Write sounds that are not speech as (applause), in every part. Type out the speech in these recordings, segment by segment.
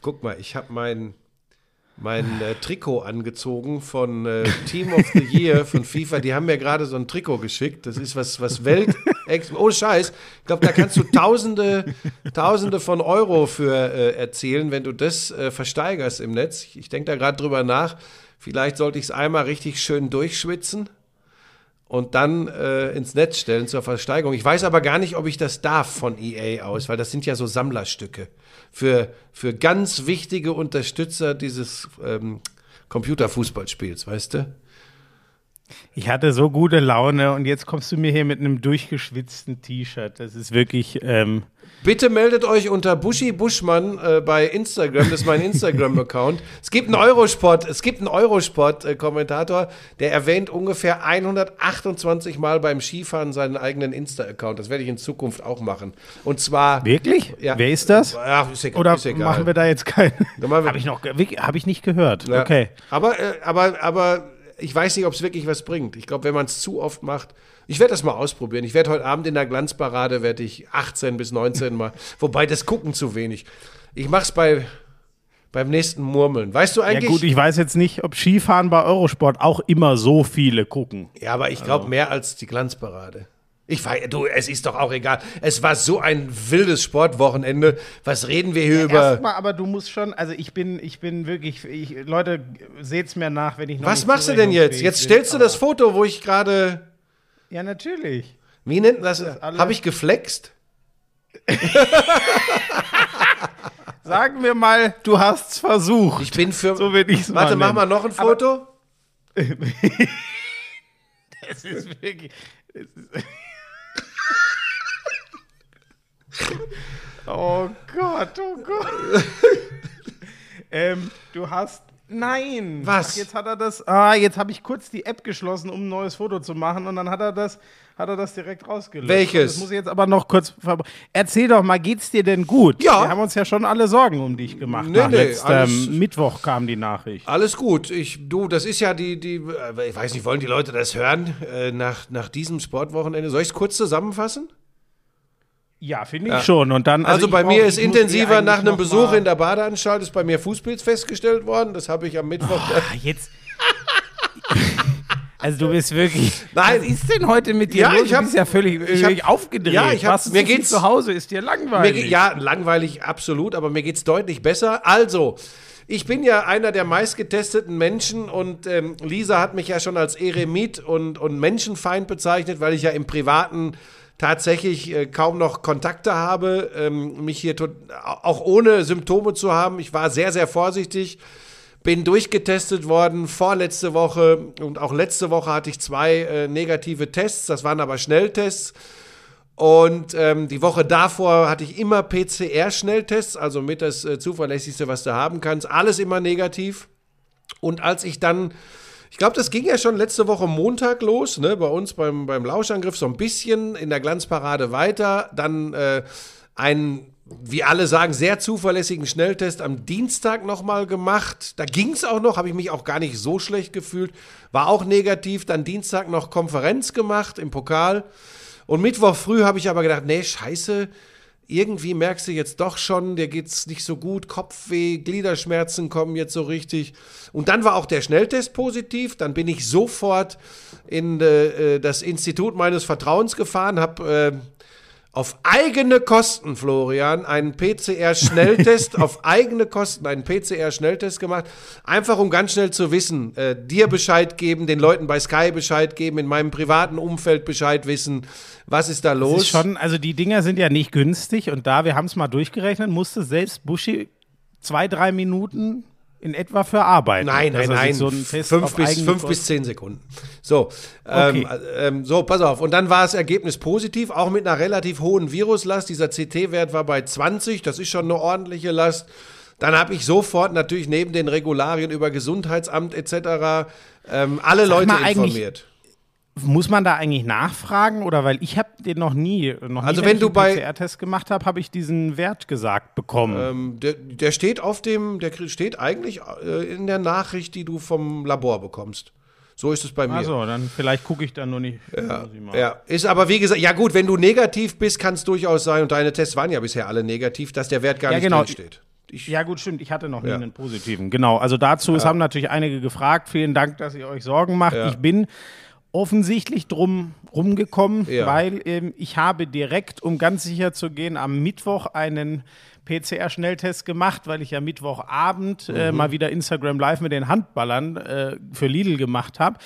Guck mal, ich habe mein, mein äh, Trikot angezogen von äh, Team of the Year von FIFA. Die haben mir gerade so ein Trikot geschickt. Das ist was, was Welt. Oh Scheiß. Ich glaube, da kannst du Tausende, Tausende von Euro für äh, erzielen, wenn du das äh, versteigerst im Netz. Ich, ich denke da gerade drüber nach. Vielleicht sollte ich es einmal richtig schön durchschwitzen und dann äh, ins Netz stellen zur Versteigerung. Ich weiß aber gar nicht, ob ich das darf von EA aus, weil das sind ja so Sammlerstücke für, für ganz wichtige Unterstützer dieses ähm, Computerfußballspiels, weißt du? Ich hatte so gute Laune und jetzt kommst du mir hier mit einem durchgeschwitzten T-Shirt. Das ist wirklich. Ähm Bitte meldet euch unter Buschi Buschmann äh, bei Instagram. Das ist mein Instagram-Account. (laughs) Es gibt einen Eurosport, es gibt einen Eurosport-Kommentator, der erwähnt ungefähr 128 Mal beim Skifahren seinen eigenen Insta-Account. Das werde ich in Zukunft auch machen. Und zwar. Wirklich? Ja. Wer ist das? Ja, ist egal, Oder ist egal. machen wir da jetzt keinen? Habe ich noch, habe ich nicht gehört. Ja. Okay. Aber, äh, aber, aber ich weiß nicht, ob es wirklich was bringt. Ich glaube, wenn man es zu oft macht, ich werde das mal ausprobieren. Ich werde heute Abend in der Glanzparade, werde ich 18 bis 19 mal, (laughs) wobei das gucken zu wenig. Ich mache es bei, beim nächsten Murmeln. Weißt du Ja eigentlich? gut, ich weiß jetzt nicht, ob Skifahren bei Eurosport auch immer so viele gucken. ja, aber ich glaube mehr als die Glanzparade. Ich weiß, du, es ist doch auch egal. Es war so ein wildes Sportwochenende. Was reden wir hier über? Erstmal, aber du musst schon, also ich bin, ich bin wirklich, ich, Leute, seht's mir nach, wenn ich noch Was nicht machst du denn jetzt? Jetzt bin, stellst du das Foto, wo ich gerade. Ja, natürlich. Wie nennt das? alles- Habe ich geflext? (laughs) Sagen wir mal, du hast's versucht. Ich bin für. So will ich's Warte, mach mal noch ein Foto. (laughs) Es ist wirklich. Es ist (laughs) oh Gott, oh Gott. ähm, du hast. Nein. Was? Ach, jetzt hat er das. Ah, jetzt habe ich kurz die App geschlossen, um ein neues Foto zu machen und dann hat er das, hat er das direkt rausgelöscht. Welches? Das muss ich jetzt aber noch kurz. Erzähl doch mal, geht's dir denn gut? Ja. Wir haben uns ja schon alle Sorgen um dich gemacht. Nee, Nach nee, letztem alles- Mittwoch kam die Nachricht. Alles gut. Ich, du, das ist ja die, die, äh, ich weiß nicht, wollen die Leute das hören äh, nach, nach diesem Sportwochenende? Soll ich es kurz zusammenfassen? Ja, finde ich schon. Und dann, Also, ich bei mir ist intensiver nach einem Besuch in der Badeanstalt, ist bei mir Fußpilz festgestellt worden. Das habe ich am Mittwoch. Ah, (laughs) jetzt. (laughs) Also du bist wirklich. Nein. Was ist denn heute mit dir Ja, los? ich hab- du bist ja völlig, ich völlig hab- aufgedreht. Ja, ich hab- Was mir geht's- zu Hause ist dir Mir, langweilig. ge- ja, langweilig, absolut, aber mir geht es deutlich besser. Also, ich bin ja einer der meistgetesteten Menschen und ähm, Lisa hat mich ja schon als Eremit und, und Menschenfeind bezeichnet, weil ich ja im Privaten tatsächlich äh, kaum noch Kontakte habe, ähm, mich hier auch ohne Symptome zu haben. Ich war sehr, sehr vorsichtig. Bin durchgetestet worden vorletzte Woche und auch letzte Woche hatte ich zwei äh, negative Tests. Das waren aber Schnelltests. Und ähm, die Woche davor hatte ich immer PCR-Schnelltests, also mit das äh, zuverlässigste, was du haben kannst. Alles immer negativ. Und als ich dann, ich glaube, das ging ja schon letzte Woche Montag los, ne, bei uns beim, beim Lauschangriff so ein bisschen in der Glanzparade weiter. Dann äh, einen, wie alle sagen, sehr zuverlässigen Schnelltest am Dienstag nochmal gemacht. Da ging es auch noch, habe ich mich auch gar nicht so schlecht gefühlt. War auch negativ. Dann Dienstag noch Konferenz gemacht im Pokal. Und Mittwoch früh habe ich aber gedacht, nee, scheiße, irgendwie merkst du jetzt doch schon, dir geht's nicht so gut, Kopfweh, Gliederschmerzen kommen jetzt so richtig. Und dann war auch der Schnelltest positiv. Dann bin ich sofort in äh, das Institut meines Vertrauens gefahren, habe äh, auf eigene Kosten, Florian, einen PCR-Schnelltest, (laughs) auf eigene Kosten einen PCR-Schnelltest gemacht. Einfach um ganz schnell zu wissen, äh, dir Bescheid geben, den Leuten bei Sky Bescheid geben, in meinem privaten Umfeld Bescheid wissen, was ist da Das los. ist schon, also die Dinger sind ja nicht günstig und da, wir haben es mal durchgerechnet, musste selbst Buschi zwei, drei Minuten in etwa für arbeiten. Nein, nein, sich nein. So fünf bis, fünf bis zehn Sekunden. So, ähm, Okay. ähm, so, pass auf. Und dann war das Ergebnis positiv, auch mit einer relativ hohen Viruslast. Dieser CT-Wert war bei 20, das ist schon eine ordentliche Last. Dann habe ich sofort natürlich neben den Regularien über Gesundheitsamt etc. Ähm, alle Leute mal eigentlich- informiert. Muss man da eigentlich nachfragen oder weil ich habe den noch nie, noch Also nie, wenn ich du einen bei- PCR-Test gemacht habe, habe ich diesen Wert gesagt bekommen. Ähm, der, der steht auf dem, der steht eigentlich äh, in der Nachricht, die du vom Labor bekommst. So ist es bei mir. Also, dann vielleicht gucke ich dann nur nicht. mal. Ja, ist aber wie gesagt, ja gut, wenn du negativ bist, kann es durchaus sein, und deine Tests waren ja bisher alle negativ, dass der Wert gar Ja, nicht genau. steht. Ich, Ja, gut, stimmt. Ich hatte noch nie Ja. einen positiven. Genau. Also dazu, es haben natürlich einige gefragt. Vielen Dank, dass ihr euch Sorgen macht. Ja. Ich bin offensichtlich drum rumgekommen, Ja. weil ähm, ich habe direkt, um ganz sicher zu gehen, am Mittwoch einen PCR-Schnelltest gemacht, weil ich ja Mittwochabend äh, Mhm. mal wieder Instagram Live mit den Handballern äh, für Lidl gemacht habe.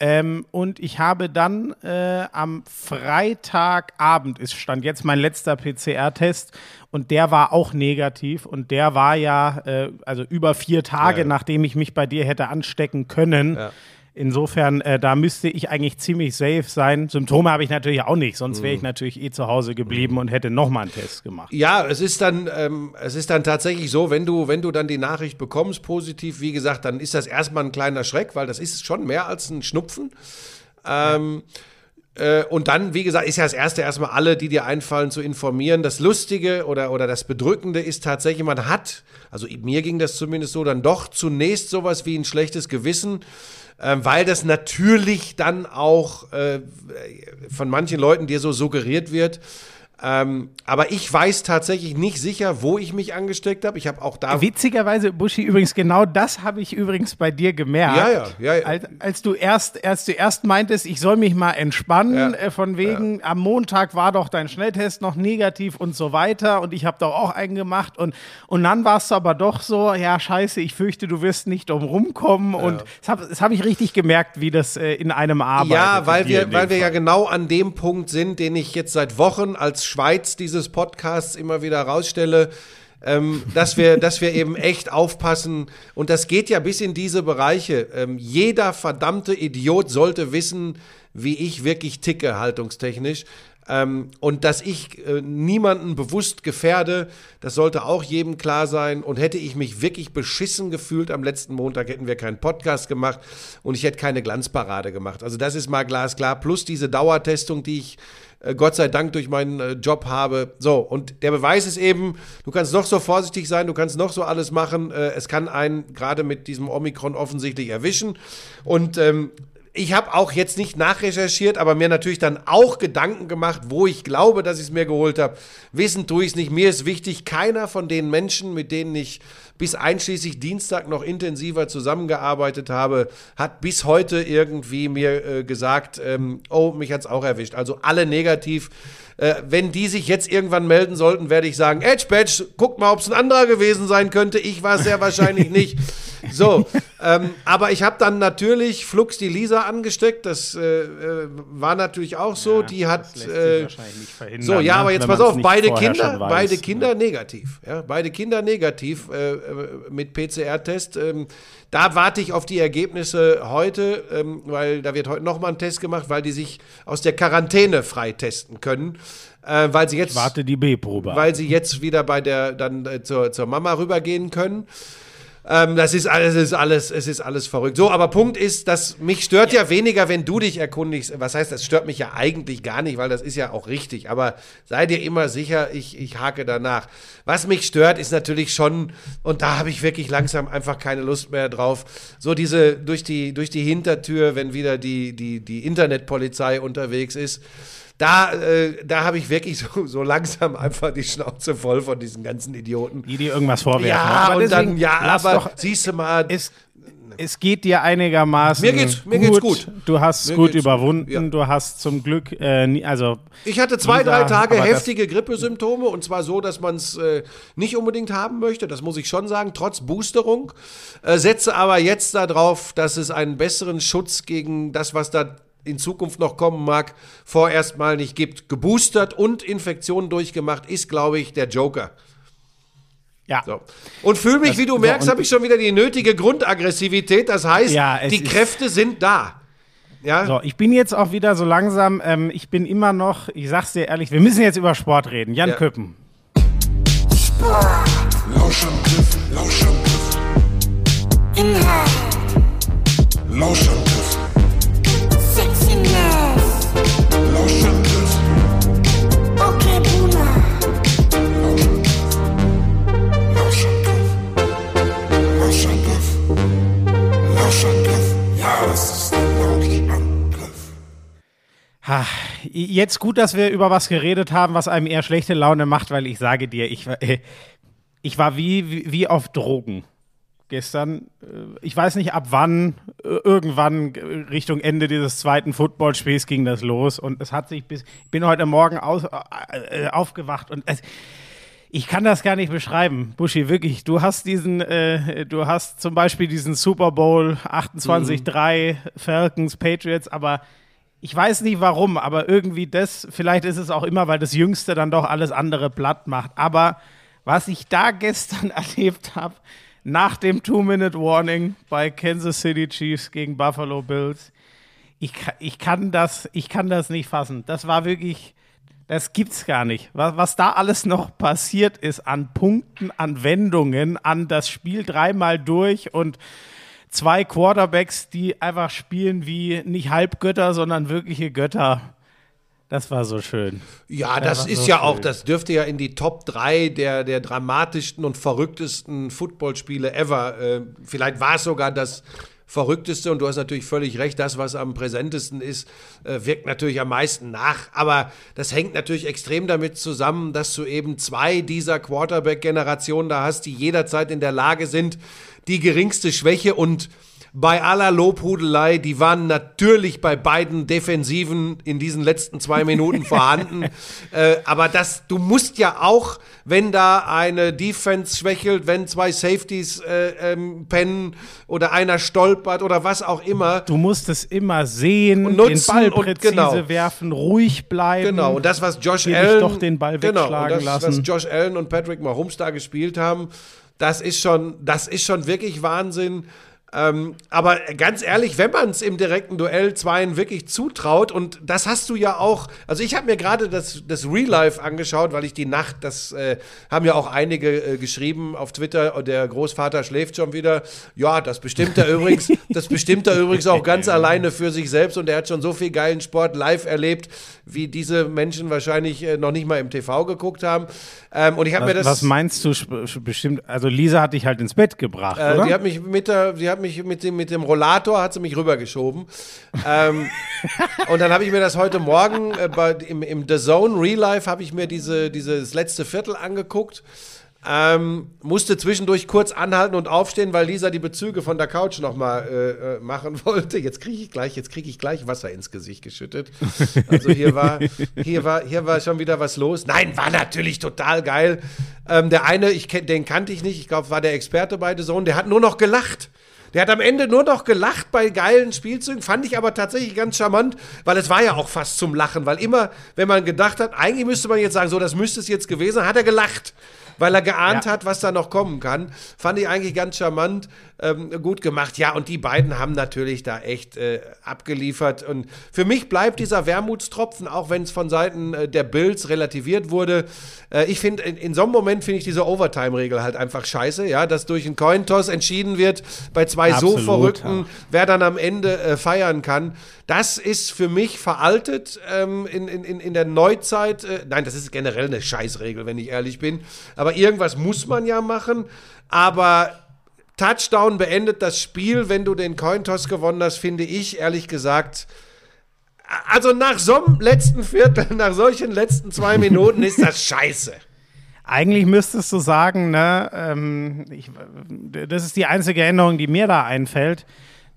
Ähm, und ich habe dann äh, am Freitagabend, ist stand jetzt mein letzter PCR-Test und der war auch negativ und der war ja äh, also über vier Tage, Ja. nachdem ich mich bei dir hätte anstecken können. Ja. Insofern, äh, da müsste ich eigentlich ziemlich safe sein. Symptome habe ich natürlich auch nicht, sonst Mhm. wäre ich natürlich eh zu Hause geblieben und hätte nochmal einen Test gemacht. Ja, es ist dann, ähm, es ist dann tatsächlich so, wenn du, wenn du dann die Nachricht bekommst, positiv, wie gesagt, dann ist das erstmal ein kleiner Schreck, weil das ist schon mehr als ein Schnupfen. Ähm, äh, und dann, wie gesagt, ist ja das Erste erstmal alle, die dir einfallen, zu informieren. Das Lustige oder, oder das Bedrückende ist tatsächlich, man hat, also mir ging das zumindest so, dann doch zunächst sowas wie ein schlechtes Gewissen, ähm, weil das natürlich dann auch äh, von manchen Leuten dir so suggeriert wird. Ähm, aber ich weiß tatsächlich nicht sicher, wo ich mich angesteckt habe. Ich habe auch da. Witzigerweise, Buschi, übrigens, genau das habe ich übrigens bei dir gemerkt. Ja, ja, ja, ja. Als, als du erst, als du erst meintest, ich soll mich mal entspannen, Ja, äh, von wegen, am Montag war doch dein Schnelltest noch negativ und so weiter und ich habe doch auch einen gemacht und, und dann warst du aber doch so, ja, scheiße, ich fürchte, du wirst nicht drum rumkommen und das habe hab ich richtig gemerkt, wie das äh, in einem arbeitet. Ja, weil wir, weil wir ja genau an dem Punkt sind, den ich jetzt seit Wochen als Schweiz dieses Podcasts immer wieder rausstelle, ähm, dass, wir, dass wir eben echt aufpassen. Und das geht ja bis in diese Bereiche. Ähm, jeder verdammte Idiot sollte wissen, wie ich wirklich ticke, haltungstechnisch. Ähm, und dass ich äh, niemanden bewusst gefährde, das sollte auch jedem klar sein. Und hätte ich mich wirklich beschissen gefühlt am letzten Montag, hätten wir keinen Podcast gemacht und ich hätte keine Glanzparade gemacht. Also das ist mal glasklar. Plus diese Dauertestung, die ich äh, Gott sei Dank durch meinen äh, Job habe. So, und der Beweis ist eben, du kannst noch so vorsichtig sein, du kannst noch so alles machen. Äh, es kann einen gerade mit diesem Omikron offensichtlich erwischen. Und ähm, ich habe auch jetzt nicht nachrecherchiert, aber mir natürlich dann auch Gedanken gemacht, wo ich glaube, dass ich es mir geholt habe. Wissen tue ich es nicht. Mir ist wichtig, keiner von den Menschen, mit denen ich bis einschließlich Dienstag noch intensiver zusammengearbeitet habe, hat bis heute irgendwie mir äh, gesagt, ähm, oh, mich hat's auch erwischt. Also alle negativ. Äh, wenn die sich jetzt irgendwann melden sollten, werde ich sagen, Edge Badge, guckt mal, ob es ein anderer gewesen sein könnte. Ich war es sehr (laughs) wahrscheinlich nicht. So, ähm, aber ich habe dann natürlich Flux die Lisa angesteckt. Das äh, äh, war natürlich auch so. die hat äh, so, ja, ne? aber jetzt pass auf, beide Kinder, weiß. beide Kinder negativ. Ja, beide Kinder negativ äh, äh, mit PCR-Test. Ähm, da warte ich auf die Ergebnisse heute, ähm, weil da wird heute nochmal ein Test gemacht, weil die sich aus der Quarantäne freitesten können. Äh, weil sie jetzt Warte die B-Probe. weil sie jetzt wieder bei der dann äh, zur, zur Mama rübergehen können. Ähm, das ist alles, es ist alles, es ist alles verrückt. So, aber Punkt ist, dass mich stört ja. weniger, wenn du dich erkundigst. Was heißt, das stört mich ja eigentlich gar nicht, weil das ist ja auch richtig. Aber sei dir immer sicher, ich, ich hake danach. Was mich stört, ist natürlich schon, und da habe ich wirklich langsam einfach keine Lust mehr drauf, so diese durch die, durch die Hintertür, wenn wieder die, die, die Internetpolizei unterwegs ist. Da, äh, da habe ich wirklich so, so langsam einfach die Schnauze voll von diesen ganzen Idioten. die dir irgendwas vorwerfen. Ja, Aber und dann, ja, aber doch, siehst du mal, es, es geht dir einigermaßen Mir geht's- mir geht's gut. Du hast Mir gut überwunden. gut, ja. Du hast zum Glück, äh, nie, also ich hatte zwei, drei Tage heftige Grippesymptome und zwar so, dass man es äh, nicht unbedingt haben möchte, das muss ich schon sagen, trotz Boosterung. Äh, setze aber jetzt darauf, dass es einen besseren Schutz gegen das, was da in Zukunft noch kommen mag, vorerst mal nicht gibt. Geboostert und Infektionen durchgemacht ist, glaube ich, der Joker. ja. So. Und fühle mich, wie du so, merkst, und- habe ich schon wieder die nötige Grundaggressivität. Das heißt, Ja, die Kräfte sind da. Ja, So, ich bin jetzt auch wieder so langsam, ähm, ich bin immer noch, ich sag's dir ehrlich, wir müssen jetzt über Sport reden. Jan Ja. Köppen. Lauschangriff, Lauschangriff, Inhalt, Lauschangriff, jetzt gut, dass wir über was geredet haben, was einem eher schlechte Laune macht, weil ich sage dir, ich, äh, ich war wie, wie, wie auf Drogen gestern. Äh, Ich weiß nicht ab wann, äh, irgendwann äh, Richtung Ende dieses zweiten Footballspiels ging das los und es hat sich bis, ich bin heute Morgen aus, äh, aufgewacht und es, ich kann das gar nicht beschreiben, Buschi, wirklich. Du hast diesen, äh, du hast zum Beispiel diesen Super Bowl 28-3 Falcons, Patriots, aber ich weiß nicht warum, aber irgendwie das, vielleicht ist es auch immer, weil das Jüngste dann doch alles andere platt macht. Aber was ich da gestern (laughs) erlebt habe, nach dem Two-Minute-Warning bei Kansas City Chiefs gegen Buffalo Bills, ich, ich, kann das, ich kann das nicht fassen. Das war wirklich, das gibt's gar nicht. Was, was da alles noch passiert ist an Punkten, an Wendungen, an das Spiel dreimal durch und zwei Quarterbacks, die einfach spielen wie nicht Halbgötter, sondern wirkliche Götter. Das war so schön. Ja, das war ist so ja auch, schön. das dürfte ja in die Top 3 der, der dramatischsten und verrücktesten Footballspiele ever. Äh, vielleicht war es sogar das verrückteste und du hast natürlich völlig recht, das, was am präsentesten ist, äh, wirkt natürlich am meisten nach. Aber das hängt natürlich extrem damit zusammen, dass du eben zwei dieser Quarterback-Generationen da hast, die jederzeit in der Lage sind, die geringste Schwäche und bei aller Lobhudelei, die waren natürlich bei beiden Defensiven in diesen letzten zwei Minuten (laughs) vorhanden. äh, aber das, du musst ja auch, wenn da eine Defense schwächelt, wenn zwei Safeties äh, ähm, pennen oder einer stolpert oder was auch immer. Du musst es immer sehen, Und nutzen den Ball präzise genau. werfen, ruhig bleiben. Genau, und das, was Josh Allen. doch den Ball genau, und wegschlagen das, lassen. was Josh Allen und Patrick Mahomes da gespielt haben, das ist schon, das ist schon wirklich Wahnsinn. Ähm, aber ganz ehrlich, wenn man es im direkten Duell zweien wirklich zutraut, und das hast du ja auch, also ich habe mir gerade das, das Real Life angeschaut, weil ich die Nacht, das äh, haben ja auch einige äh, geschrieben auf Twitter, und der Großvater schläft schon wieder. Ja, das bestimmt er übrigens, das bestimmt er übrigens auch ganz (laughs) alleine für sich selbst und er hat schon so viel geilen Sport live erlebt, wie diese Menschen wahrscheinlich äh, noch nicht mal im TV geguckt haben. Ähm, und ich habe mir das. was meinst du bestimmt? Also Lisa hat dich halt ins Bett gebracht, Äh, oder? die hat mich mit der, die hat mich mit dem, mit dem Rollator hat sie mich rübergeschoben. ähm, und dann habe ich mir das heute Morgen äh, bei, im, im The Zone Real Life habe ich mir diese, dieses letzte Viertel angeguckt. Ähm, musste zwischendurch kurz anhalten und aufstehen, weil Lisa die Bezüge von der Couch nochmal äh, äh, machen wollte. Jetzt kriege ich gleich, jetzt kriege ich gleich Wasser ins Gesicht geschüttet. Also hier war, hier war, hier war schon wieder was los. Nein, war natürlich total geil. Ähm, der eine, ich den kannte ich nicht, ich glaube, war der Experte bei The Zone, der hat nur noch gelacht. Der hat am Ende nur noch gelacht bei geilen Spielzügen, fand ich aber tatsächlich ganz charmant, weil es war ja auch fast zum Lachen, weil immer, wenn man gedacht hat, eigentlich müsste man jetzt sagen, so, das müsste es jetzt gewesen hat er gelacht, weil er geahnt Ja. hat, was da noch kommen kann. Fand ich eigentlich ganz charmant, ähm, gut gemacht. Ja, und die beiden haben natürlich da echt äh, abgeliefert. Und für mich bleibt dieser Wermutstropfen, auch wenn es von Seiten äh, der Bills relativiert wurde. Äh, ich finde, in, in so einem Moment finde ich diese Overtime-Regel halt einfach scheiße, ja, dass durch einen Cointoss entschieden wird bei zwei so Absolut, Verrückten, ja. wer dann am Ende äh, feiern kann. Das ist für mich veraltet ähm, in, in, in in der Neuzeit. Äh, nein, das ist generell eine Scheißregel, wenn ich ehrlich bin. Aber irgendwas muss man ja machen. Aber Touchdown beendet das Spiel, wenn du den Cointoss gewonnen hast, finde ich ehrlich gesagt. Also nach so einem letzten Viertel, (laughs) nach solchen letzten zwei Minuten ist das scheiße. Eigentlich müsstest du sagen, ne, ähm, ich, das ist die einzige Änderung, die mir da einfällt.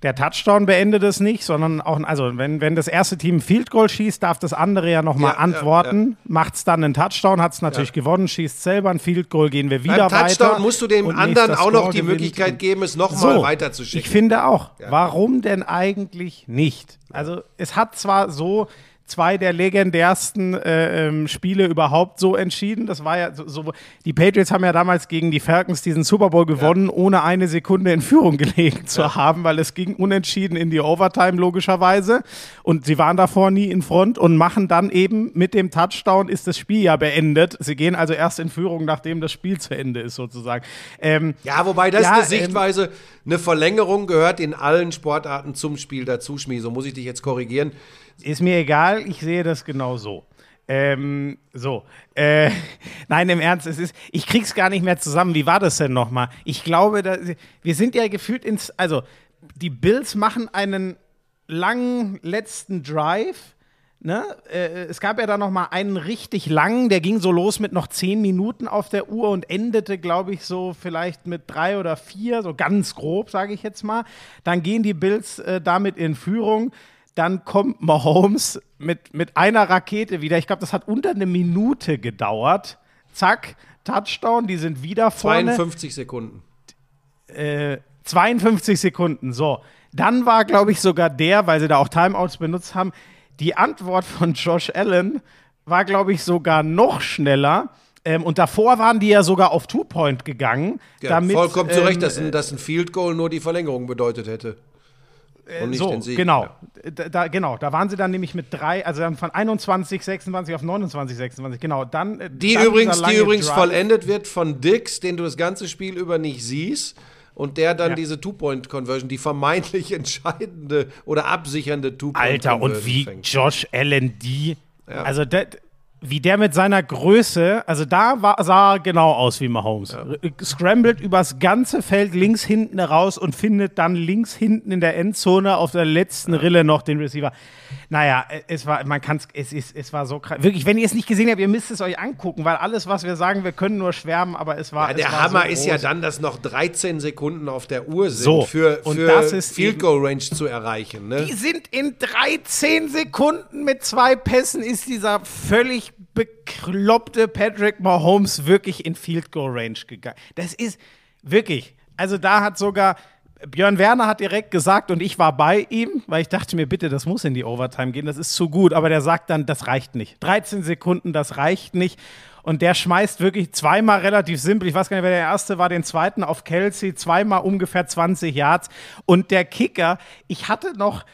Der Touchdown beendet es nicht, sondern auch, also wenn, wenn das erste Team Field Goal schießt, darf das andere ja nochmal Ja, ja, antworten. Macht es dann einen Touchdown, hat es natürlich Ja. gewonnen, schießt selber ein Field Goal, gehen wir wieder Beim Touchdown weiter. musst du dem anderen auch noch die. Möglichkeit geben, es nochmal So, weiterzuschicken. Ich finde auch. Warum denn eigentlich nicht? Also es hat zwar so zwei der legendärsten äh, ähm, Spiele überhaupt so entschieden. Das war ja so, so, die Patriots haben ja damals gegen die Falcons diesen Super Bowl gewonnen, ohne eine Sekunde in Führung gelegen zu haben, weil es ging unentschieden in die Overtime logischerweise und sie waren davor nie in Front und machen dann eben mit dem Touchdown ist das Spiel ja beendet. Sie gehen also erst in Führung, nachdem das Spiel zu Ende ist sozusagen. Ähm, Ja, wobei das Ja, eine ähm, Sichtweise, eine Verlängerung gehört in allen Sportarten zum Spiel dazu, Schmi. So muss ich dich jetzt korrigieren. Ist mir egal, ich sehe das genau so. Ähm, so. Äh, (laughs) nein, im Ernst, es ist, ich krieg's gar nicht mehr zusammen. Wie war das denn nochmal? Ich glaube, da, wir sind ja gefühlt ins, also, die Bills machen einen langen letzten Drive, Ne? Äh, es gab ja da noch mal einen richtig langen, der ging so los mit noch zehn Minuten auf der Uhr und endete, glaube ich, so vielleicht mit drei oder vier, so ganz grob, sage ich jetzt mal. Dann gehen die Bills äh, damit in Führung. Dann kommt Mahomes mit, mit einer Rakete wieder. Ich glaube, das hat unter eine Minute gedauert. Zack, Touchdown, die sind wieder vorne. 52 Sekunden. Äh, 52 Sekunden, so. Dann war, glaube ich, sogar der, weil sie da auch Timeouts benutzt haben, die Antwort von Josh Allen war, glaube ich, sogar noch schneller. Ähm, und davor waren die ja sogar auf Two-Point gegangen. Ja, damit, vollkommen zu Recht, ähm, dass ein, dass ein Field Goal nur die Verlängerung bedeutet hätte. Und nicht so, den Sieg. genau. Ja. Da, da, genau, da waren sie dann nämlich mit drei, also dann von 21, 26 auf 29, 26, genau. Dann, äh, Die dann übrigens, die übrigens Drive. vollendet wird von Dix, den du das ganze Spiel über nicht siehst. Und der dann Ja. diese Two-Point-Conversion, die vermeintlich (laughs) entscheidende oder absichernde Two-Point-Conversion Alter, und wie fängt. Josh Allen die, also der, wie der mit seiner Größe, also da war, sah er genau aus wie Mahomes. R- Scrambled übers ganze Feld links hinten raus und findet dann links hinten in der Endzone auf der letzten Rille noch den Receiver. Naja, äh, es war, man kann es ist, es war so krass. Wirklich, wenn ihr es nicht gesehen habt, ihr müsst es euch angucken, weil alles, was wir sagen, wir können nur schwärmen, aber es war. Ja, es der war Hammer so ist ja dann, dass noch 13 Sekunden auf der Uhr sind, So, für, und für das ist Field Goal Range zu erreichen. Ne? Die sind in 13 Sekunden mit zwei Pässen ist dieser völlig bekloppte Patrick Mahomes wirklich in Field Goal Range gegangen. Das ist wirklich, also da hat sogar Björn Werner hat direkt gesagt und ich war bei ihm, weil ich dachte mir, bitte, das muss in die Overtime gehen, das ist zu gut. Aber der sagt dann, das reicht nicht. 13 Sekunden, das reicht nicht. Und der schmeißt wirklich zweimal relativ simpel. Ich weiß gar nicht, wer der erste war, den zweiten auf Kelsey, zweimal ungefähr 20 Yards. Und der Kicker, ich hatte noch,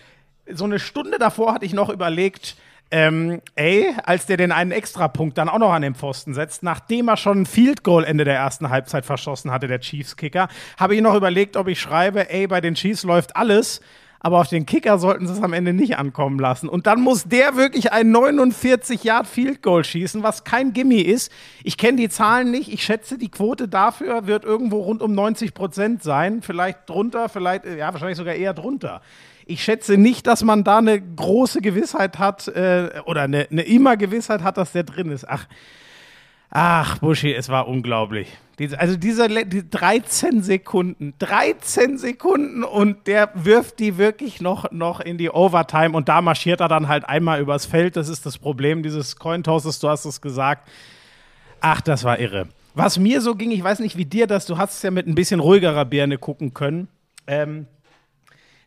so eine Stunde davor hatte ich noch überlegt, ähm, ey, als der den einen Extrapunkt dann auch noch an den Pfosten setzt, nachdem er schon ein Field Goal Ende der ersten Halbzeit verschossen hatte, der Chiefs-Kicker, habe ich noch überlegt, ob ich schreibe, ey, bei den Chiefs läuft alles, aber auf den Kicker sollten sie es am Ende nicht ankommen lassen. Und dann muss der wirklich ein 49 Yard Field Goal schießen, was kein Gimme ist. Ich kenne die Zahlen nicht. Ich schätze, die Quote dafür wird irgendwo rund um 90 Prozent sein. Vielleicht drunter, vielleicht, äh, ja, wahrscheinlich sogar eher drunter. Ich schätze nicht, dass man da eine große Gewissheit hat äh, oder eine, eine immer Gewissheit hat, dass der drin ist. Ach, ach, Buschi, es war unglaublich. Also diese die 13 Sekunden, 13 Sekunden und der wirft die wirklich noch, noch in die Overtime und da marschiert er dann halt einmal übers Feld. Das ist das Problem dieses Cointosses, du hast es gesagt. Ach, das war irre. Was mir so ging, ich weiß nicht wie dir das, du hast es ja mit ein bisschen ruhigerer Birne gucken können. Ähm,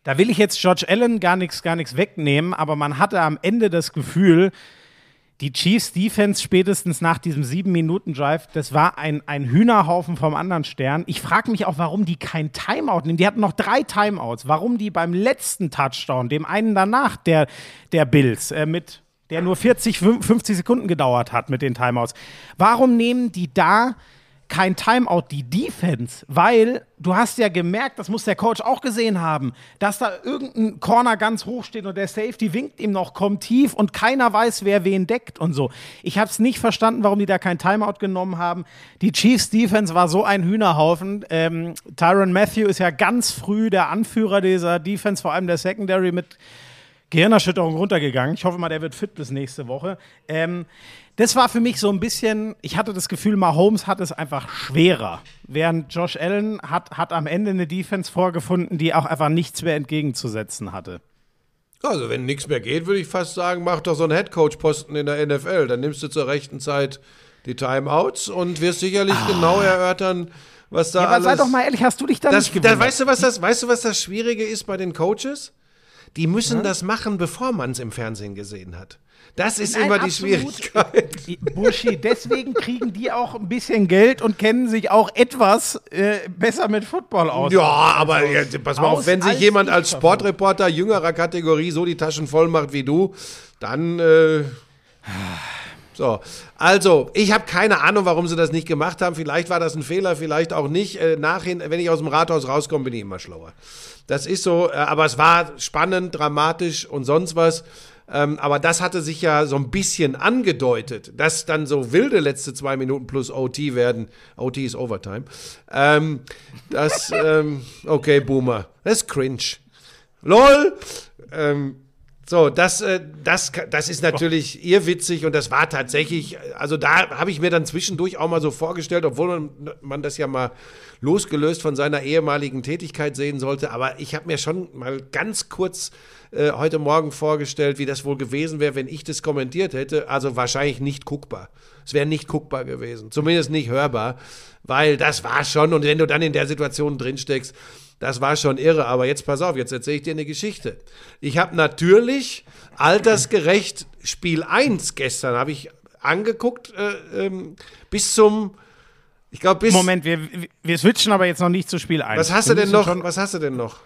da will ich jetzt George Allen gar nichts gar nichts wegnehmen, aber man hatte am Ende das Gefühl, die Chiefs Defense spätestens nach diesem sieben Minuten Drive, das war ein, ein Hühnerhaufen vom anderen Stern. Ich frage mich auch, warum die kein Timeout nehmen. Die hatten noch drei Timeouts. Warum die beim letzten Touchdown, dem einen danach der, der Bills, äh, mit der nur 40, 50 Sekunden gedauert hat mit den Timeouts. Warum nehmen die da kein Timeout, die Defense, weil du hast ja gemerkt, das muss der Coach auch gesehen haben, dass da irgendein Corner ganz hoch steht und der Safety winkt ihm noch, kommt tief und keiner weiß, wer wen deckt und so. Ich habe es nicht verstanden, warum die da kein Timeout genommen haben. Die Chiefs Defense war so ein Hühnerhaufen. Ähm, Tyron Matthew ist ja ganz früh der Anführer dieser Defense, vor allem der Secondary mit Gehirnerschütterung runtergegangen. Ich hoffe mal, der wird fit bis nächste Woche. Ähm, das war für mich so ein bisschen, ich hatte das Gefühl, Mahomes hat es einfach schwerer. Während Josh Allen hat, hat am Ende eine Defense vorgefunden, die auch einfach nichts mehr entgegenzusetzen hatte. Also, wenn nichts mehr geht, würde ich fast sagen, mach doch so einen Headcoach-Posten in der NFL. Dann nimmst du zur rechten Zeit die Timeouts und wirst sicherlich genau erörtern, was da Ah. Ja, aber alles. sei doch mal ehrlich, hast du dich da das, nicht da, gewundert? weißt, du, was das, weißt du, was das Schwierige ist bei den Coaches? Die müssen das machen, bevor man es im Fernsehen gesehen hat. Das ist Nein, immer die. Schwierigkeit. Buschi, deswegen kriegen die auch ein bisschen Geld und kennen sich auch etwas äh, besser mit Football aus. Ja, aber ja, pass mal auf, wenn sich jemand als. Sportreporter jüngerer Kategorie so die Taschen voll macht wie du, dann äh, so. Also, ich habe keine Ahnung, warum sie das nicht gemacht haben. Vielleicht war das ein Fehler, vielleicht auch nicht. Äh, nachhin, wenn ich aus dem Rathaus rauskomme, bin ich immer schlauer. Das ist so, äh, aber es war spannend, dramatisch und sonst was. Ähm, aber das hatte sich ja so ein bisschen angedeutet, dass dann so wilde letzte zwei Minuten plus OT werden. OT ist Overtime. Ähm, das, ähm, okay, Boomer. Das ist cringe. LOL. Ähm, So, das, äh, das, das ist natürlich irrwitzig und das war tatsächlich, also da habe ich mir dann zwischendurch auch mal so vorgestellt, obwohl man, man das ja mal losgelöst von seiner ehemaligen Tätigkeit sehen sollte, aber ich habe mir schon mal ganz kurz äh, heute Morgen vorgestellt, wie das wohl gewesen wäre, wenn ich das kommentiert hätte. Also wahrscheinlich nicht guckbar. Es wäre nicht guckbar gewesen, zumindest nicht hörbar, weil das war schon, und wenn du dann in der Situation drinsteckst, das war schon irre, aber jetzt pass auf, jetzt erzähle ich dir eine Geschichte. Ich habe natürlich altersgerecht Spiel 1 gestern, habe ich angeguckt, äh, ähm, bis zum, ich glaube. Moment, wir, wir switchen aber jetzt noch nicht zu Spiel 1. Was hast du denn noch? Was hast du denn noch?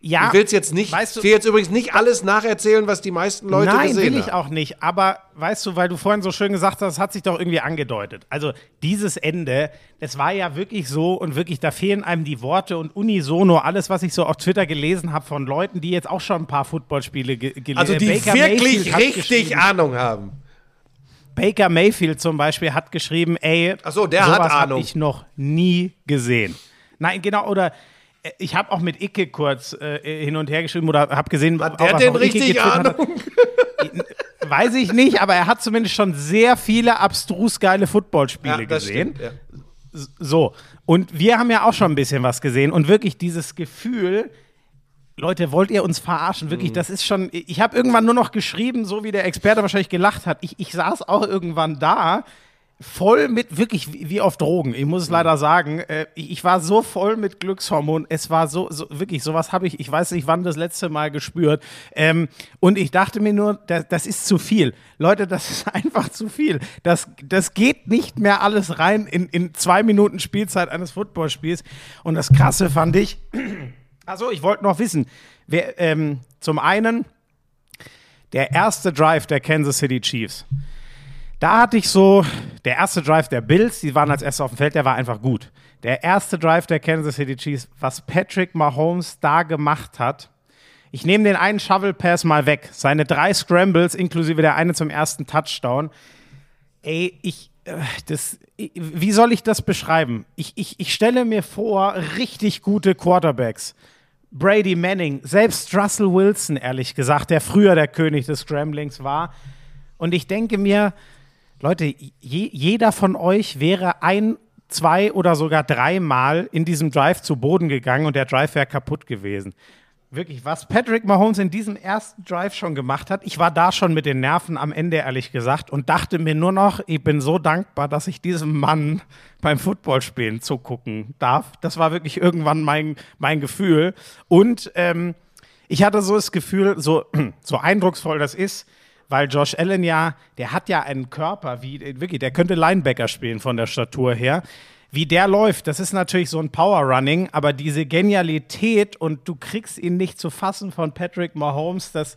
ja, Ich will jetzt nicht, weißt du- will jetzt übrigens nicht alles nacherzählen, was die meisten Leute Nein, gesehen will ich haben. auch nicht. Aber weißt du, weil du vorhin so schön gesagt hast, hat sich doch irgendwie angedeutet. Also dieses Ende, es war ja wirklich so und wirklich, da fehlen einem die Worte und unisono alles, was ich so auf Twitter gelesen habe von Leuten, die jetzt auch schon ein paar Footballspiele ge gelesen Also die Baker wirklich Mayfield richtig Ahnung haben. Baker Mayfield zum Beispiel hat geschrieben, ey, Ach so, der hat sowas hab Ahnung. ich noch nie gesehen. Nein, genau, oder äh, ich habe auch mit Icke kurz äh, hin und her geschrieben oder habe gesehen, Hat der was denn richtig. Ahnung? Weiß ich nicht, aber er hat zumindest schon sehr viele abstrus geile Footballspiele Ja, gesehen. stimmt, ja. So, und wir haben ja auch schon ein bisschen was gesehen und wirklich dieses Gefühl, Leute, wollt ihr uns verarschen? Mhm. Wirklich, das ist schon, ich habe irgendwann nur noch geschrieben, so wie der Experte wahrscheinlich gelacht hat. Ich, ich saß auch irgendwann da, voll mit, wirklich wie, auf Drogen. Ich muss es leider sagen, äh, ich, ich war so voll mit Glückshormon. Es war so, so wirklich, sowas habe ich, ich weiß nicht, wann das letzte Mal gespürt. Ähm, und ich dachte mir nur, das, das ist zu viel. Leute, das ist (laughs) einfach zu viel. Das, das geht nicht mehr alles rein in, in zwei Minuten Spielzeit eines Footballspiels. Und das Krasse fand ich, (clears throat) also ich wollte noch wissen, wer, ähm, zum einen der erste Drive der Kansas City Chiefs. Da hatte ich so, der erste Drive der Bills, die waren als erste auf dem Feld, der war einfach gut. Der erste Drive der Kansas City Chiefs, was Patrick Mahomes da gemacht hat, ich nehme den einen Shovel Pass mal weg. Seine drei Scrambles, inklusive der eine zum ersten Touchdown. Ey, ich, äh, das, wie soll ich das beschreiben? Ich, ich, ich stelle mir vor, richtig gute Quarterbacks. Brady Manning, selbst Russell Wilson, ehrlich gesagt, der früher der König des Scramblings war. Und ich denke mir, Leute, je, jeder von euch wäre ein, zwei oder sogar dreimal in diesem Drive zu Boden gegangen und der Drive wäre kaputt gewesen. Wirklich, was Patrick Mahomes in diesem ersten Drive schon gemacht hat, ich war da schon mit den Nerven am Ende, ehrlich gesagt, und dachte mir nur noch, ich bin so dankbar, dass ich diesem Mann beim Footballspielen zugucken darf. Das war wirklich irgendwann mein, mein Gefühl. Und ähm, ich hatte so das Gefühl, so, (clears throat) so eindrucksvoll das ist, weil Josh Allen ja, der hat ja einen Körper, wie, wirklich, der könnte Linebacker spielen von der Statur her. Wie der läuft, das ist natürlich so ein Power Running, aber diese Genialität und du kriegst ihn nicht zu fassen von Patrick Mahomes, das,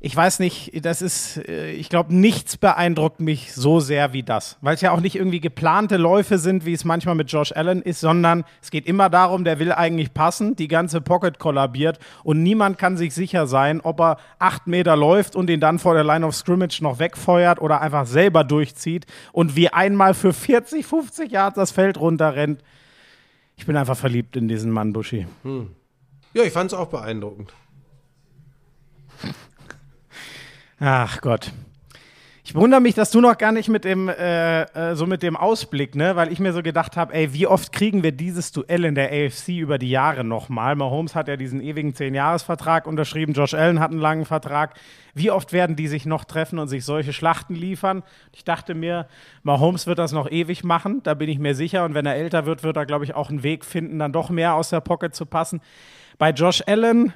ich weiß nicht, das ist, äh, ich glaube, nichts beeindruckt mich so sehr wie das. Weil es ja auch nicht irgendwie geplante Läufe sind, wie es manchmal mit Josh Allen ist, sondern es geht immer darum, der will eigentlich passen, die ganze Pocket kollabiert und niemand kann sich sicher sein, ob er acht Meter läuft und ihn dann vor der Line of Scrimmage noch wegfeuert oder einfach selber durchzieht und wie einmal für 40, 50 Yards das Feld runterrennt. Ich bin einfach verliebt in diesen Mann, Buschi. Ja, ich fand es auch beeindruckend. Ach Gott. Ich wundere mich, dass du noch gar nicht mit dem, äh, äh, so mit dem Ausblick, ne, weil ich mir so gedacht habe, ey, wie oft kriegen wir dieses Duell in der AFC über die Jahre nochmal? Mahomes hat ja diesen ewigen 10-Jahres-Vertrag unterschrieben, Josh Allen hat einen langen Vertrag. Wie oft werden die sich noch treffen und sich solche Schlachten liefern? Ich dachte mir, Mahomes wird das noch ewig machen, da bin ich mir sicher. Und wenn er älter wird, wird er, glaube ich, auch einen Weg finden, dann doch mehr aus der Pocket zu passen. Bei Josh Allen,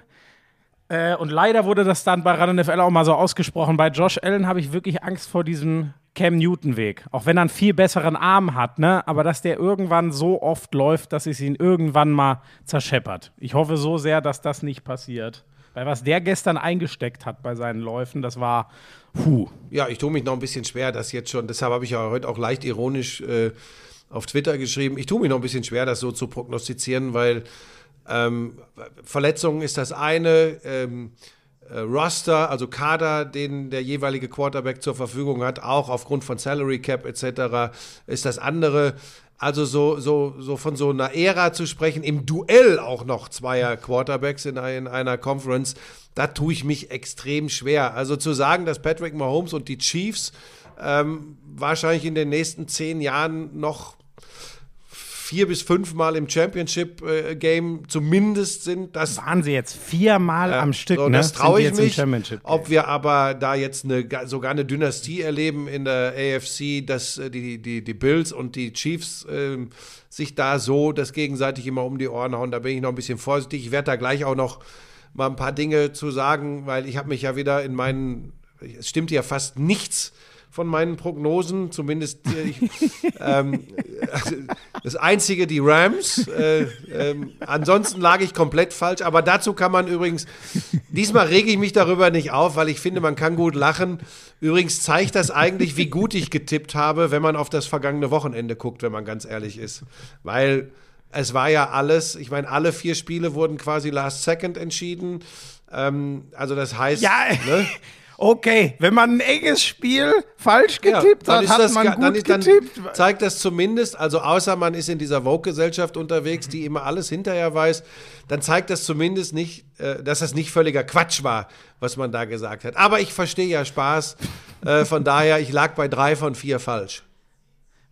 äh, und leider wurde das dann bei Run NFL auch mal so ausgesprochen. Bei Josh Allen habe ich wirklich Angst vor diesem Cam Newton-Weg. Auch wenn er einen viel besseren Arm hat, ne? Aber dass der irgendwann so oft läuft, dass es ihn irgendwann mal zerscheppert. Ich hoffe so sehr, dass das nicht passiert. Weil was der gestern eingesteckt hat bei seinen Läufen, das war, puh. Ja, ich tue mich noch ein bisschen schwer, das jetzt schon, deshalb habe ich ja heute auch leicht ironisch äh, auf Twitter geschrieben. Ich tue mich noch ein bisschen schwer, das so zu prognostizieren, weil ähm, Verletzungen ist das eine, ähm, äh, Roster, also Kader, den der jeweilige Quarterback zur Verfügung hat, auch aufgrund von Salary Cap etc., ist das andere. Also so, so, so von so einer Ära zu sprechen, im Duell auch noch zweier Quarterbacks in, in einer Conference, da tue ich mich extrem schwer. Also zu sagen, dass Patrick Mahomes und die Chiefs ähm, wahrscheinlich in den nächsten zehn Jahren noch vier bis fünfmal im Championship-Game zumindest sind, das Waren sie jetzt viermal am Stück, so, ne? Das traue ich mich. Ob wir aber da jetzt eine, ga- sogar eine Dynastie erleben in der AFC, dass äh, die, die, die Bills und die Chiefs ähm, sich da so das gegenseitig immer um die Ohren hauen, da bin ich noch ein bisschen vorsichtig. Ich werde da gleich auch noch mal ein paar Dinge zu sagen, weil ich habe mich ja wieder in meinen, es stimmt ja fast nichts von meinen Prognosen, zumindest äh, ich, ähm, also das einzige die Rams. Äh, ähm, ansonsten lag ich komplett falsch, aber dazu kann man übrigens, diesmal rege ich mich darüber nicht auf, weil ich finde, man kann gut lachen. Übrigens zeigt das eigentlich, wie gut ich getippt habe, wenn man auf das vergangene Wochenende guckt, wenn man ganz ehrlich ist. Weil es war ja alles, ich meine, alle vier Spiele wurden quasi last second entschieden. Ähm, also das heißt, Ja, ne? Okay, wenn man ein enges Spiel falsch Ja, getippt dann hat, ist hat das man gut dann, ist- dann getippt. zeigt das zumindest, also außer man ist in dieser Vogue-Gesellschaft unterwegs, die immer alles hinterher weiß, dann zeigt das zumindest nicht, äh, dass das nicht völliger Quatsch war, was man da gesagt hat. Aber ich verstehe ja Spaß, äh, von daher, ich lag bei drei von vier falsch.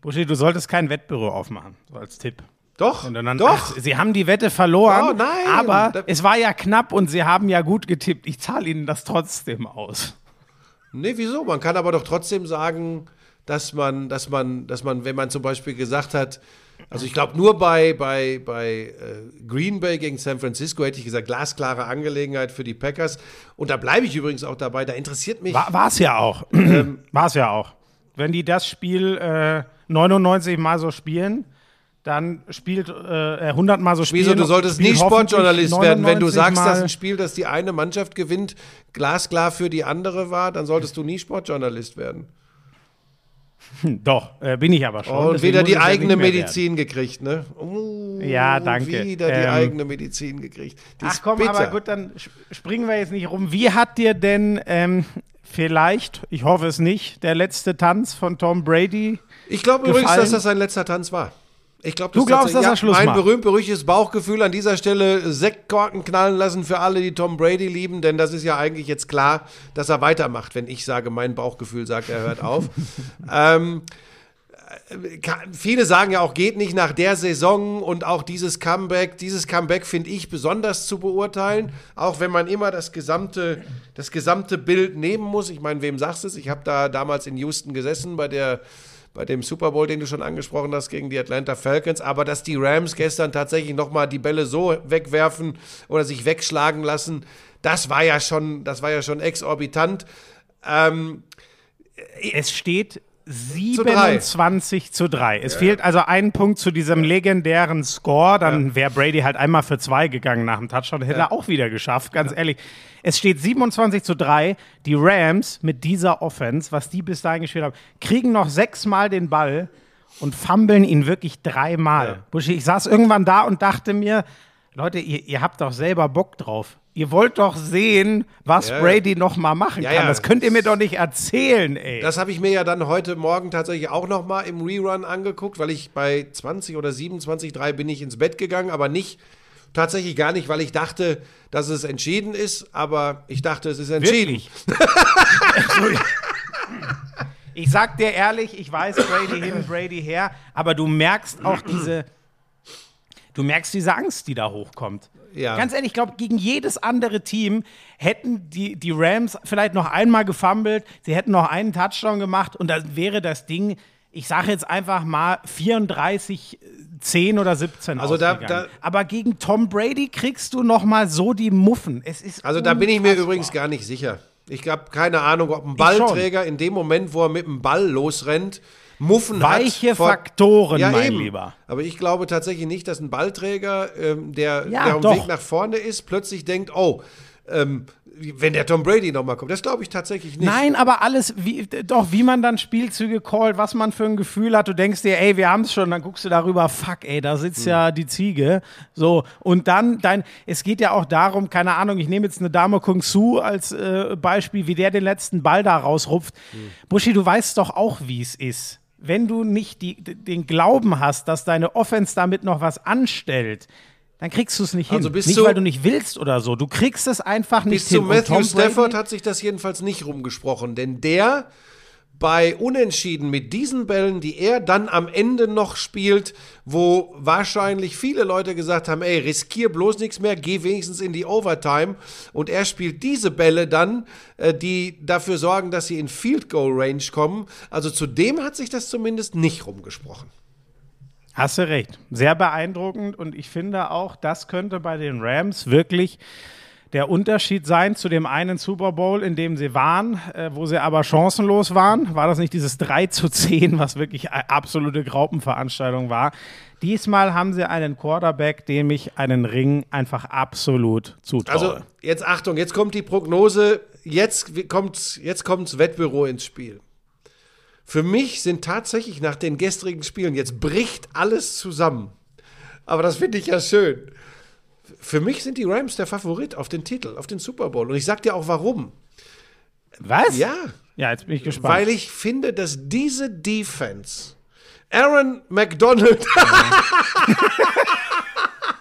Buschi, du solltest kein Wettbüro aufmachen, so als Tipp. Doch, Und dann, doch. Ach, sie haben die Wette verloren, Oh, nein. aber Da- es war ja knapp und sie haben ja gut getippt. Ich zahle ihnen das trotzdem aus. Nee, wieso? Man kann aber doch trotzdem sagen, dass man, dass man, dass man, wenn man zum Beispiel gesagt hat, also ich glaube nur bei, bei, bei äh, Green Bay gegen San Francisco hätte ich gesagt, glasklare Angelegenheit für die Packers. Und da bleibe ich übrigens auch dabei. Da interessiert mich. War es ja auch. Ähm, (clears throat) War es ja auch. Wenn die das Spiel äh, 99 Mal so spielen, dann spielt äh, 100 Mal so spielen. Wieso, du solltest nie Sportjournalist werden. Wenn du 99 sagst, dass ein Spiel, das die eine Mannschaft gewinnt, glasklar für die andere war, dann solltest du nie Sportjournalist werden. (laughs) Doch, äh, bin ich aber schon. Und deswegen wieder die eigene mehr werden. Medizin gekriegt, ne? Uh, Ja, danke. Wieder die Ähm, eigene Medizin gekriegt. Die Ach komm, bitter. aber gut, dann sp- springen wir jetzt nicht rum. Wie hat dir denn ähm, vielleicht, ich hoffe es nicht, der letzte Tanz von Tom Brady? Ich glaube übrigens, dass das sein letzter Tanz war. Ich glaube, Du glaubst, dass er Schluss Mein macht? berühmt-berüchtigtes Bauchgefühl an dieser Stelle Sektkorken knallen lassen für alle, die Tom Brady lieben, denn das ist ja eigentlich jetzt klar, dass er weitermacht, wenn ich sage, mein Bauchgefühl sagt, er hört auf. (laughs) ähm, äh, viele sagen ja auch, geht nicht nach der Saison und auch dieses Comeback. Dieses Comeback finde ich besonders zu beurteilen, auch wenn man immer das gesamte, das gesamte Bild nehmen muss. Ich meine, wem sagst du es? Ich habe da damals in Houston gesessen bei der bei dem Super Bowl, den du schon angesprochen hast, gegen die Atlanta Falcons, aber dass die Rams gestern tatsächlich nochmal die Bälle so wegwerfen oder sich wegschlagen lassen, das war ja schon, das war ja schon exorbitant. Ähm, Es steht. 27 zu 3. Es fehlt also ein Punkt zu diesem legendären Score. Dann wäre Brady halt einmal für zwei gegangen nach dem Touchdown. Hätte er auch wieder geschafft, ganz ehrlich. Es steht 27 zu 3. Die Rams mit dieser Offense, was die bis dahin gespielt haben, kriegen noch sechsmal den Ball und fummeln ihn wirklich dreimal. Ja. Buschi, ich saß irgendwann da und dachte mir, Leute, ihr, ihr habt doch selber Bock drauf. Ihr wollt doch sehen, was Ja. Brady noch mal machen Ja, kann. Das könnt ihr mir doch nicht erzählen, ey. Das habe ich mir ja dann heute Morgen tatsächlich auch noch mal im Rerun angeguckt, weil ich bei 20 oder 27, 3 bin ich ins Bett gegangen, aber nicht, tatsächlich gar nicht, weil ich dachte, dass es entschieden ist, aber ich dachte, es ist entschieden. Ich sag dir ehrlich, ich weiß Brady hin, Brady her, aber du merkst auch diese, du merkst diese Angst, die da hochkommt. Ja. Ganz ehrlich, ich glaube, gegen jedes andere Team hätten die, die Rams vielleicht noch einmal gefummelt, sie hätten noch einen Touchdown gemacht und dann wäre das Ding, ich sage jetzt einfach mal 34, 10 oder 17 Also da- da- Aber gegen Tom Brady kriegst du noch mal so die Muffen. Es ist Also da bin ich mir unfassbar. übrigens gar nicht sicher. Ich habe keine Ahnung, ob ein. Ballträger in dem Moment, wo er mit dem Ball losrennt, Muffen hat. Weiche vor- Faktoren, ja, mein eben. Lieber. Aber ich glaube tatsächlich nicht, dass ein Ballträger, ähm, der, Ja, der am doch. Weg nach vorne ist, plötzlich denkt, oh, ähm, wenn der Tom Brady nochmal kommt. Das glaube ich tatsächlich nicht. Nein, aber alles, wie, doch, wie man dann Spielzüge callt, was man für ein Gefühl hat. Du denkst dir, ey, wir haben es schon, dann guckst du darüber, fuck, ey, da sitzt ja die Ziege. So, und dann dein, es geht ja auch darum, keine Ahnung, ich nehme jetzt eine Dame Kung Su als äh, Beispiel, wie der den letzten Ball da rausrupft. Buschi, du weißt doch auch, wie es ist. Wenn du nicht die, den Glauben hast, dass deine Offense damit noch was anstellt, dann kriegst du es nicht Also hin. bis nicht, zu- weil du nicht willst oder so. Du kriegst es einfach nicht Bis hin. zu Und Matthew Stafford hat sich das jedenfalls nicht rumgesprochen, denn der bei Unentschieden mit diesen Bällen, die er dann am Ende noch spielt, wo wahrscheinlich viele Leute gesagt haben, ey, riskier bloß nichts mehr, geh wenigstens in die Overtime und er spielt diese Bälle dann, äh, die dafür sorgen, dass sie in Field Goal Range kommen. Also zu dem hat sich das zumindest nicht rumgesprochen. Hast du recht. Sehr beeindruckend und ich finde auch, das könnte bei den Rams wirklich der Unterschied sein zu dem einen Super Bowl, in dem sie waren, äh, wo sie aber chancenlos waren. War das nicht dieses 3 zu 10, was wirklich eine absolute Graupenveranstaltung war? Diesmal haben sie einen Quarterback, dem ich einen Ring einfach absolut zutraue. Also jetzt Achtung, jetzt kommt die Prognose, jetzt kommt jetzt Wettbüro ins Spiel. Für mich sind tatsächlich nach den gestrigen Spielen, jetzt bricht alles zusammen. Aber das finde ich ja schön. Für mich sind die Rams der Favorit auf den Titel, auf den Super Bowl. Und ich sag dir auch warum. was? Ja, Ja, jetzt bin ich gespannt. weil ich finde, dass diese Defense Aaron McDonald (laughs) (laughs)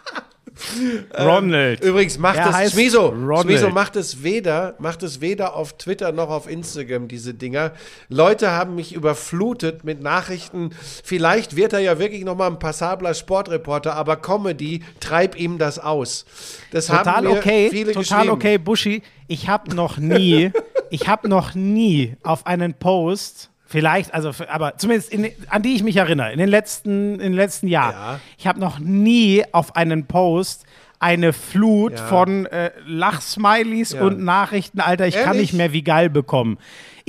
Ronald. Übrigens macht Er es heißt Schmiso, Ronald. Schmiso macht es weder, macht es weder auf Twitter noch auf Instagram diese Dinger. Leute haben mich überflutet mit Nachrichten. Vielleicht wird er ja wirklich noch mal ein passabler Sportreporter, aber Comedy treib ihm das aus. Das Total haben mir okay, viele total geschrieben. okay, Buschi. Ich habe noch nie, ich habe noch nie auf einen Post, vielleicht, also, aber zumindest in, an die ich mich erinnere, in den letzten, in den letzten Jahren, Ja. ich habe noch nie auf einen Post eine Flut Ja. von äh, Lachsmilies Ja. und Nachrichten, Alter, ich kann Ehrlich? nicht mehr wie geil bekommen.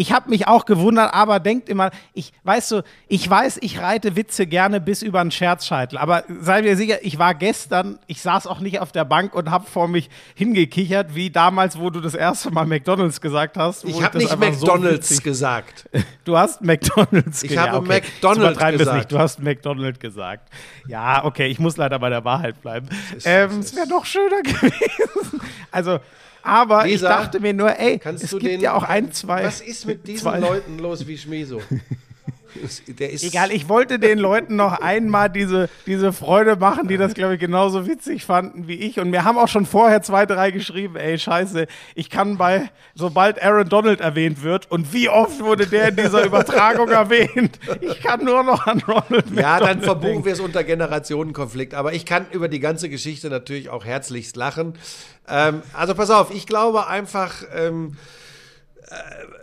Ich habe mich auch gewundert, aber denkt immer, ich weißt du, ich weiß, ich reite Witze gerne bis über einen Scherzscheitel, aber sei mir sicher, ich war gestern, ich saß auch nicht auf der Bank und habe vor mich hingekichert, wie damals, wo du das erste Mal McDonald's gesagt hast. Ich habe nicht so McDonalds witzig- gesagt. (laughs) Du hast McDonalds Ich ge- habe okay. McDonald's gesagt. Nicht. Du hast McDonald's gesagt. Ja, okay, ich muss leider bei der Wahrheit bleiben. Ähm, es wäre noch schöner (laughs) gewesen. Also, aber Lisa, ich dachte mir nur, ey, Kannst es du gibt den, ja auch ein, zwei. Was ist mit diesen zwei- Leuten los wie Schmiso? (laughs) Egal, ich wollte den Leuten noch einmal diese, diese Freude machen, die das, glaube ich, genauso witzig fanden wie ich. Und mir haben auch schon vorher zwei, drei geschrieben, ey, scheiße, ich kann bei, sobald Aaron Donald erwähnt wird, und wie oft wurde der in dieser Übertragung erwähnt, ich kann nur noch an Ronald Ja, dann McDonald verbuchen denken. wir es unter Generationenkonflikt. Aber ich kann über die ganze Geschichte natürlich auch herzlichst lachen. Ähm, also pass auf, ich glaube einfach, ähm, äh,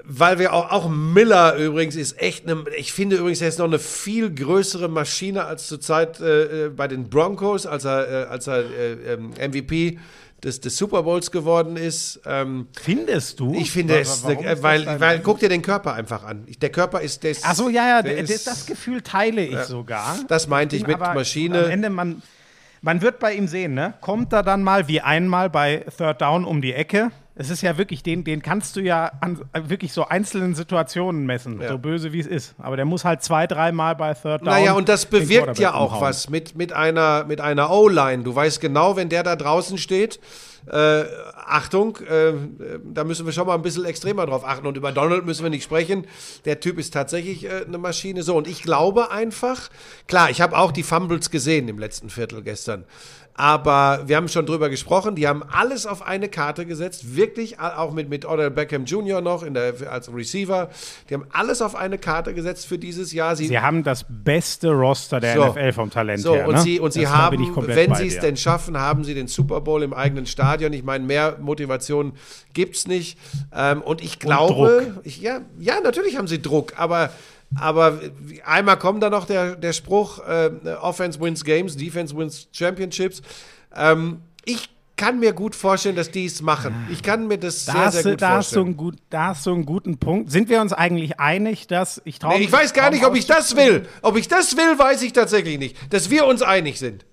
weil wir auch, auch Miller übrigens ist echt eine, ich finde übrigens, er ist noch eine viel größere Maschine als zurzeit äh, äh, bei den Broncos, als er, äh, als er äh, ähm, MVP des, des Super Bowls geworden ist. Ähm, Findest du? ich finde es, das weil, dein- weil, guck dir den Körper einfach an. Der Körper ist, der ist Ach so, ja, ja, der das, ist- das Gefühl teile ich sogar. Das meinte ich Bin mit aber Maschine. Am Ende, man, man wird bei ihm sehen, ne? Kommt er dann mal wie einmal bei Third Down um die Ecke? Es ist ja wirklich, den, den kannst du ja an wirklich so einzelnen Situationen messen, Ja. so böse wie es ist. Aber der muss halt zwei, dreimal bei Third Down. Naja, und das bewirkt ja auch was mit, mit einer, mit einer O-Line. Du weißt genau, wenn der da draußen steht, äh, Achtung, äh, da müssen wir schon mal ein bisschen extremer drauf achten. Und über Donald müssen wir nicht sprechen. Der Typ ist tatsächlich äh, eine Maschine. So, und ich glaube einfach, klar, ich habe auch die Fumbles gesehen im letzten Viertel gestern. Aber wir haben schon drüber gesprochen, die haben alles auf eine Karte gesetzt, wirklich auch mit, mit Odell Beckham Jr. noch in der, als Receiver. Die haben alles auf eine Karte gesetzt für dieses Jahr. Sie haben das beste Roster der So. NFL vom Talent So, her. und ne? sie, und sie haben, wenn sie es denn schaffen, haben sie den Super Bowl im eigenen Stadion. Ich meine, mehr Motivation gibt es nicht. Ähm, und ich glaube, ich, ja, ja, natürlich haben sie Druck, aber, aber einmal kommt da noch der, der Spruch: äh, Offense wins Games, Defense wins Championships. Ähm, ich kann mir gut vorstellen, dass die es machen. Ich kann mir das Da, sehr, sehr gut da, hast du vorstellen. einen gut, da hast du einen guten Punkt. Sind wir uns eigentlich einig, dass ich traue Nee, ich weiß gar nicht, ob ich das will. Ob ich das will, weiß ich tatsächlich nicht. Dass wir uns einig sind.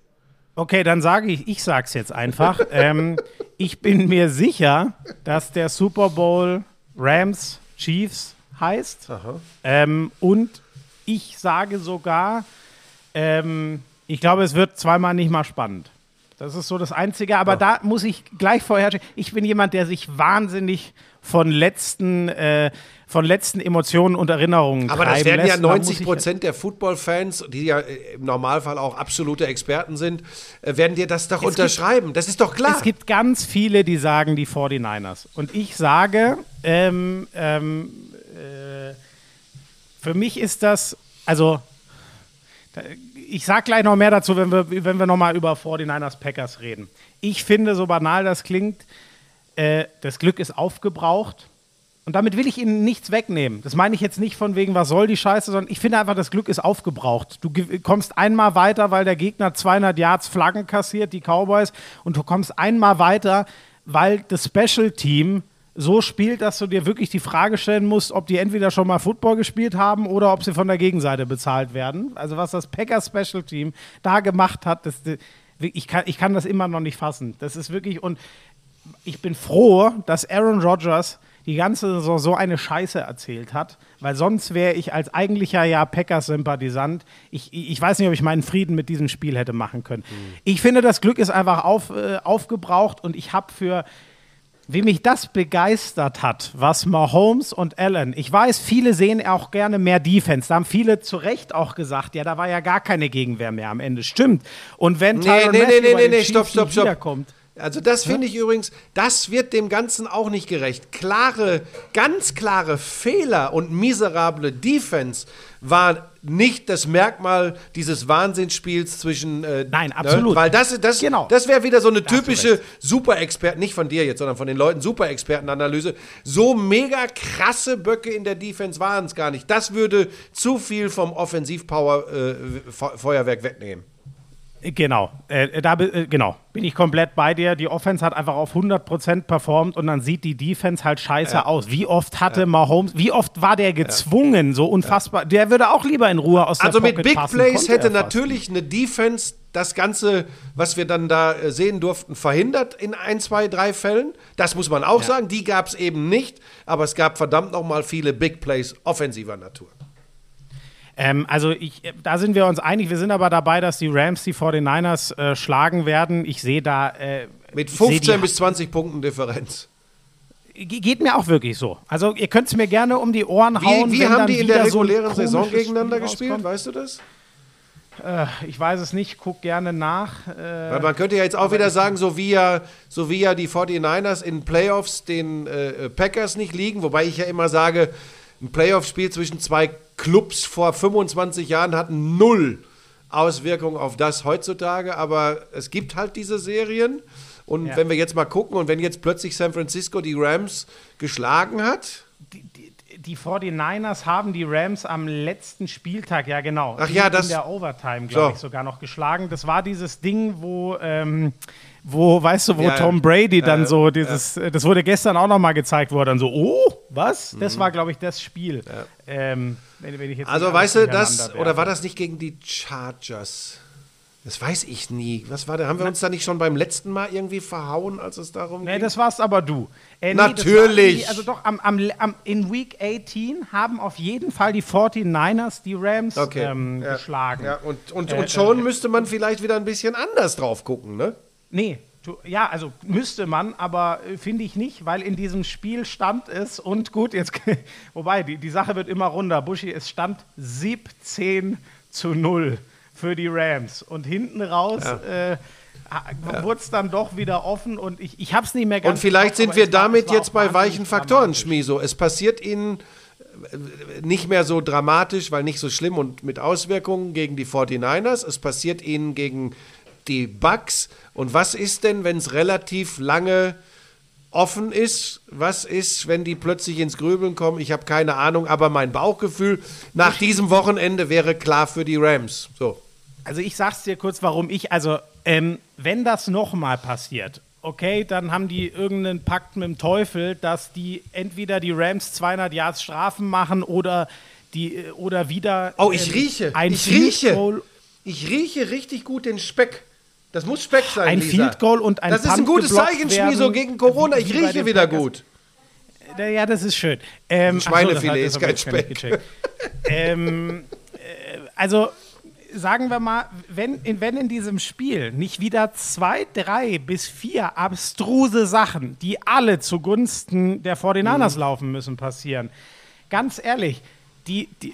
Okay, dann sage ich, ich sag's jetzt einfach. (laughs) ähm, ich bin mir sicher, dass der Super Bowl Rams Chiefs heißt. Ähm, und ich sage sogar, ähm, ich glaube, es wird zweimal nicht mal spannend. Das ist so das Einzige, aber da muss ich gleich vorher. Ich bin jemand, der sich wahnsinnig von letzten, äh, von letzten Emotionen und Erinnerungen Aber das werden ja lässt. Muss 90 ich- Prozent der Football-Fans, die ja äh, im Normalfall auch absolute Experten sind, äh, werden dir das doch gibt- unterschreiben. das ist doch klar. Es gibt ganz viele, die sagen die 49ers. Und ich sage, ähm, ähm, äh, für mich ist das, also, ich sag gleich noch mehr dazu, wenn wir, wenn wir nochmal über 49ers Packers reden. Ich finde, so banal das klingt, äh, das Glück ist aufgebraucht. Und damit will ich ihnen nichts wegnehmen. Das meine ich jetzt nicht von wegen, was soll die Scheiße, sondern ich finde einfach, das Glück ist aufgebraucht. Du kommst einmal weiter, weil der Gegner 200 Yards Flaggen kassiert, die Cowboys, und du kommst einmal weiter, weil das Special Team so spielt, dass du dir wirklich die Frage stellen musst, ob die entweder schon mal Football gespielt haben oder ob sie von der Gegenseite bezahlt werden. Also was das Packers Special Team da gemacht hat, das, ich, kann, ich kann das immer noch nicht fassen. Das ist wirklich, und ich bin froh, dass Aaron Rodgers die ganze Saison so eine Scheiße erzählt hat, weil sonst wäre ich als eigentlicher ja Packers-Sympathisant, ich, ich weiß nicht, ob ich meinen Frieden mit diesem Spiel hätte machen können. Ich finde, das Glück ist einfach auf, äh, aufgebraucht und ich habe für, wie mich das begeistert hat, was Mahomes und Allen, ich weiß, viele sehen auch gerne mehr Defense. Da haben viele zu Recht auch gesagt, ja, da war ja gar keine Gegenwehr mehr am Ende. Stimmt. Und wenn Nee, Tyrann nee, Matthew nee, nee, den nee, Chiefs stopp, stopp, stopp. wiederkommt, Also das finde ich übrigens, das wird dem Ganzen auch nicht gerecht. Klare, ganz klare Fehler und miserable Defense war nicht das Merkmal dieses Wahnsinnsspiels zwischen. Äh, Nein, absolut. Ne? Weil das, das, Genau. das wäre wieder so eine typische Superexperten, nicht von dir jetzt, sondern von den Leuten, Superexpertenanalyse. So mega krasse Böcke in der Defense waren es gar nicht. Das würde zu viel vom Offensivpower äh, wegnehmen. Genau, äh, da, be- äh, genau, bin ich komplett bei dir. Die Offense hat einfach auf 100% performt und dann sieht die Defense halt scheiße aus. Wie oft hatte Mahomes, wie oft war der gezwungen, so unfassbar. Der würde auch lieber in Ruhe aus Also der mit Pocket Big passen, Plays konnte hätte natürlich eine Defense das Ganze, was wir dann da äh, sehen durften, verhindert in ein, zwei, drei Fällen. Das muss man auch sagen. Die gab es eben nicht. Aber es gab verdammt nochmal viele Big Plays offensiver Natur. Ähm, also ich, äh, da sind wir uns einig. Wir sind aber dabei, dass die Rams die 49ers äh, schlagen werden. Ich sehe da. Äh, Mit ich seh 15 die- bis 20 Punkten Differenz. Ge- Geht mir auch wirklich so. Also ihr könnt es mir gerne um die Ohren hauen. Wie, wie wenn haben die in der so regulären Saison komisches gegeneinander Spiel gespielt? rauskommt. Weißt du das? Ich weiß es nicht, guck gerne nach. Äh, Weil man könnte ja jetzt auch wieder sagen, so wie ja, so wie ja die 49ers in Playoffs den äh, Packers nicht liegen, wobei ich ja immer sage, ein Playoff-Spiel zwischen zwei Clubs vor 25 Jahren hat null Auswirkung auf das heutzutage, aber es gibt halt diese Serien. Und Ja. wenn wir jetzt mal gucken und wenn jetzt plötzlich San Francisco die Rams geschlagen hat, die 49ers haben die Rams am letzten Spieltag, ja genau, Ach ja, in, das- in der Overtime, glaube So. ich, sogar noch geschlagen. Das war dieses Ding, wo, ähm, wo weißt du, wo Ja, ja. Tom Brady dann Ja, so dieses, äh, das wurde gestern auch noch mal gezeigt, wo er dann so, oh, was? Das war, glaube ich, das Spiel. Ähm, wenn, wenn Mhm. Also weißt du, das, durcheinander oder war das nicht gegen die Chargers? Das weiß ich nie. Was war da? Haben wir uns da nicht schon beim letzten Mal irgendwie verhauen, als es darum Nee, ging? das war's aber du. Äh, nee, Natürlich. Irgendwie- also doch, am, am, am, in Week 18 haben auf jeden Fall die 49ers die Rams Okay. ähm, ja. geschlagen. Ja, und, und, Äh, und schon müsste man vielleicht wieder ein bisschen anders drauf gucken, ne? Nee, ja, also müsste man, aber äh, finde ich nicht, weil in diesem Spiel stand es und gut, jetzt, (laughs) wobei, die, die Sache wird immer runder. Buschi, es stand 17 zu 0 für die Rams und hinten raus wurde es dann doch wieder offen und ich, ich habe es nicht mehr ganz Und vielleicht im sind wir damit war jetzt bei weichen Faktoren. Schmieso. Es passiert ihnen äh, nicht mehr so dramatisch, weil nicht so schlimm und mit Auswirkungen gegen die 49ers. Es passiert ihnen gegen die Bucks. Und was ist denn, wenn es relativ lange offen ist? Was ist, wenn die plötzlich ins Grübeln kommen? Ich habe keine Ahnung, aber mein Bauchgefühl nach diesem Wochenende wäre klar für die Rams. So. Also ich sag's dir kurz, warum ich, also ähm, wenn das nochmal passiert, okay, dann haben die irgendeinen Pakt mit dem Teufel, dass die entweder die Rams 200 Yards Strafen machen oder die äh, oder wieder Oh, ich ähm, rieche. ein ich Field rieche. Goal, Ich rieche richtig gut den Speck. Das muss Speck sein. Ein Lisa. Field Goal und ein Das ist ein Punt gutes Zeichen, Schmieso, gegen Corona. Ich rieche wieder Packers. gut. Äh, Ja, das ist schön. Ähm, so, Schweinefilet hat- ist kein Speck. ähm, äh, also sagen wir mal, wenn in, wenn in diesem Spiel nicht wieder zwei, drei bis vier abstruse Sachen, die alle zugunsten der 49ers laufen müssen, passieren, ganz ehrlich, die, die,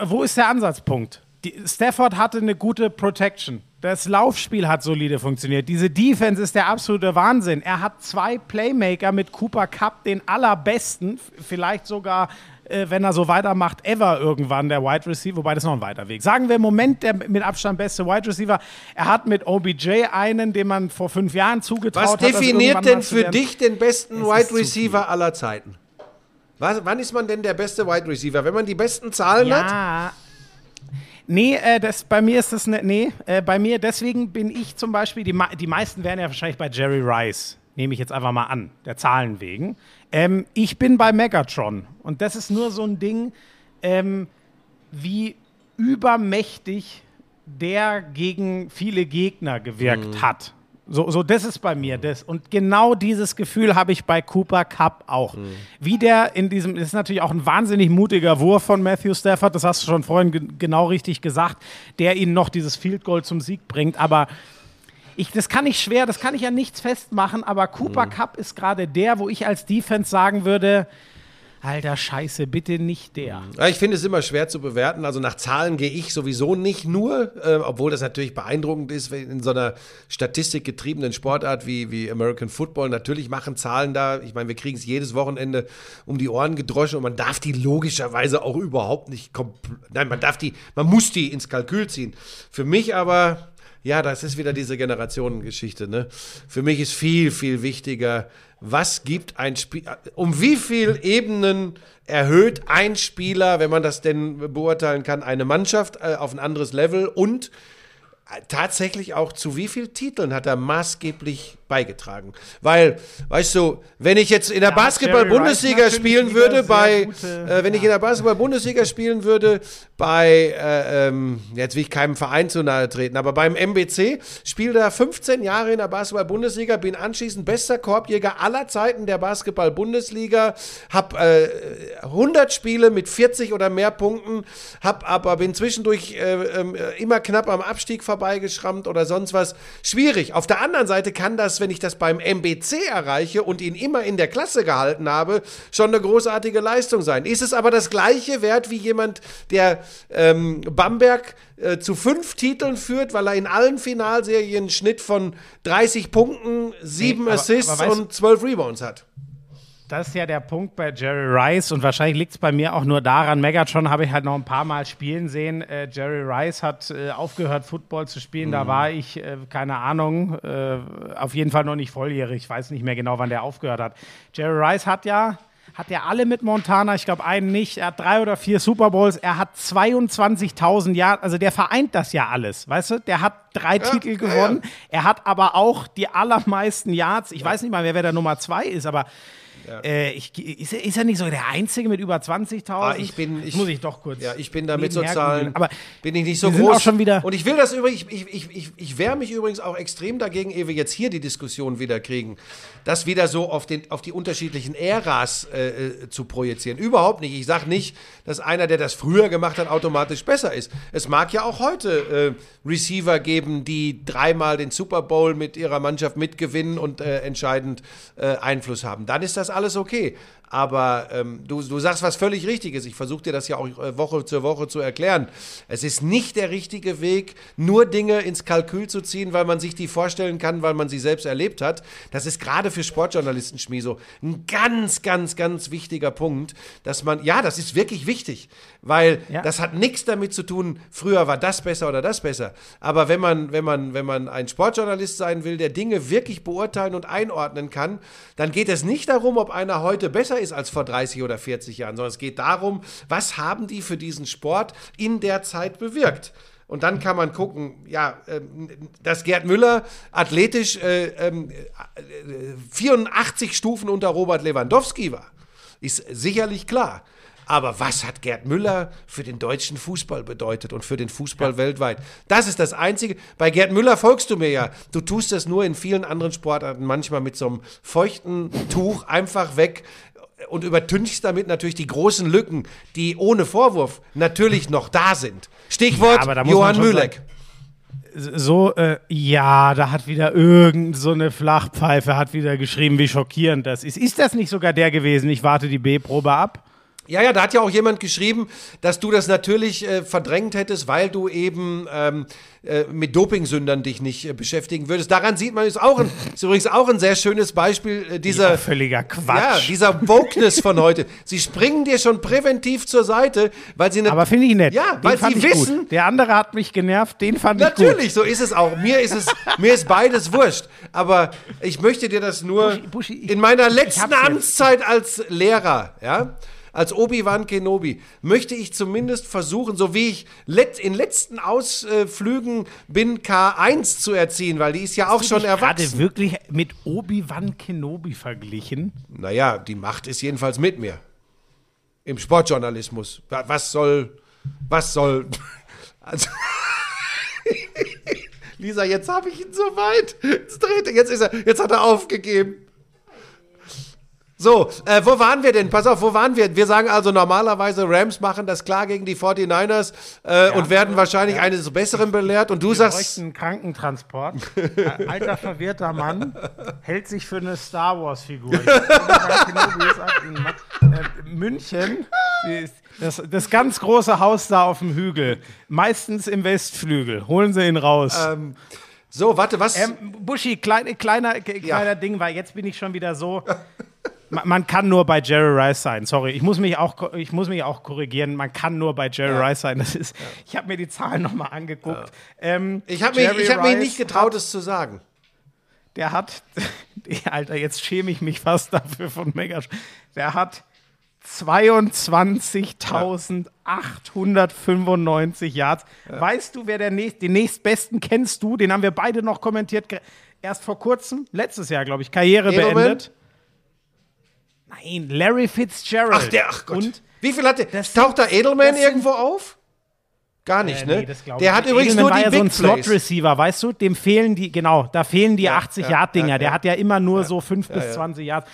wo ist der Ansatzpunkt? Die, Stafford hatte eine gute Protection. Das Laufspiel hat solide funktioniert. Diese Defense ist der absolute Wahnsinn. Er hat zwei Playmaker mit Cooper Cup, den allerbesten, vielleicht sogar, äh, wenn er so weitermacht, ever irgendwann der Wide Receiver, wobei das noch ein weiter Weg. Sagen wir im Moment der mit Abstand beste Wide Receiver. Er hat mit OBJ einen, den man vor fünf Jahren zugetraut Was hat. das definiert irgendwann denn für dich den besten Wide Receiver aller Zeiten? Was, wann ist man denn der beste Wide Receiver? Wenn man die besten Zahlen hat? Ja. Nee, äh, das, bei mir ist das ne, nee, äh, bei mir, deswegen bin ich zum Beispiel, die, die meisten wären ja wahrscheinlich bei Jerry Rice, nehme ich jetzt einfach mal an, der Zahlen wegen. Ähm, ich bin bei Megatron und das ist nur so ein Ding, ähm, wie übermächtig der gegen viele Gegner gewirkt hat. So, so, das ist bei mir das. Und genau dieses Gefühl habe ich bei Cooper Cup auch. Wie der in diesem, das ist natürlich auch ein wahnsinnig mutiger Wurf von Matthew Stafford, das hast du schon vorhin ge genau richtig gesagt, der ihnen noch dieses Field Goal zum Sieg bringt. Aber ich, das kann ich schwer, das kann ich ja nichts festmachen, aber Cooper Cup ist gerade der, wo ich als Defense sagen würde, alter Scheiße, bitte nicht der. Ja, ich finde es immer schwer zu bewerten. Also nach Zahlen gehe ich sowieso nicht nur, äh, obwohl das natürlich beeindruckend ist, in so einer statistikgetriebenen Sportart wie, wie American Football. Natürlich machen Zahlen da, ich meine, wir kriegen es jedes Wochenende um die Ohren gedroschen und man darf die logischerweise auch überhaupt nicht kompl- Nein, man darf die, man muss die ins Kalkül ziehen. Für mich aber, ja, das ist wieder diese Generationengeschichte. Ne? Für mich ist viel, viel wichtiger, was gibt ein Spiel, um wie viel Ebenen erhöht ein Spieler, wenn man das denn beurteilen kann, eine Mannschaft äh, auf ein anderes Level und äh, tatsächlich auch zu wie vielen Titeln hat er maßgeblich beigetragen? Weil, weißt du, wenn ich jetzt in der Da hat Basketball-Bundesliga spielen würde, bei, gute- äh, wenn ich in der Basketball-Bundesliga spielen würde, bei, äh, ähm, jetzt will ich keinem Verein zu nahe treten, aber beim MBC spielt er 15 Jahre in der Basketball-Bundesliga, bin anschließend bester Korbjäger aller Zeiten der Basketball-Bundesliga, hab äh, 100 Spiele mit 40 oder mehr Punkten, hab aber bin zwischendurch äh, ähm, immer knapp am Abstieg vorbeigeschrammt oder sonst was. Schwierig. Auf der anderen Seite kann das, wenn ich das beim MBC erreiche und ihn immer in der Klasse gehalten habe, schon eine großartige Leistung sein. Ist es aber das gleiche wert wie jemand, der ähm, Bamberg äh, zu fünf Titeln führt, weil er in allen Finalserien einen Schnitt von 30 Punkten, sieben Nee, aber- Assists aber und 12 Rebounds hat? Das ist ja der Punkt bei Jerry Rice und wahrscheinlich liegt es bei mir auch nur daran. Megatron habe ich halt noch ein paar Mal spielen sehen. Äh, Jerry Rice hat äh, aufgehört, Football zu spielen. Mhm. Da war ich, äh, keine Ahnung, äh, auf jeden Fall noch nicht volljährig. Ich weiß nicht mehr genau, wann der aufgehört hat. Jerry Rice hat ja. Hat er alle mit Montana, ich glaube einen nicht. Er hat drei oder vier Super Bowls. Er hat 22.000 Jahre, also der vereint das ja alles, weißt du? Der hat drei Titel gewonnen. Er hat aber auch die allermeisten Yards. Ich weiß nicht mal, wer, wer der Nummer zwei ist, aber äh, ich, ist, er- ist er nicht so der Einzige mit über 20.000? Ah, ich bin- ich- muss ich doch kurz. Ja, ich bin da mit Sozialen. Aber bin ich nicht so groß. auch schon wieder- Und ich will das übrigens, ich, ich, ich, ich wehre mich übrigens auch extrem dagegen, ehe wir jetzt hier die Diskussion wieder kriegen, das wieder so auf, den, auf die unterschiedlichen Äras äh, äh, zu projizieren. Überhaupt nicht. Ich sage nicht, dass einer, der das früher gemacht hat, automatisch besser ist. Es mag ja auch heute äh, Receiver geben, die dreimal den Super Bowl mit ihrer Mannschaft mitgewinnen und äh, entscheidend äh, Einfluss haben. Dann ist das alles okay. Aber ähm, du, du sagst was völlig Richtiges. Ich versuche dir das ja auch äh, Woche zu Woche zu erklären. Es ist nicht der richtige Weg, nur Dinge ins Kalkül zu ziehen, weil man sich die vorstellen kann, weil man sie selbst erlebt hat. Das ist gerade für Sportjournalisten, Schmieso, ein ganz, ganz, ganz wichtiger Punkt, dass man, ja, das ist wirklich wichtig, weil Ja. das hat nichts damit zu tun, früher war das besser oder das besser. Aber wenn man, wenn man, wenn man ein Sportjournalist sein will, der Dinge wirklich beurteilen und einordnen kann, dann geht es nicht darum, ob einer heute besser ist als vor 30 oder 40 Jahren, sondern es geht darum, was haben die für diesen Sport in der Zeit bewirkt. Und dann kann man gucken, ja, ähm, dass Gerd Müller athletisch äh, ähm, äh, 84 Stufen unter Robert Lewandowski war, ist sicherlich klar. Aber was hat Gerd Müller für den deutschen Fußball bedeutet und für den Fußball weltweit? Das ist das Einzige. Bei Gerd Müller folgst du mir ja. Du tust das nur in vielen anderen Sportarten manchmal mit so einem feuchten Tuch einfach weg. Und übertünchst damit natürlich die großen Lücken, die ohne Vorwurf natürlich noch da sind. Stichwort man Johann Mühleck. So, äh, ja, da hat wieder irgend so eine Flachpfeife hat wieder geschrieben, wie schockierend das ist. Ist das nicht sogar der gewesen? Ich warte die B-Probe ab. Ja, ja, da hat ja auch jemand geschrieben, dass du das natürlich äh, verdrängt hättest, weil du eben ähm, äh, mit Dopingsündern dich nicht äh, beschäftigen würdest. Daran sieht man, ist auch ein, (laughs) ist übrigens auch ein sehr schönes Beispiel äh, dieser Ja, völliger Quatsch. Ja, dieser Wokeness von heute. Sie springen dir schon präventiv zur Seite, weil sie eine Aber finde ich nett. Ja, Den weil sie wissen, Gut. Der andere hat mich genervt, den fand ich gut. Natürlich, so ist es auch. Mir ist es, mir ist beides wurscht. Aber ich möchte dir das nur Buschi, Buschi, ich- in meiner letzten. Amtszeit als Lehrer, ja, als Obi-Wan Kenobi, möchte ich zumindest versuchen, so wie ich let, in letzten Ausflügen bin, K1 zu erziehen, weil die ist ja auch schon Gerade erwachsen. wirklich mit Obi-Wan Kenobi verglichen. Naja, die Macht ist jedenfalls mit mir. Im Sportjournalismus. Wa- Was soll, was soll, (laughs) also, (laughs) Lisa, jetzt habe ich ihn so weit. Jetzt dreht er, jetzt ist er, jetzt hat er aufgegeben. So, äh, wo waren wir denn? Pass auf, wo waren wir? Wir sagen also normalerweise, Rams machen das klar gegen die 49ers äh, und werden wahrscheinlich eines Besseren belehrt. Und du Wir sagst, einen Krankentransport. Ein alter, verwirrter Mann hält sich für eine Star Wars-Figur. Äh, München, das, das ganz große Haus da auf dem Hügel, meistens im Westflügel. Holen Sie ihn raus. so, warte, was? Ähm, Buschi, kleine, kleiner, kleiner Ding, weil jetzt bin ich schon wieder so. Man, kann nur bei Jerry Rice sein. Sorry, ich muss mich auch, ich muss mich auch korrigieren. Man kann nur bei Jerry Rice sein. Das ist, Ich habe mir die Zahlen nochmal angeguckt. Ähm, ich habe mich, ich hab mich nicht getraut, es zu sagen. Der hat, (laughs) Alter, jetzt schäme ich mich fast dafür von Mega. Der hat 22.895 Yards. Weißt du, wer der nächst, den nächstbesten kennst du? Den haben wir beide noch kommentiert. Erst vor kurzem, letztes Jahr, glaube ich, Karriere Edelman? beendet. Nein, Larry Fitzgerald. Ach, der, ach Gott. Und Wie viel hat der? Das Taucht da Edelman sind- irgendwo auf? Gar nicht, Äh, ne? nee, das der ich hat nicht. übrigens Edelman nur war die ja so ein Big Plays. Slot-Receiver, weißt du? Dem fehlen die, genau, da fehlen die 80-Yard-Dinger. ja, der ja. hat ja immer nur so 5 bis 20 Yards.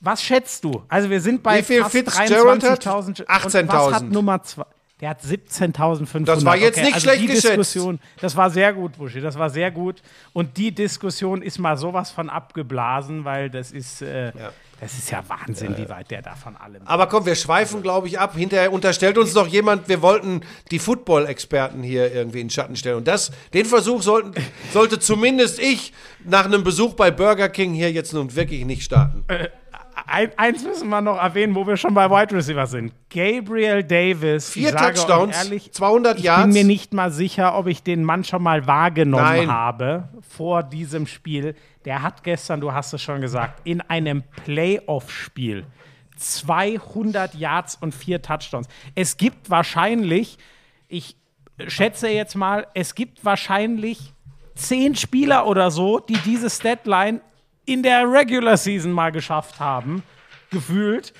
Was schätzt du? Also wir sind bei Wie viel fast Fitzgerald hat? 23.000. Und 18.000. Was hat Nummer 2? Der hat 17.500. Das war jetzt okay, nicht also schlecht die geschätzt. Diskussion, das war sehr gut, Buschi, das war sehr gut. Und die Diskussion ist mal sowas von abgeblasen, weil das ist, äh, das ist ja Wahnsinn, wie weit der da von allem Aber komm, wir schweifen, glaube ich, ab. Hinterher unterstellt uns noch jemand, wir wollten die Football-Experten hier irgendwie in den Schatten stellen. Und das, den Versuch sollten, sollte zumindest ich nach einem Besuch bei Burger King hier jetzt nun wirklich nicht starten. Ein, eins müssen wir noch erwähnen, wo wir schon bei Wide Receiver sind. Gabriel Davis. Vier ich Touchdowns, ehrlich, 200 ich Yards. bin mir nicht mal sicher, ob ich den Mann schon mal wahrgenommen Nein. habe vor diesem Spiel. Der hat gestern, du hast es schon gesagt, in einem Playoff-Spiel 200 Yards und vier Touchdowns. Es gibt wahrscheinlich, ich schätze jetzt mal, es gibt wahrscheinlich zehn Spieler oder so, die diese Statline in der Regular Season mal geschafft haben, gefühlt.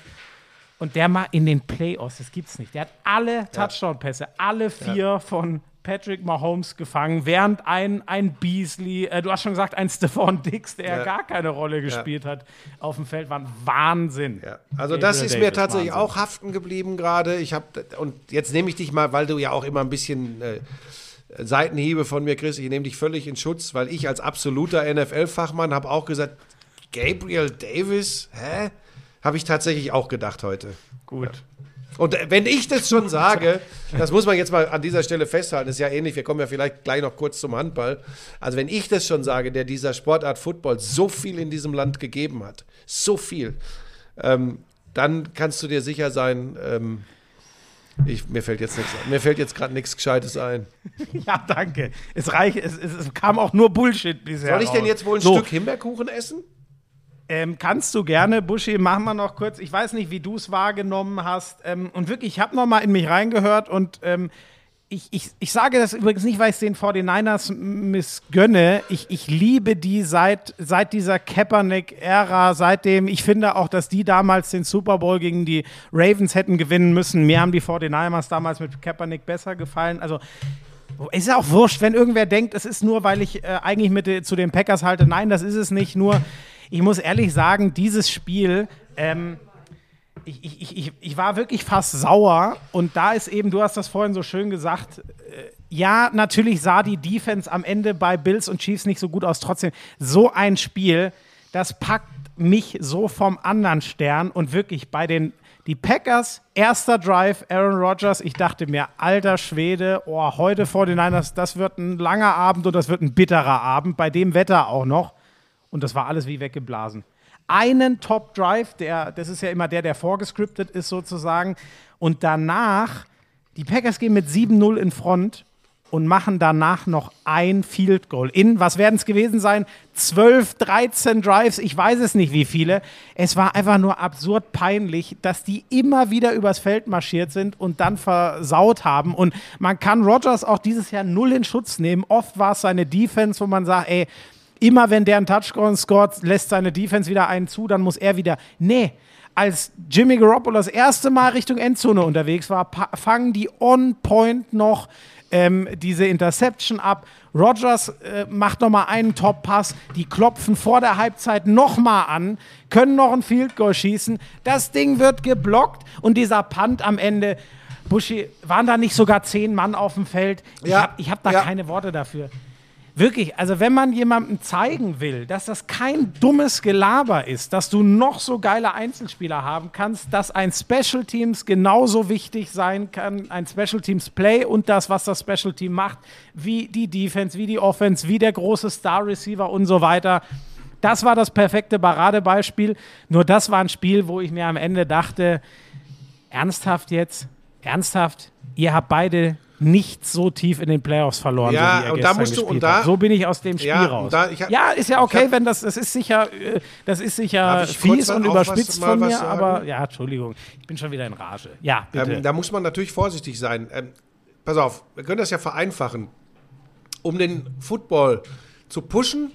Und der mal in den Playoffs, das gibt's nicht. Der hat alle Touchdown-Pässe, alle vier von Patrick Mahomes gefangen, während ein, ein Beasley, äh, du hast schon gesagt, ein Stephon Dix, der Ja. gar keine Rolle gespielt hat auf dem Feld, war ein Wahnsinn. Ja, also Gabriel das ist mir Davis, tatsächlich Wahnsinn. auch haften geblieben gerade. Ich habe und jetzt nehme ich dich mal, weil du ja auch immer ein bisschen äh, Seitenhiebe von mir kriegst. Ich nehme dich völlig in Schutz, weil ich als absoluter NFL-Fachmann habe auch gesagt, Gabriel Davis, hä? Habe ich tatsächlich auch gedacht heute. Gut. Und äh, wenn ich das schon sage, das muss man jetzt mal an dieser Stelle festhalten, ist ja ähnlich, wir kommen ja vielleicht gleich noch kurz zum Handball. Also wenn ich das schon sage, der dieser Sportart Football so viel in diesem Land gegeben hat, so viel, ähm, dann kannst du dir sicher sein, ähm, ich, mir fällt jetzt nichts, mir fällt jetzt gerade nichts Gescheites ein. (laughs) Ja, danke. Es, reicht, es, es, es kam auch nur Bullshit bisher. Soll ich denn jetzt wohl ein so, Stück Himbeerkuchen essen? Ähm, kannst du gerne, Buschi, machen wir noch kurz. Ich weiß nicht, wie du es wahrgenommen hast. Ähm, und wirklich, ich habe noch mal in mich reingehört und ähm, ich, ich, ich sage das übrigens nicht, weil ich es den 49ers missgönne. Ich, ich liebe die seit, seit dieser Kaepernick-Ära, seitdem, ich finde auch, dass die damals den Super Bowl gegen die Ravens hätten gewinnen müssen. Mir haben die 49ers damals mit Kaepernick besser gefallen. Also es ist auch wurscht, wenn irgendwer denkt, es ist nur, weil ich äh, eigentlich mit, äh, zu den Packers halte. Nein, das ist es nicht. Nur, ich muss ehrlich sagen, dieses Spiel, ähm, ich, ich, ich- ich, war wirklich fast sauer und da ist eben, du hast das vorhin so schön gesagt, äh, ja, natürlich sah die Defense am Ende bei Bills und Chiefs nicht so gut aus. Trotzdem, so ein Spiel, das packt mich so vom anderen Stern und wirklich bei den die Packers, erster Drive, Aaron Rodgers, ich dachte mir, alter Schwede, oh, heute vor den Niners, das wird ein langer Abend und das wird ein bitterer Abend, bei dem Wetter auch noch. Und das war alles wie weggeblasen. Einen Top Drive, der, das ist ja immer der, der vorgescriptet ist sozusagen. Und danach, die Packers gehen mit 7-0 in Front und machen danach noch ein Field Goal. In, was werden es gewesen sein? 12, 13 Drives, ich weiß es nicht wie viele. Es war einfach nur absurd peinlich, dass die immer wieder übers Feld marschiert sind und dann versaut haben. Und man kann Rodgers auch dieses Jahr null in Schutz nehmen. Oft war es seine Defense, wo man sagt, ey, immer wenn der einen Touchdown scoret, lässt seine Defense wieder einen zu, dann muss er wieder. Nee, als Jimmy Garoppolo das erste Mal Richtung Endzone unterwegs war, fangen die on point noch ähm, diese Interception ab. Rogers äh, macht nochmal einen Top-Pass. Die klopfen vor der Halbzeit nochmal an, können noch ein Field Goal schießen. Das Ding wird geblockt und dieser Punt am Ende. Buschi, waren da nicht sogar zehn Mann auf dem Feld? Ich Ja, habe hab da ja. keine Worte dafür. Wirklich, also wenn man jemandem zeigen will, dass das kein dummes Gelaber ist, dass du noch so geile Einzelspieler haben kannst, dass ein Special Teams genauso wichtig sein kann, ein Special Teams Play und das, was das Special Team macht, wie die Defense, wie die Offense, wie der große Star Receiver und so weiter. Das war das perfekte Paradebeispiel. Nur das war ein Spiel, wo ich mir am Ende dachte, ernsthaft jetzt, ernsthaft, ihr habt beide nicht so tief in den Playoffs verloren, Ja, so wie und da musst du- und da- habt. So bin ich aus dem Spiel Ja, raus. da- hab- ja, ist ja okay, hab- wenn das, das ist sicher, äh, das ist sicher fies und was- überspitzt mal von was mir, aber ja, Entschuldigung, ich bin schon wieder in Rage. Ja, bitte. Ähm, da muss man natürlich vorsichtig sein. Ähm, pass auf, wir können das ja vereinfachen. Um den Football zu pushen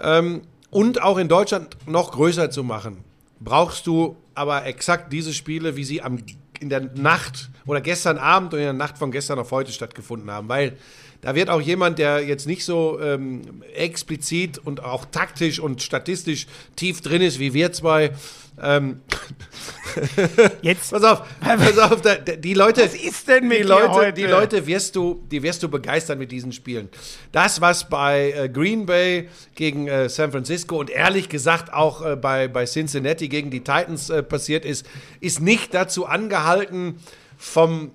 ähm, und auch in Deutschland noch größer zu machen, brauchst du aber exakt diese Spiele, wie sie am, in der Nacht oder gestern Abend und in der Nacht von gestern auf heute stattgefunden haben. Weil da wird auch jemand, der jetzt nicht so ähm, explizit und auch taktisch und statistisch tief drin ist wie wir zwei, ähm, (laughs) Jetzt, Pass auf, pass auf, da, die Leute, Was ist denn mit die Leute, die Leute wirst du, die wirst du begeistern mit diesen Spielen. Das, was bei äh, Green Bay gegen äh, San Francisco und ehrlich gesagt auch äh, bei, bei Cincinnati gegen die Titans äh, passiert ist, ist nicht dazu angehalten, vom,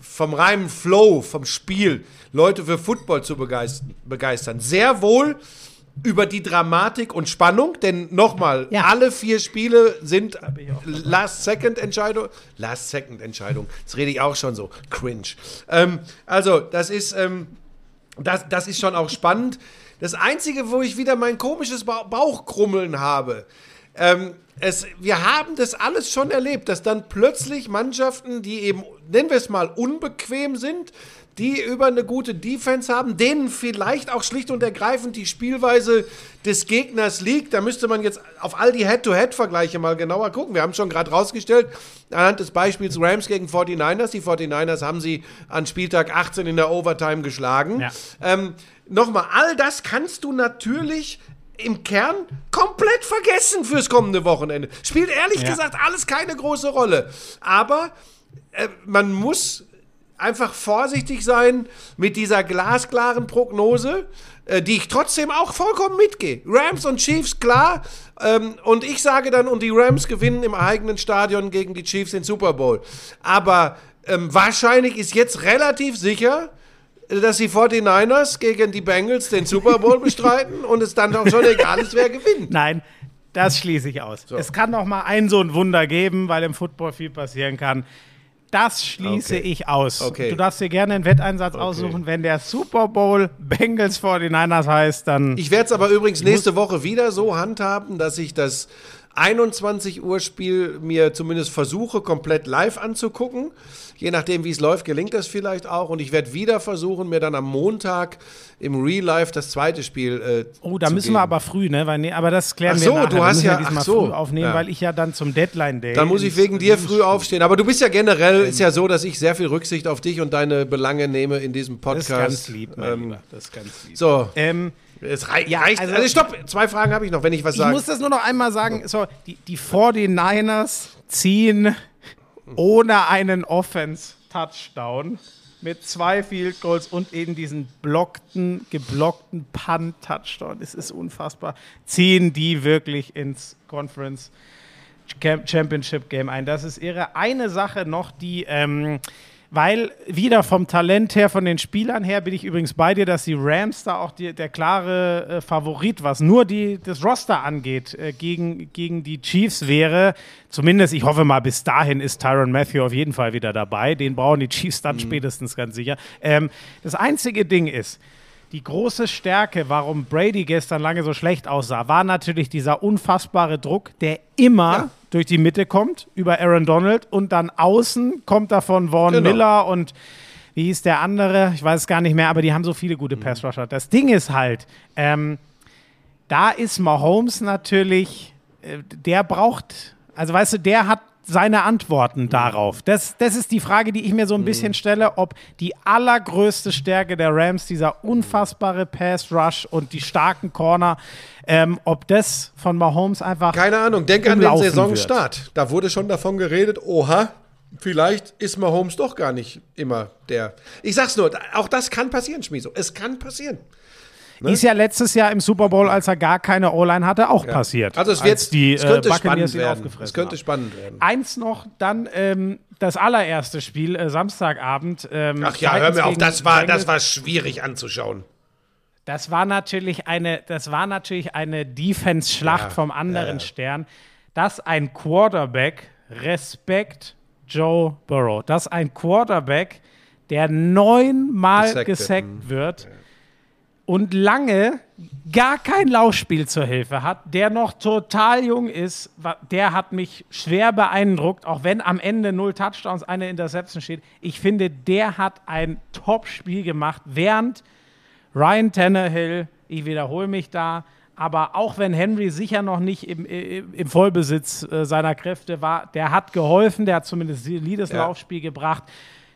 vom reinen Flow, vom Spiel, Leute für Football zu begeistern. begeistern. Sehr wohl über die Dramatik und Spannung, denn nochmal, Ja. alle vier Spiele sind Last-Second-Entscheidung. Last-Second-Entscheidung. Das rede ich auch schon so. Cringe. Ähm, also, das ist, ähm, das, das ist schon auch spannend. Das Einzige, wo ich wieder mein komisches ba Bauchkrummeln habe, ähm, es, wir haben das alles schon erlebt, dass dann plötzlich Mannschaften, die eben, nennen wir es mal, unbequem sind, die über eine gute Defense haben, denen vielleicht auch schlicht und ergreifend die Spielweise des Gegners liegt. Da müsste man jetzt auf all die Head-to-Head-Vergleiche mal genauer gucken. Wir haben schon gerade rausgestellt, anhand des Beispiels Rams gegen 49ers. Die 49ers haben sie an Spieltag 18 in der Overtime geschlagen. Ja. Ähm, Nochmal, all das kannst du natürlich im Kern komplett vergessen fürs kommende Wochenende. Spielt ehrlich Ja. gesagt alles keine große Rolle. Aber äh, man muss einfach vorsichtig sein mit dieser glasklaren Prognose, äh, die ich trotzdem auch vollkommen mitgehe. Rams und Chiefs, klar. Ähm, und ich sage dann, und die Rams gewinnen im eigenen Stadion gegen die Chiefs den Super Bowl. Aber ähm, wahrscheinlich ist jetzt relativ sicher, dass die 49ers gegen die Bengals den Super Bowl (laughs) bestreiten und es dann auch schon egal ist, wer gewinnt. Nein, das schließe ich aus. Es kann noch mal ein so ein Wunder geben, weil im Football viel passieren kann. Das schließe Okay. ich aus. Okay. Du darfst dir gerne einen Wetteinsatz aussuchen. Wenn der Super Bowl Bengals 49ers heißt, dann Ich werde es aber übrigens nächste Woche wieder so handhaben, dass ich das 21 Uhr Spiel mir zumindest versuche, komplett live anzugucken. Je nachdem, wie es läuft, gelingt das vielleicht auch. Und ich werde wieder versuchen, mir dann am Montag im Real Life das zweite Spiel äh, Oh, da zu müssen geben. wir aber früh, ne? Weil, nee, aber das klären Ach wir so, nachher. du Wir hast ja- diesmal ach so. früh aufnehmen, Ja. weil ich ja dann zum Deadline Day. Dann muss ich wegen dir früh aufstehen. Aber du bist ja generell, ist ja so, dass ich sehr viel Rücksicht auf dich und deine Belange nehme in diesem Das Podcast. ist ganz lieb, mein Ähm, Lieber. Das ist ganz lieb. so, Ähm, es rei Ja, reicht. also- Also, stopp, zwei Fragen habe ich noch, wenn ich was ich sage. muss das nur noch einmal sagen. So, die, die 49ers ziehen ohne einen Offense-Touchdown mit zwei Field Goals und eben diesen blockten, geblockten Punt-Touchdown. Es ist unfassbar. Ziehen die wirklich ins Conference Championship Game ein. Das ist ihre eine Sache noch, die ähm, weil wieder vom Talent her, von den Spielern her, bin ich übrigens bei dir, dass die Rams da auch die, der klare äh, Favorit, was nur die, das Roster angeht, äh, gegen, gegen die Chiefs wäre. Zumindest, ich hoffe mal, bis dahin ist Tyron Matthew auf jeden Fall wieder dabei. Den brauchen die Chiefs dann spätestens ganz sicher. Ähm, das einzige Ding ist, die große Stärke, warum Brady gestern lange so schlecht aussah, war natürlich dieser unfassbare Druck, der immer Ja. durch die Mitte kommt, über Aaron Donald und dann außen kommt da von Vaughn Genau. Miller und wie hieß der andere? Ich weiß es gar nicht mehr, aber die haben so viele gute Mhm. Pass-Rusher. Das Ding ist halt, ähm, da ist Mahomes natürlich, äh, der braucht, also weißt du, der hat seine Antworten darauf. Das, das ist die Frage, die ich mir so ein bisschen stelle, ob die allergrößte Stärke der Rams, dieser unfassbare Pass-Rush und die starken Corner, ähm, ob das von Mahomes einfach Keine Ahnung, denk an den Saisonstart. Da wurde schon davon geredet, oha, vielleicht ist Mahomes doch gar nicht immer der. Ich sag's nur, auch das kann passieren, Schmieso. Es kann passieren. Ne? Ist ja letztes Jahr im Super Bowl, als er gar keine O-Line hatte, auch passiert. Also es, als wird, die es könnte äh, spannend werden. aufgefressen Es könnte haben. spannend werden. Eins noch, dann ähm, das allererste Spiel, äh, Samstagabend. Ähm, Ach ja, hör mir auf, das war, das war schwierig anzuschauen. Das war natürlich eine, das war natürlich eine Defense-Schlacht Ja, vom anderen ja, ja. Stern. Dass ein Quarterback, Respekt Joe Burrow, dass ein Quarterback, der neunmal Gesackt wird, gesackt wird und lange gar kein Laufspiel zur Hilfe hat, der noch total jung ist, der hat mich schwer beeindruckt, auch wenn am Ende null Touchdowns, eine Interception steht. Ich finde, der hat ein Top-Spiel gemacht, während Ryan Tannehill, ich wiederhole mich da, aber auch wenn Henry sicher noch nicht im, im, im Vollbesitz äh, seiner Kräfte war, der hat geholfen, der hat zumindest solides Ja. Laufspiel gebracht.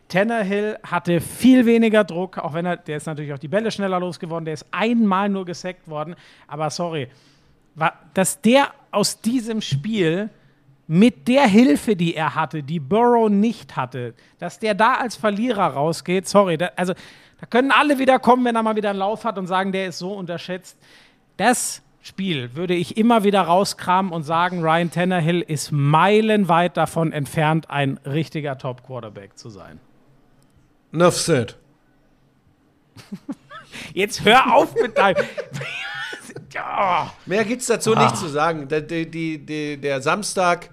Tannehill hatte viel weniger Druck, auch wenn er, der ist natürlich auch die Bälle schneller losgeworden, der ist einmal nur gesackt worden, aber sorry, wa- dass der aus diesem Spiel mit der Hilfe, die er hatte, die Burrow nicht hatte, dass der da als Verlierer rausgeht, sorry, da, also da können alle wieder kommen, wenn er mal wieder einen Lauf hat und sagen, der ist so unterschätzt. Das Spiel würde ich immer wieder rauskramen und sagen, Ryan Tannehill ist meilenweit davon entfernt, ein richtiger Top-Quarterback zu sein. Enough said. (laughs) Jetzt hör auf mit deinem. Ja. (laughs) Mehr gibt's dazu nicht zu sagen. Der, die, die, der Samstag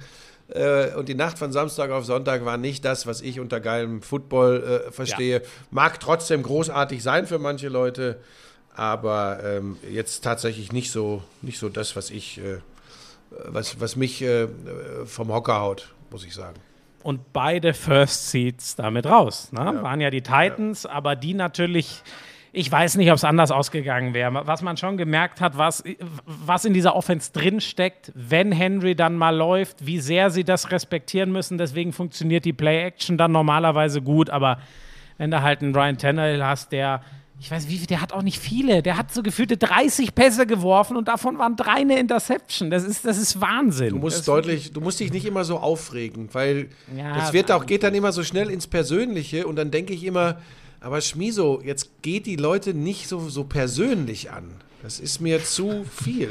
äh, und die Nacht von Samstag auf Sonntag war nicht das, was ich unter geilem Football äh, verstehe. Mag trotzdem großartig sein für manche Leute, aber ähm, jetzt tatsächlich nicht so, nicht so das, was ich, äh, was, was mich äh, vom Hocker haut, muss ich sagen. Und beide First Seeds damit raus. Ne? Waren ja die Titans, aber die natürlich, ich weiß nicht, ob es anders ausgegangen wäre. Was man schon gemerkt hat, was, was in dieser Offense drinsteckt, wenn Henry dann mal läuft, wie sehr sie das respektieren müssen. Deswegen funktioniert die Play-Action dann normalerweise gut, aber wenn du halt einen Ryan Tannehill hast, der ich weiß, wie viel, der hat auch nicht viele. Der hat so gefühlte 30 Pässe geworfen und davon waren drei eine Interception. Das ist, das ist Wahnsinn. Du musst das, deutlich, du musst dich nicht immer so aufregen, weil Ja, das wird auch, geht dann immer so schnell ins Persönliche und dann denke ich immer, aber Schmiso, jetzt geht die Leute nicht so, so persönlich an. Das ist mir zu viel.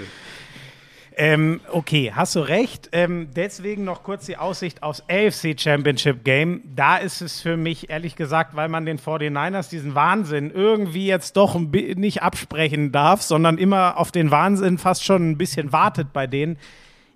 Ähm, okay, hast du recht. Ähm, deswegen noch kurz die Aussicht aufs AFC Championship Game. Da ist es für mich, ehrlich gesagt, weil man den 49ers diesen Wahnsinn irgendwie jetzt doch nicht absprechen darf, sondern immer auf den Wahnsinn fast schon ein bisschen wartet bei denen.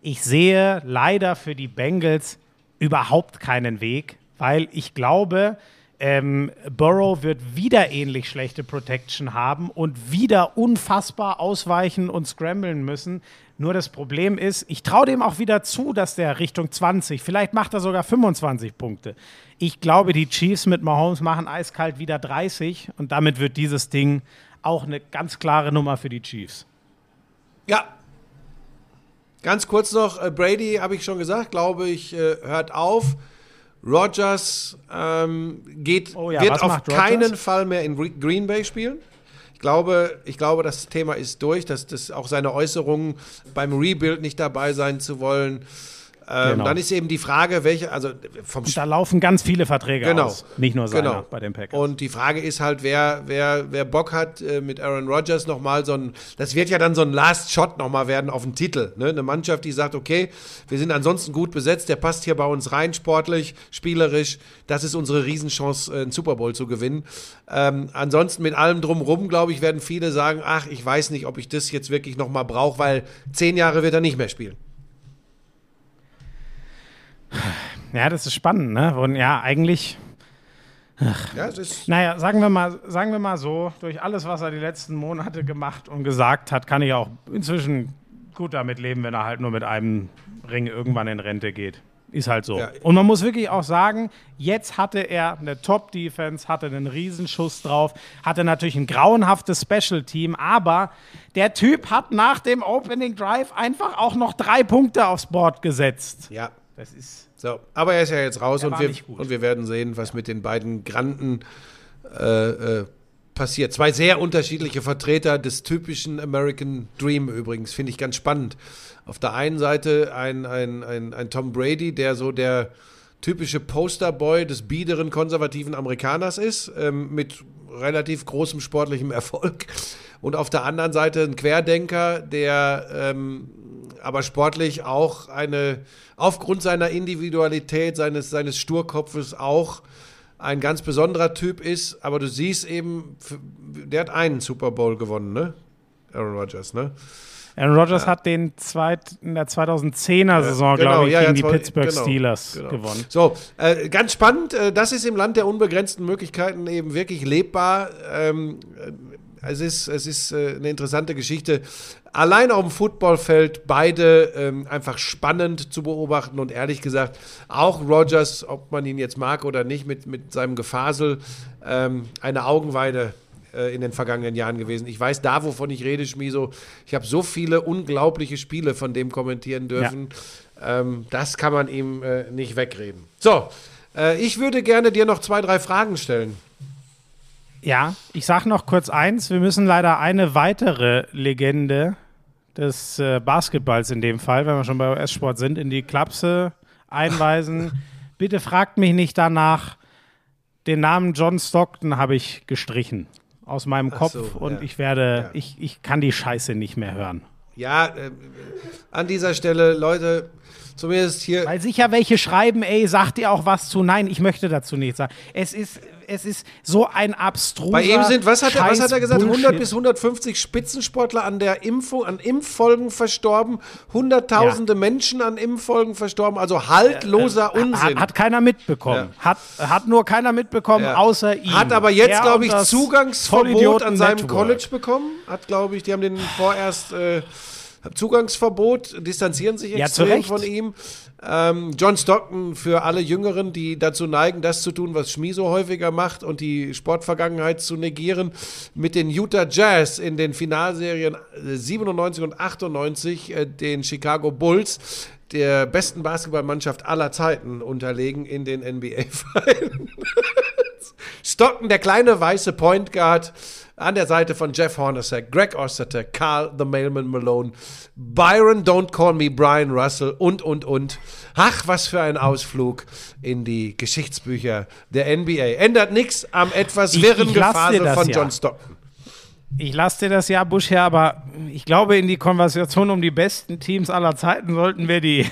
Ich sehe leider für die Bengals überhaupt keinen Weg, weil ich glaube, ähm, Burrow wird wieder ähnlich schlechte Protection haben und wieder unfassbar ausweichen und scramblen müssen. Nur das Problem ist, ich traue dem auch wieder zu, dass der Richtung 20, vielleicht macht er sogar 25 Punkte. Ich glaube, die Chiefs mit Mahomes machen eiskalt wieder 30 und damit wird dieses Ding auch eine ganz klare Nummer für die Chiefs. Ja. Ganz kurz noch, äh, Brady, habe ich schon gesagt, glaube ich, äh, hört auf. Rogers ähm, geht, Oh ja, wird auf keinen Fall mehr in Re- Green Bay spielen. Ich glaube, ich glaube, das Thema ist durch, dass das auch seine Äußerungen beim Rebuild nicht dabei sein zu wollen. Ähm, Genau. Dann ist eben die Frage, welche, also vom Da laufen ganz viele Verträge Genau. aus. Nicht nur seiner Genau. bei den Packers. Und die Frage ist halt, wer, wer, wer Bock hat, äh, mit Aaron Rodgers nochmal so ein, das wird ja dann so ein Last Shot nochmal werden auf den Titel. Ne? Eine Mannschaft, die sagt, okay, wir sind ansonsten gut besetzt, der passt hier bei uns rein, sportlich, spielerisch. Das ist unsere Riesenchance, äh, einen Super Bowl zu gewinnen. Ähm, ansonsten mit allem drumrum, glaube ich, werden viele sagen, ach, ich weiß nicht, ob ich das jetzt wirklich nochmal brauche, weil zehn Jahre wird er nicht mehr spielen. Ja, das ist spannend, ne? Und ja, eigentlich, Ja, es ist, naja, sagen wir mal, sagen wir mal so, durch alles, was er die letzten Monate gemacht und gesagt hat, kann ich auch inzwischen gut damit leben, wenn er halt nur mit einem Ring irgendwann in Rente geht. Ist halt so. Ja. Und man muss wirklich auch sagen, jetzt hatte er eine Top-Defense, hatte einen Riesenschuss drauf, hatte natürlich ein grauenhaftes Special-Team, aber der Typ hat nach dem Opening Drive einfach auch noch drei Punkte aufs Board gesetzt. ja, Das ist. So, aber er ist ja jetzt raus und wir, und wir werden sehen, was mit den beiden Granden äh, äh, passiert. Zwei sehr unterschiedliche Vertreter des typischen American Dream übrigens, finde ich ganz spannend. Auf der einen Seite ein, ein, ein, ein Tom Brady, der so der typische Posterboy des biederen konservativen Amerikaners ist, ähm, mit relativ großem sportlichem (laughs) Erfolg. Und auf der anderen Seite ein Querdenker, der ähm, aber sportlich auch eine, aufgrund seiner Individualität, seines, seines Sturkopfes auch ein ganz besonderer Typ ist. Aber du siehst eben, der hat einen Super Bowl gewonnen, ne? Aaron Rodgers, ne? Aaron Rodgers hat den zweit, in der 2010er Saison, Genau, glaube ich, ja, ja, gegen die Pittsburgh genau, Steelers genau. gewonnen. So, äh, ganz spannend. Äh, das ist im Land der unbegrenzten Möglichkeiten eben wirklich lebbar. Ähm, äh, es ist, es ist äh, eine interessante Geschichte. Allein auf dem Footballfeld beide ähm, einfach spannend zu beobachten und ehrlich gesagt, auch Rogers, ob man ihn jetzt mag oder nicht, mit, mit seinem Gefasel, ähm, eine Augenweide äh, in den vergangenen Jahren gewesen. Ich weiß da, wovon ich rede, Schmiso. Ich habe so viele unglaubliche Spiele von dem kommentieren dürfen. Ähm, das kann man ihm äh, nicht wegreden. So, äh, ich würde gerne dir noch zwei, drei Fragen stellen. Ja, ich sage noch kurz eins. Wir müssen leider eine weitere Legende des äh, Basketballs in dem Fall, wenn wir schon bei US-Sport sind, in die Klapse einweisen. (laughs) Bitte fragt mich nicht danach. Den Namen John Stockton habe ich gestrichen aus meinem Kopf so, und ja. ich werde, Ja. ich, ich kann die Scheiße nicht mehr hören. Ja, äh, an dieser Stelle, Leute, zumindest hier. Weil sicher welche schreiben, ey, sagt ihr auch was zu? Nein, ich möchte dazu nichts sagen. Es ist, es ist so ein abstruser Bei ihm sind, was hat, er, was hat er gesagt? 100 Scheiß-Bullshit. bis 150 Spitzensportler an der Impfung, an Impffolgen verstorben, hunderttausende Menschen an Impffolgen verstorben, also haltloser Unsinn. Hat, hat keiner mitbekommen. Hat, hat nur keiner mitbekommen, Ja. außer ihm. Hat aber jetzt, glaube ich, Zugangsverbot an seinem Network. College bekommen. Hat, glaube ich, die haben den vorerst äh, Zugangsverbot, distanzieren sich Ja, extrem Recht. von ihm. Ähm, John Stockton für alle Jüngeren, die dazu neigen, das zu tun, was Schmiso häufiger macht und die Sportvergangenheit zu negieren, mit den Utah Jazz in den Finalserien äh, 97 und 98 äh, den Chicago Bulls der besten Basketballmannschaft aller Zeiten unterlegen in den NBA-Finals. (laughs) Stockton, der kleine weiße Point Guard, an der Seite von Jeff Hornacek, Greg Ostertag, Carl the Mailman Malone, Byron Don't Call Me Brian Russell und, und, und. Ach, was für ein Ausflug in die Geschichtsbücher der NBA. Ändert nichts am etwas wirren ich Gefasel von ja. John Stockton. Ich lasse dir das ja, Busch, her, aber ich glaube, in die Konversation um die besten Teams aller Zeiten sollten wir die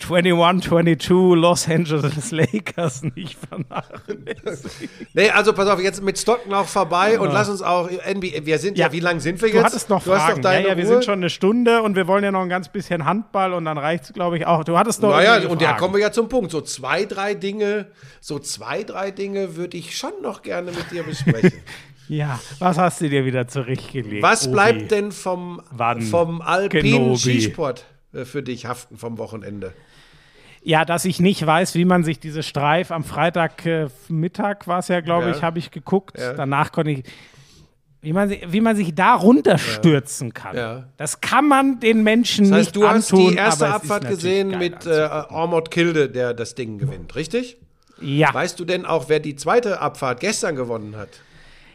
21-22 Los Angeles Lakers nicht vernachlässigen. Nee, also pass auf, jetzt mit Stockton auch vorbei und lass uns auch NBA. Wir sind ja, Ja. wie lang sind wir Du jetzt? hattest noch du hast Fragen. ja, ja, wir Uhr. sind schon eine Stunde und wir wollen ja noch ein ganz bisschen Handball und dann reicht es, glaube ich, auch. Du hattest noch Naja, und da kommen wir ja zum Punkt. So zwei, drei Dinge, so zwei, drei Dinge würde ich schon noch gerne mit dir besprechen. (laughs) Ja, was hast du dir wieder zurechtgelegt? Was Obi? bleibt denn vom, Wann? vom alpinen Kenobi. Skisport für dich haften vom Wochenende? Ja, dass ich nicht weiß, wie man sich diese Streif am Freitag äh, war es ja, glaube Ja. ich, habe ich geguckt. Ja. Danach konnte ich. Wie man, wie man sich da runterstürzen kann. Ja. Das kann man den Menschen Das heißt, nicht du hast antun. die erste Abfahrt gesehen mit äh. Ormod Kilde, der das Ding gewinnt, richtig? ja. Weißt du denn auch, wer die zweite Abfahrt gestern gewonnen hat?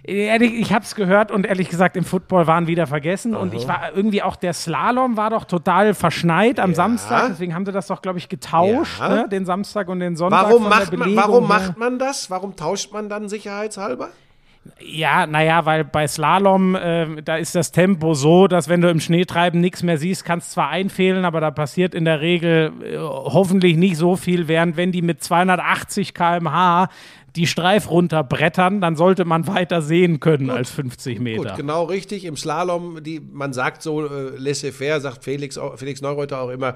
Ehrlich, ich habe es gehört und ehrlich gesagt im Football waren wieder vergessen und ich war irgendwie auch der Slalom war doch total verschneit am Ja. Samstag, deswegen haben sie das doch glaube ich getauscht, Ja. ne? den Samstag und den Sonntag. Warum, macht man, warum macht man das? Warum tauscht man dann sicherheitshalber? Ja, naja, weil bei Slalom, äh, da ist das Tempo so, dass wenn du im Schneetreiben nichts mehr siehst, kannst zwar einfehlen, aber da passiert in der Regel äh, hoffentlich nicht so viel, während wenn die mit 280 km/h die Streif runterbrettern, dann sollte man weiter sehen können als 50 Meter. Gut, genau richtig. Im Slalom, die, man sagt so äh, laissez-faire, sagt Felix, auch- Felix Neureuter auch immer,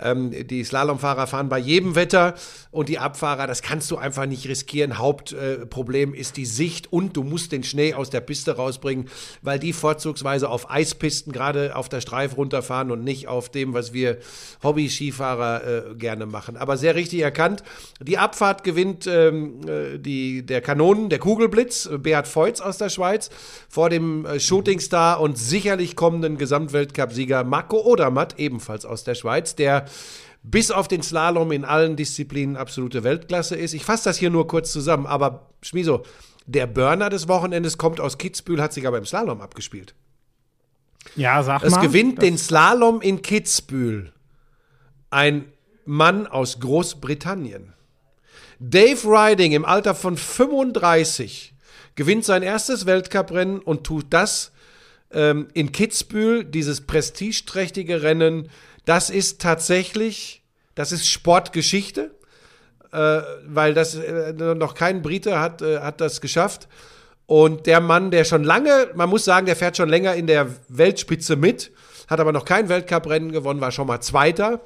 ähm, die Slalomfahrer fahren bei jedem Wetter und die Abfahrer, das kannst du einfach nicht riskieren. Hauptproblem äh, ist die Sicht und du musst den Schnee aus der Piste rausbringen, weil die vorzugsweise auf Eispisten gerade auf der Streif runterfahren und nicht auf dem, was wir Hobby-Skifahrer äh, gerne machen. Aber sehr richtig erkannt. Die Abfahrt gewinnt ähm, äh, die, der Kanonen, der Kugelblitz, äh, Beat Feutz aus der Schweiz, vor dem äh, Shootingstar und sicherlich kommenden Gesamtweltcup-Sieger Marco Odermatt, ebenfalls aus der Schweiz, der bis auf den Slalom in allen Disziplinen absolute Weltklasse ist. Ich fasse das hier nur kurz zusammen, aber Schmiso, der Burner des Wochenendes kommt aus Kitzbühel, hat sich aber im Slalom abgespielt. Ja, sag Es mal. gewinnt den Slalom in Kitzbühel ein Mann aus Großbritannien. Dave Riding im Alter von 35 gewinnt sein erstes Weltcuprennen und tut das ähm, in Kitzbühel, dieses prestigeträchtige Rennen. Das ist tatsächlich, das ist Sportgeschichte, äh, weil das äh, noch kein Brite hat, äh, hat das geschafft. Und der Mann, der schon lange, man muss sagen, der fährt schon länger in der Weltspitze mit, hat aber noch kein Weltcuprennen gewonnen, war schon mal Zweiter.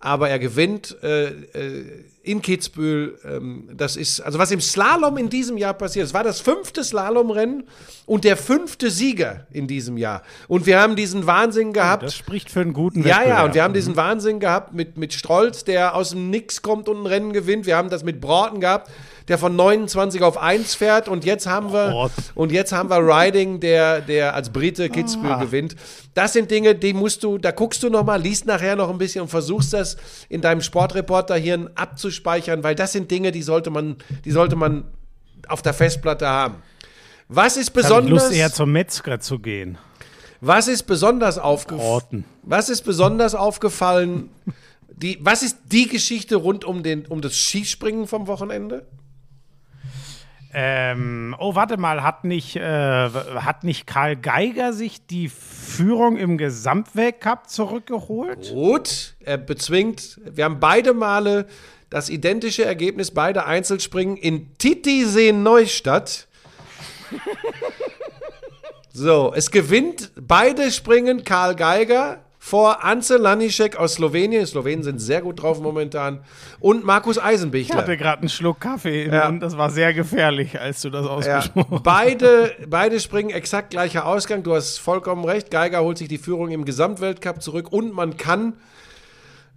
Aber er gewinnt äh, äh, in Kitzbühel. Ähm, das ist, also was im Slalom in diesem Jahr passiert, es war das fünfte Slalomrennen und der fünfte Sieger in diesem Jahr. Und wir haben diesen Wahnsinn gehabt. Das spricht für einen guten Ja, ja, Wettbewerb. und wir haben diesen Wahnsinn gehabt mit, mit Strolz, der aus dem Nix kommt und ein Rennen gewinnt. Wir haben das mit Broughton gehabt, der von 29 auf 1 fährt. Und jetzt haben wir, Broughton. und jetzt haben wir Riding, der, der als Brite Kitzbühel Ah. gewinnt. Das sind Dinge, die musst du, da guckst du noch mal, liest nachher noch ein bisschen und versuchst das in deinem Sportreporter-Hirn abzuspeichern, weil das sind Dinge, die sollte man, die sollte man auf der Festplatte haben. Was ist Ich besonders? Lust, eher zum Metzger zu gehen. Was ist besonders aufgefallen? Was ist besonders aufgefallen? Die, was ist die Geschichte rund um, den, um das Skispringen vom Wochenende? Ähm, oh, warte mal, hat nicht, äh, hat nicht Karl Geiger sich die Führung im Gesamtweltcup zurückgeholt? Gut, er bezwingt. Wir haben beide Male das identische Ergebnis, beide Einzelspringen in Titisee Neustadt. So, es gewinnt beide Springen Karl Geiger vor Ance Lanišek aus Slowenien. Die Slowenen sind sehr gut drauf momentan. Und Markus Ich Eisenbichler. hatte gerade einen Schluck Kaffee im Ja. Mund, das war sehr gefährlich, als du das Ja, ausgesprochen hast. beide, beide springen exakt gleicher Ausgang. Du hast vollkommen recht. Geiger holt sich die Führung im Gesamtweltcup zurück und man kann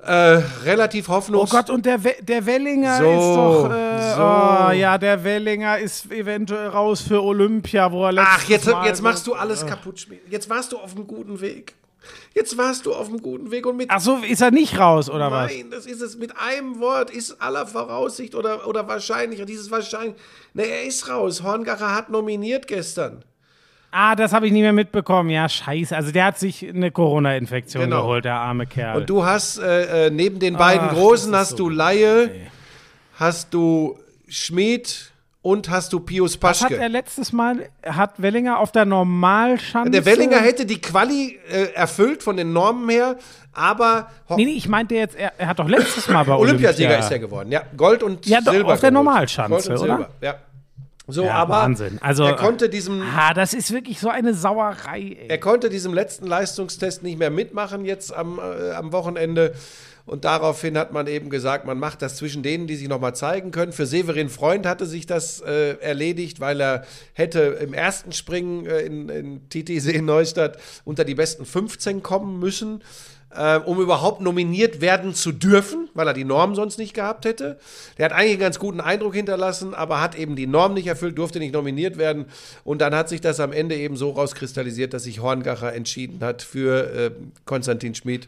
äh, relativ Oh hoffnungslos. Gott, und der, We der Wellinger So, ist doch. Äh, so. oh, ja, der Wellinger ist eventuell raus für Olympia, wo er letztes Ach, jetzt, Mal jetzt machst du alles kaputt. Schmied. Jetzt warst du auf einem guten Weg. Jetzt warst du auf einem guten Weg und mit Ach so, ist er nicht raus, oder was? Nein, das ist es. Mit einem Wort ist aller Voraussicht oder, oder wahrscheinlich. Dieses wahrscheinlich. Ne, er ist raus. Horngacher hat nominiert gestern. Ah, das habe ich nicht mehr mitbekommen. Ja, scheiße. Also der hat sich eine Corona-Infektion Genau. geholt, der arme Kerl. Und du hast äh, äh, neben den beiden Ach, Großen hast so du Laie, hast du Schmid und hast du Pius Was hat Paschke. er letztes Mal? Hat Wellinger auf der Normalschanze? Der Wellinger hätte die Quali äh, erfüllt von den Normen her, aber Nee, nee, ich meinte jetzt, er, er hat doch letztes Mal bei Olympiasieger Olympia. ist er geworden. Ja, Gold und Ja, doch, Silber. auf der. Normalschanze, oder? Ja. So, Ja, aber Wahnsinn. Also, er konnte diesem Ah, das ist wirklich so eine Sauerei, ey. Er konnte diesem letzten Leistungstest nicht mehr mitmachen jetzt am, äh, am Wochenende. Und daraufhin hat man eben gesagt, man macht das zwischen denen, die sich nochmal zeigen können. Für Severin Freund hatte sich das äh, erledigt, weil er hätte im ersten Springen äh, in, in Titisee Neustadt unter die besten 15 kommen müssen, äh, um überhaupt nominiert werden zu dürfen, weil er die Norm sonst nicht gehabt hätte. Der hat eigentlich einen ganz guten Eindruck hinterlassen, aber hat eben die Norm nicht erfüllt, durfte nicht nominiert werden. Und dann hat sich das am Ende eben so rauskristallisiert, dass sich Horngacher entschieden hat für äh, Konstantin Schmid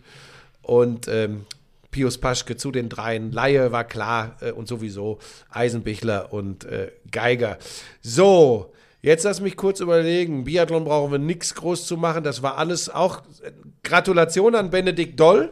und ähm, Pius Paschke zu den dreien. Laie war klar äh, und sowieso Eisenbichler und äh, Geiger. So, Jetzt lass mich kurz überlegen. Biathlon brauchen wir nichts groß zu machen. Das war alles auch. Gratulation an Benedikt Doll.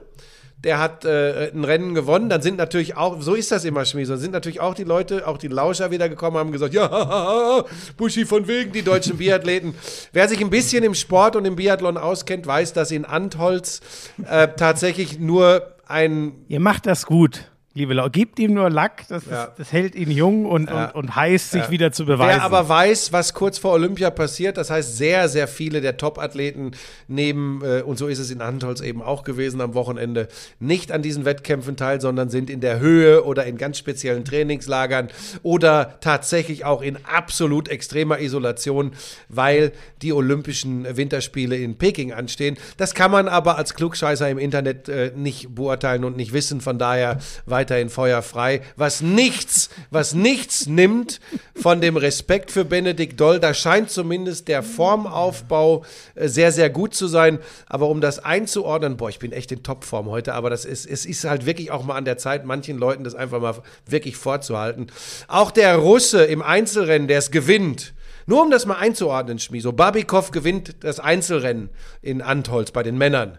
Der hat äh, ein Rennen gewonnen. Dann sind natürlich auch, so ist das immer, Schmies, sind natürlich auch die Leute, auch die Lauscher wieder gekommen, haben gesagt, ja, (laughs) Buschi von wegen, die deutschen Biathleten. Wer sich ein bisschen im Sport und im Biathlon auskennt, weiß, dass in Antholz äh, tatsächlich nur ein Ihr macht das gut, liebe Leute. Gebt ihm nur Lack, das, Ja. das, das hält ihn jung und, und, und heiß, sich wieder zu beweisen. Wer aber weiß, was kurz vor Olympia passiert, das heißt, sehr, sehr viele der Top-Athleten nehmen, äh, und so ist es in Antolz eben auch gewesen am Wochenende, nicht an diesen Wettkämpfen teil, sondern sind in der Höhe oder in ganz speziellen Trainingslagern oder tatsächlich auch in absolut extremer Isolation, weil die Olympischen Winterspiele in Peking anstehen. Das kann man aber als Klugscheißer im Internet äh, nicht beurteilen und nicht wissen. Von daher weiterhin Feuer frei. Was nichts, was nichts nimmt von dem Respekt für Benedikt Doll. Da scheint zumindest der Formaufbau äh, sehr, sehr gut zu sein. Aber um das einzuordnen, boah, ich bin echt in Topform heute, aber das ist, es ist halt wirklich auch mal an der Zeit, manchen Leuten das einfach mal wirklich vorzuhalten. Auch der Russe im Einzelrennen, der es gewinnt, nur um das mal einzuordnen, Schmieso. Babikow gewinnt das Einzelrennen in Antholz bei den Männern.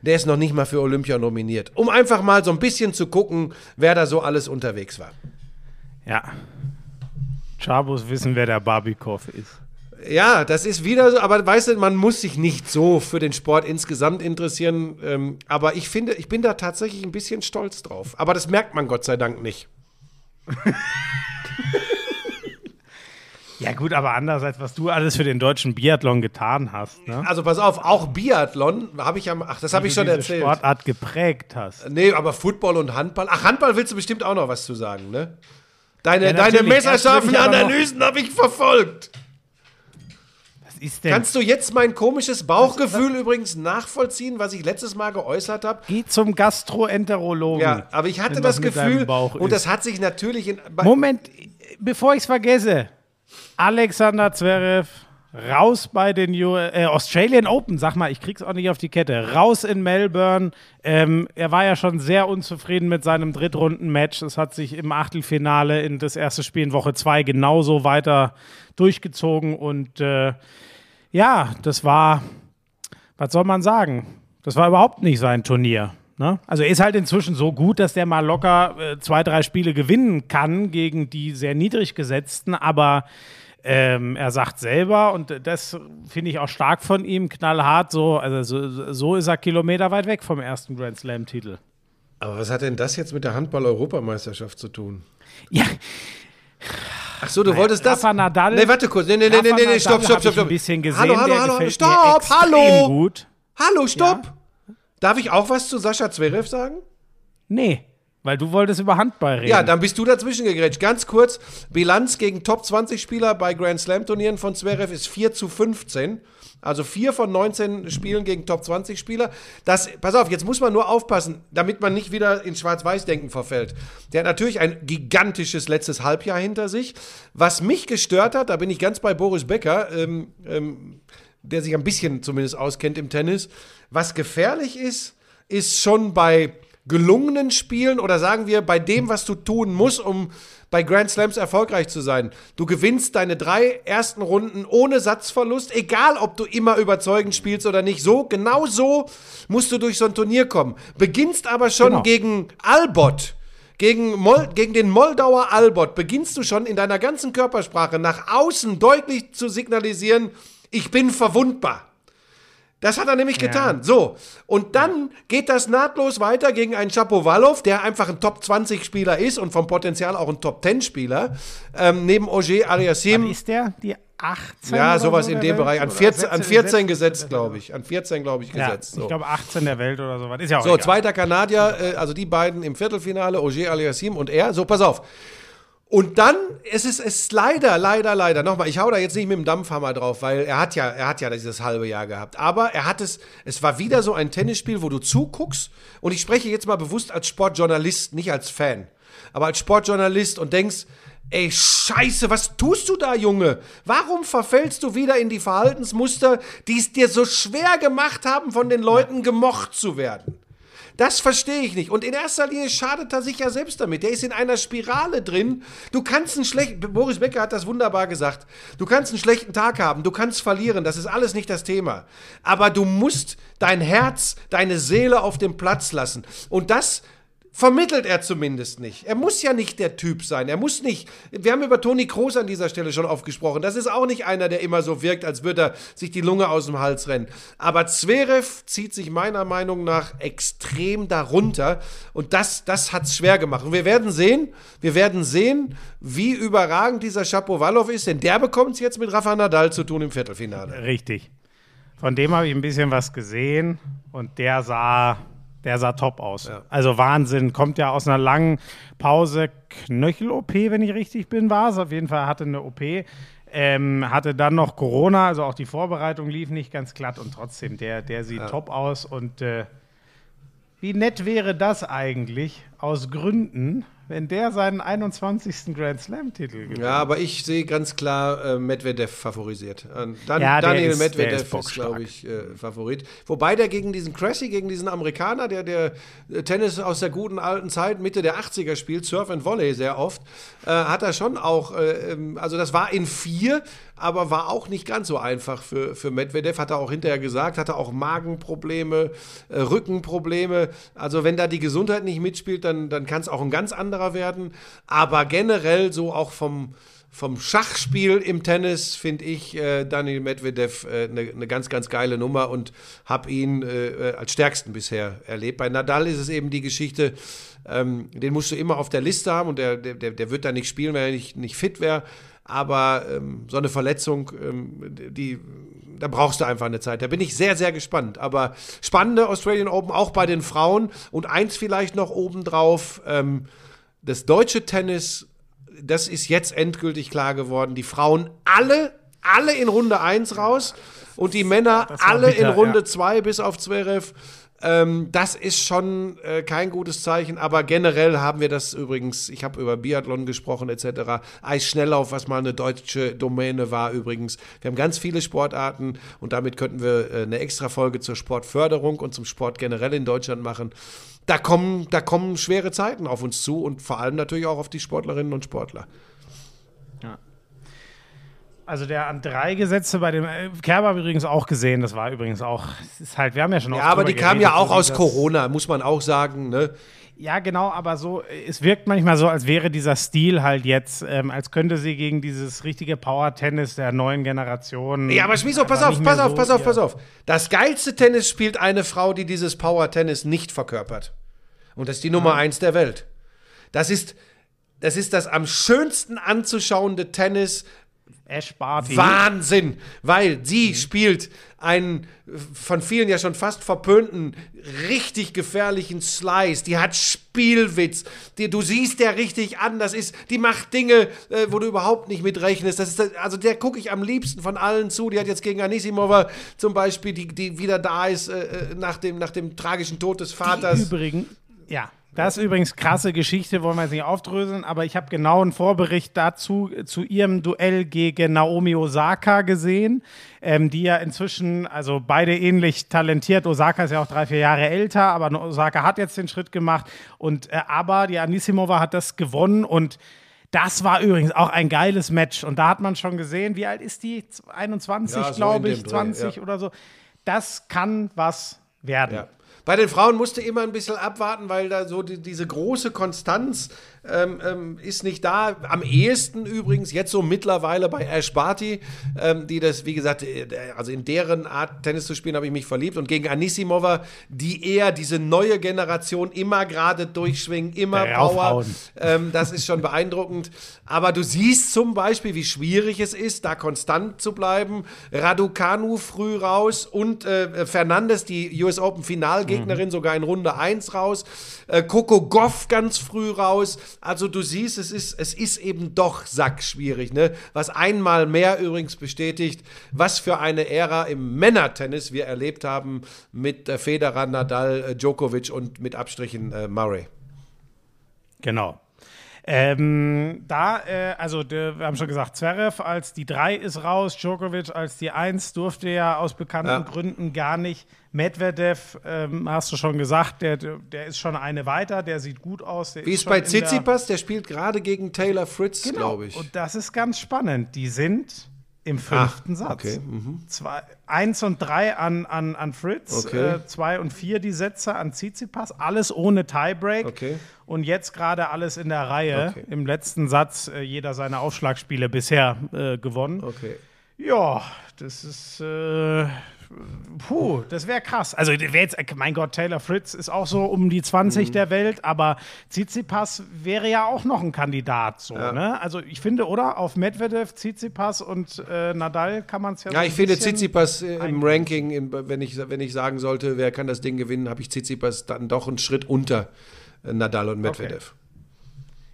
Der ist noch nicht mal für Olympia nominiert. Um einfach mal so ein bisschen zu gucken, wer da so alles unterwegs war. Ja. Chabos wissen, wer der Barbikow ist. Ja, das ist wieder so, aber weißt du, man muss sich nicht so für den Sport insgesamt interessieren. Ähm, aber ich finde, ich bin da tatsächlich ein bisschen stolz drauf. Aber das merkt man Gott sei Dank nicht. (laughs) Ja, gut, aber andererseits, was du alles für den deutschen Biathlon getan hast, ne? Also pass auf, auch Biathlon habe ich ja, ach, das habe ich schon erzählt. Sportart geprägt hast. Nee, aber Football und Handball. Ach, Handball willst du bestimmt auch noch was zu sagen, ne? Deine, Ja, deine messerscharfen Analysen habe ich verfolgt. Was ist denn? Kannst du jetzt mein komisches Bauchgefühl übrigens nachvollziehen, was ich letztes Mal geäußert habe? Geh zum Gastroenterologen. Ja, aber ich hatte das Gefühl, und das hat sich natürlich in. Moment, bevor ich es vergesse. Alexander Zverev raus bei den U äh, Australian Open. Sag mal, ich krieg's auch nicht auf die Kette. Raus in Melbourne. Ähm, er war ja schon sehr unzufrieden mit seinem Drittrunden-Match. Es hat sich im Achtelfinale in das erste Spiel in Woche 2 genauso weiter durchgezogen. Und äh, ja, das war, was soll man sagen? Das war überhaupt nicht sein Turnier. Ne? Also er ist halt inzwischen so gut, dass der mal locker äh, zwei, drei Spiele gewinnen kann gegen die sehr niedrig gesetzten, aber ähm, er sagt selber, und das finde ich auch stark von ihm, knallhart, so, also so, so ist er Kilometer weit weg vom ersten Grand Slam-Titel. Aber was hat denn das jetzt mit der Handball-Europameisterschaft zu tun? Ja, Ach so, du wolltest das. Rafa Nadal- Nee, warte kurz. Nee, nee, nee, nee, nee, stopp, stopp, stopp, ich stopp. ein bisschen gesehen, hallo, hallo, hallo, stopp, hallo. gut. Hallo, stopp. Darf ich auch was zu Sascha Zverev sagen? Nee, weil du wolltest über Handball reden. Ja, dann bist du dazwischen gegrätscht. Ganz kurz, Bilanz gegen Top 20 Spieler bei Grand Slam Turnieren von Zverev ist 4 zu 15. Also 4 von 19 Spielen gegen Top 20 Spieler. Das, pass auf, jetzt muss man nur aufpassen, damit man nicht wieder in Schwarz-Weiß-Denken verfällt. Der hat natürlich ein gigantisches letztes Halbjahr hinter sich. Was mich gestört hat, da bin ich ganz bei Boris Becker, ähm, ähm, der sich ein bisschen zumindest auskennt im Tennis. Was gefährlich ist, ist schon bei gelungenen Spielen oder sagen wir bei dem, was du tun musst, um bei Grand Slams erfolgreich zu sein. Du gewinnst deine drei ersten Runden ohne Satzverlust, egal ob du immer überzeugend spielst oder nicht. So, genau so musst du durch so ein Turnier kommen. Beginnst aber schon Genau. gegen Albot. Gegen, Mol gegen den Moldauer Albot beginnst du schon in deiner ganzen Körpersprache nach außen deutlich zu signalisieren, ich bin verwundbar. Das hat er nämlich getan. So. Und dann geht das nahtlos weiter gegen einen Chapovalov, der einfach ein Top-20-Spieler ist und vom Potenzial auch ein Top-10-Spieler. Ähm, neben Wann Aliassim. ist der? Die 18? Ja, sowas so in dem Welt? Bereich. An Oder 14, an 14 gesetzt? glaube ich. An 14, glaube ich, Ja, gesetzt. ich So. glaube 18 der Welt oder sowas. Ist ja auch So, egal. zweiter Kanadier, äh, also die beiden im Viertelfinale, Ogier Aliassim und er. So, pass auf. Und dann, es ist, es ist leider, leider, leider, nochmal, ich hau da jetzt nicht mit dem Dampfhammer drauf, weil er hat ja, er hat ja dieses halbe Jahr gehabt. Aber er hat es, es war wieder so ein Tennisspiel, wo du zuguckst und ich spreche jetzt mal bewusst als Sportjournalist, nicht als Fan, aber als Sportjournalist und denkst, ey, scheiße, was tust du da, Junge? Warum verfällst du wieder in die Verhaltensmuster, die es dir so schwer gemacht haben, von den Leuten gemocht zu werden? Das verstehe ich nicht. Und in erster Linie schadet er sich ja selbst damit. Der ist in einer Spirale drin. Du kannst einen schlechten, Boris Becker hat das wunderbar gesagt. Du kannst einen schlechten Tag haben, du kannst verlieren, das ist alles nicht das Thema. Aber du musst dein Herz, deine Seele auf dem Platz lassen. Und das vermittelt er zumindest nicht. Er muss ja nicht der Typ sein. Er muss nicht. Wir haben über Toni Kroos an dieser Stelle schon oft gesprochen. Das ist auch nicht einer, der immer so wirkt, als würde er sich die Lunge aus dem Hals rennen. Aber Zverev zieht sich meiner Meinung nach extrem darunter. Und das, das hat es schwer gemacht. Und wir werden sehen, wir werden sehen, wie überragend dieser Shapovalov ist, denn der bekommt es jetzt mit Rafa Nadal zu tun im Viertelfinale. Richtig. Von dem habe ich ein bisschen was gesehen und der sah, der sah top aus. Also Wahnsinn. Kommt ja aus einer langen Pause. Knöchel-OP, wenn ich richtig bin, war es. Auf jeden Fall hatte eine OP. Ähm, hatte dann noch Corona, also auch die Vorbereitung lief nicht ganz glatt und trotzdem, der, der sieht top aus und äh, wie nett wäre das eigentlich aus Gründen, wenn der seinen 21. Grand Slam-Titel gewinnt? Ja, aber ich sehe ganz klar äh, Medvedev favorisiert. Äh, Dan Ja, Daniel ist- Medvedev ist ist, glaube ich, äh, Favorit. Wobei der gegen diesen Cressy, gegen diesen Amerikaner, der, der äh, Tennis aus der guten alten Zeit, Mitte der 80er spielt, Surf and Volley sehr oft, äh, hat er schon auch, äh, ähm, also das war in vier, aber war auch nicht ganz so einfach für, für Medvedev, hat er auch hinterher gesagt, hatte auch Magenprobleme, Rückenprobleme. Also wenn da die Gesundheit nicht mitspielt, dann, dann kann es auch ein ganz anderer werden. Aber generell so auch vom, vom Schachspiel im Tennis finde ich äh, Daniel Medvedev eine äh, ne ganz, ganz geile Nummer und habe ihn äh, äh, als stärksten bisher erlebt. Bei Nadal ist es eben die Geschichte, ähm, den musst du immer auf der Liste haben und der, der, der der wird da nicht spielen, wenn er nicht, nicht fit wäre. Aber ähm, so eine Verletzung, ähm, die, da brauchst du einfach eine Zeit. Da bin ich sehr, sehr gespannt. Aber spannende Australian Open auch bei den Frauen. Und eins vielleicht noch obendrauf, ähm, das deutsche Tennis, das ist jetzt endgültig klar geworden. Die Frauen alle, alle in Runde 1 raus und die Männer war alle bitter, in Runde ja. 2 bis auf Zverev. Ähm, das ist schon äh, kein gutes Zeichen, aber generell haben wir das übrigens, ich habe über Biathlon gesprochen etc., Eisschnelllauf, was mal eine deutsche Domäne war übrigens. Wir haben ganz viele Sportarten und damit könnten wir äh, eine extra Folge zur Sportförderung und zum Sport generell in Deutschland machen. Da kommen, da kommen schwere Zeiten auf uns zu und vor allem natürlich auch auf die Sportlerinnen und Sportler. Also der an drei Gesetze bei dem äh, Kerber habe ich übrigens auch gesehen. Das war übrigens auch. Es ist halt, wir haben ja schon. Ja, aber die kamen ja auch so aus Corona, muss man auch sagen. Ne? Ja, genau, aber so, es wirkt manchmal so, als wäre dieser Stil halt jetzt, ähm, als könnte sie gegen dieses richtige Power-Tennis der neuen Generation. Ja, aber Schmieso, pass auf, pass auf, so pass auf, pass auf. Das geilste Tennis spielt eine Frau, die dieses Power-Tennis nicht verkörpert. Und das ist die Nummer eins der Welt. Das ist, das ist das am schönsten anzuschauende Tennis. Ash Barty. Wahnsinn, weil sie spielt einen von vielen ja schon fast verpönten, richtig gefährlichen Slice. Die hat Spielwitz. Die, du siehst der richtig an. Das ist, die macht Dinge, äh, wo du überhaupt nicht mit rechnest. Das ist, das- also der gucke ich am liebsten von allen zu. Die hat jetzt gegen Anisimova zum Beispiel, die, die wieder da ist äh, äh, nach, dem, nach dem tragischen Tod des Vaters. Übrigens, ja. Das ist übrigens krasse Geschichte, wollen wir jetzt nicht aufdröseln, aber ich habe genau einen Vorbericht dazu zu ihrem Duell gegen Naomi Osaka gesehen, ähm, die ja inzwischen, also beide ähnlich talentiert. Osaka ist ja auch drei, vier Jahre älter, aber Osaka hat jetzt den Schritt gemacht und äh, aber die Anisimova hat das gewonnen und das war übrigens auch ein geiles Match und da hat man schon gesehen, wie alt ist die? 21, Ja, so glaube ich, dem Dreh, 20 ja. oder so. Das kann was werden. Ja. Bei den Frauen musste immer ein bisschen abwarten, weil da so die, diese große Konstanz ähm, ähm, ist nicht da. Am ehesten übrigens jetzt so mittlerweile bei Ash Barty, ähm, die das, wie gesagt, äh, also in deren Art Tennis zu spielen, habe ich mich verliebt. Und gegen Anisimova, die eher diese neue Generation immer gerade durchschwingen, immer Power. Raufhauen. Ähm, das ist schon beeindruckend. Aber du siehst zum Beispiel, wie schwierig es ist, da konstant zu bleiben. Raducanu früh raus und äh, Fernandes, die US Open Finalgegnerin, sogar in Runde 1 raus. Äh, Coco Goff ganz früh raus. Also du siehst, es ist, es ist eben doch sackschwierig. Ne? Was einmal mehr übrigens bestätigt, was für eine Ära im Männertennis wir erlebt haben mit äh, Federer, Nadal, äh, Djokovic und mit Abstrichen äh, Murray. Genau. Ähm, da, äh, also wir haben schon gesagt, Zverev als die 3 ist raus, Djokovic als die 1 durfte ja aus bekannten Ja. Gründen gar nicht. Medvedev, ähm, hast du schon gesagt, der, der ist schon eine weiter, der sieht gut aus. Wie ist bei in der- Tsitsipas? Der spielt gerade gegen Taylor Fritz, Genau. glaube ich. Und das ist ganz spannend. Die sind im fünften Satz. okay, mhm. Zwei, eins und drei an, an, an Fritz, Okay. äh, zwei und vier die Sätze an Tsitsipas, alles ohne Tiebreak. Okay. Und jetzt gerade alles in der Reihe. Im letzten Satz äh, jeder seiner Aufschlagspiele bisher äh, gewonnen. Ja, das ist. Puh, das wäre krass. Also, wär jetzt, mein Gott, Taylor Fritz ist auch so um die 20 Mhm. der Welt, aber Tsitsipas wäre ja auch noch ein Kandidat. So, ne? Also, ich finde, oder? Auf Medvedev, Tsitsipas und äh, Nadal kann man es ja Ja, so ich finde Tsitsipas äh, im Ranking, im, wenn, ich, wenn ich sagen sollte, wer kann das Ding gewinnen, habe ich Tsitsipas dann doch einen Schritt unter äh, Nadal und Medvedev.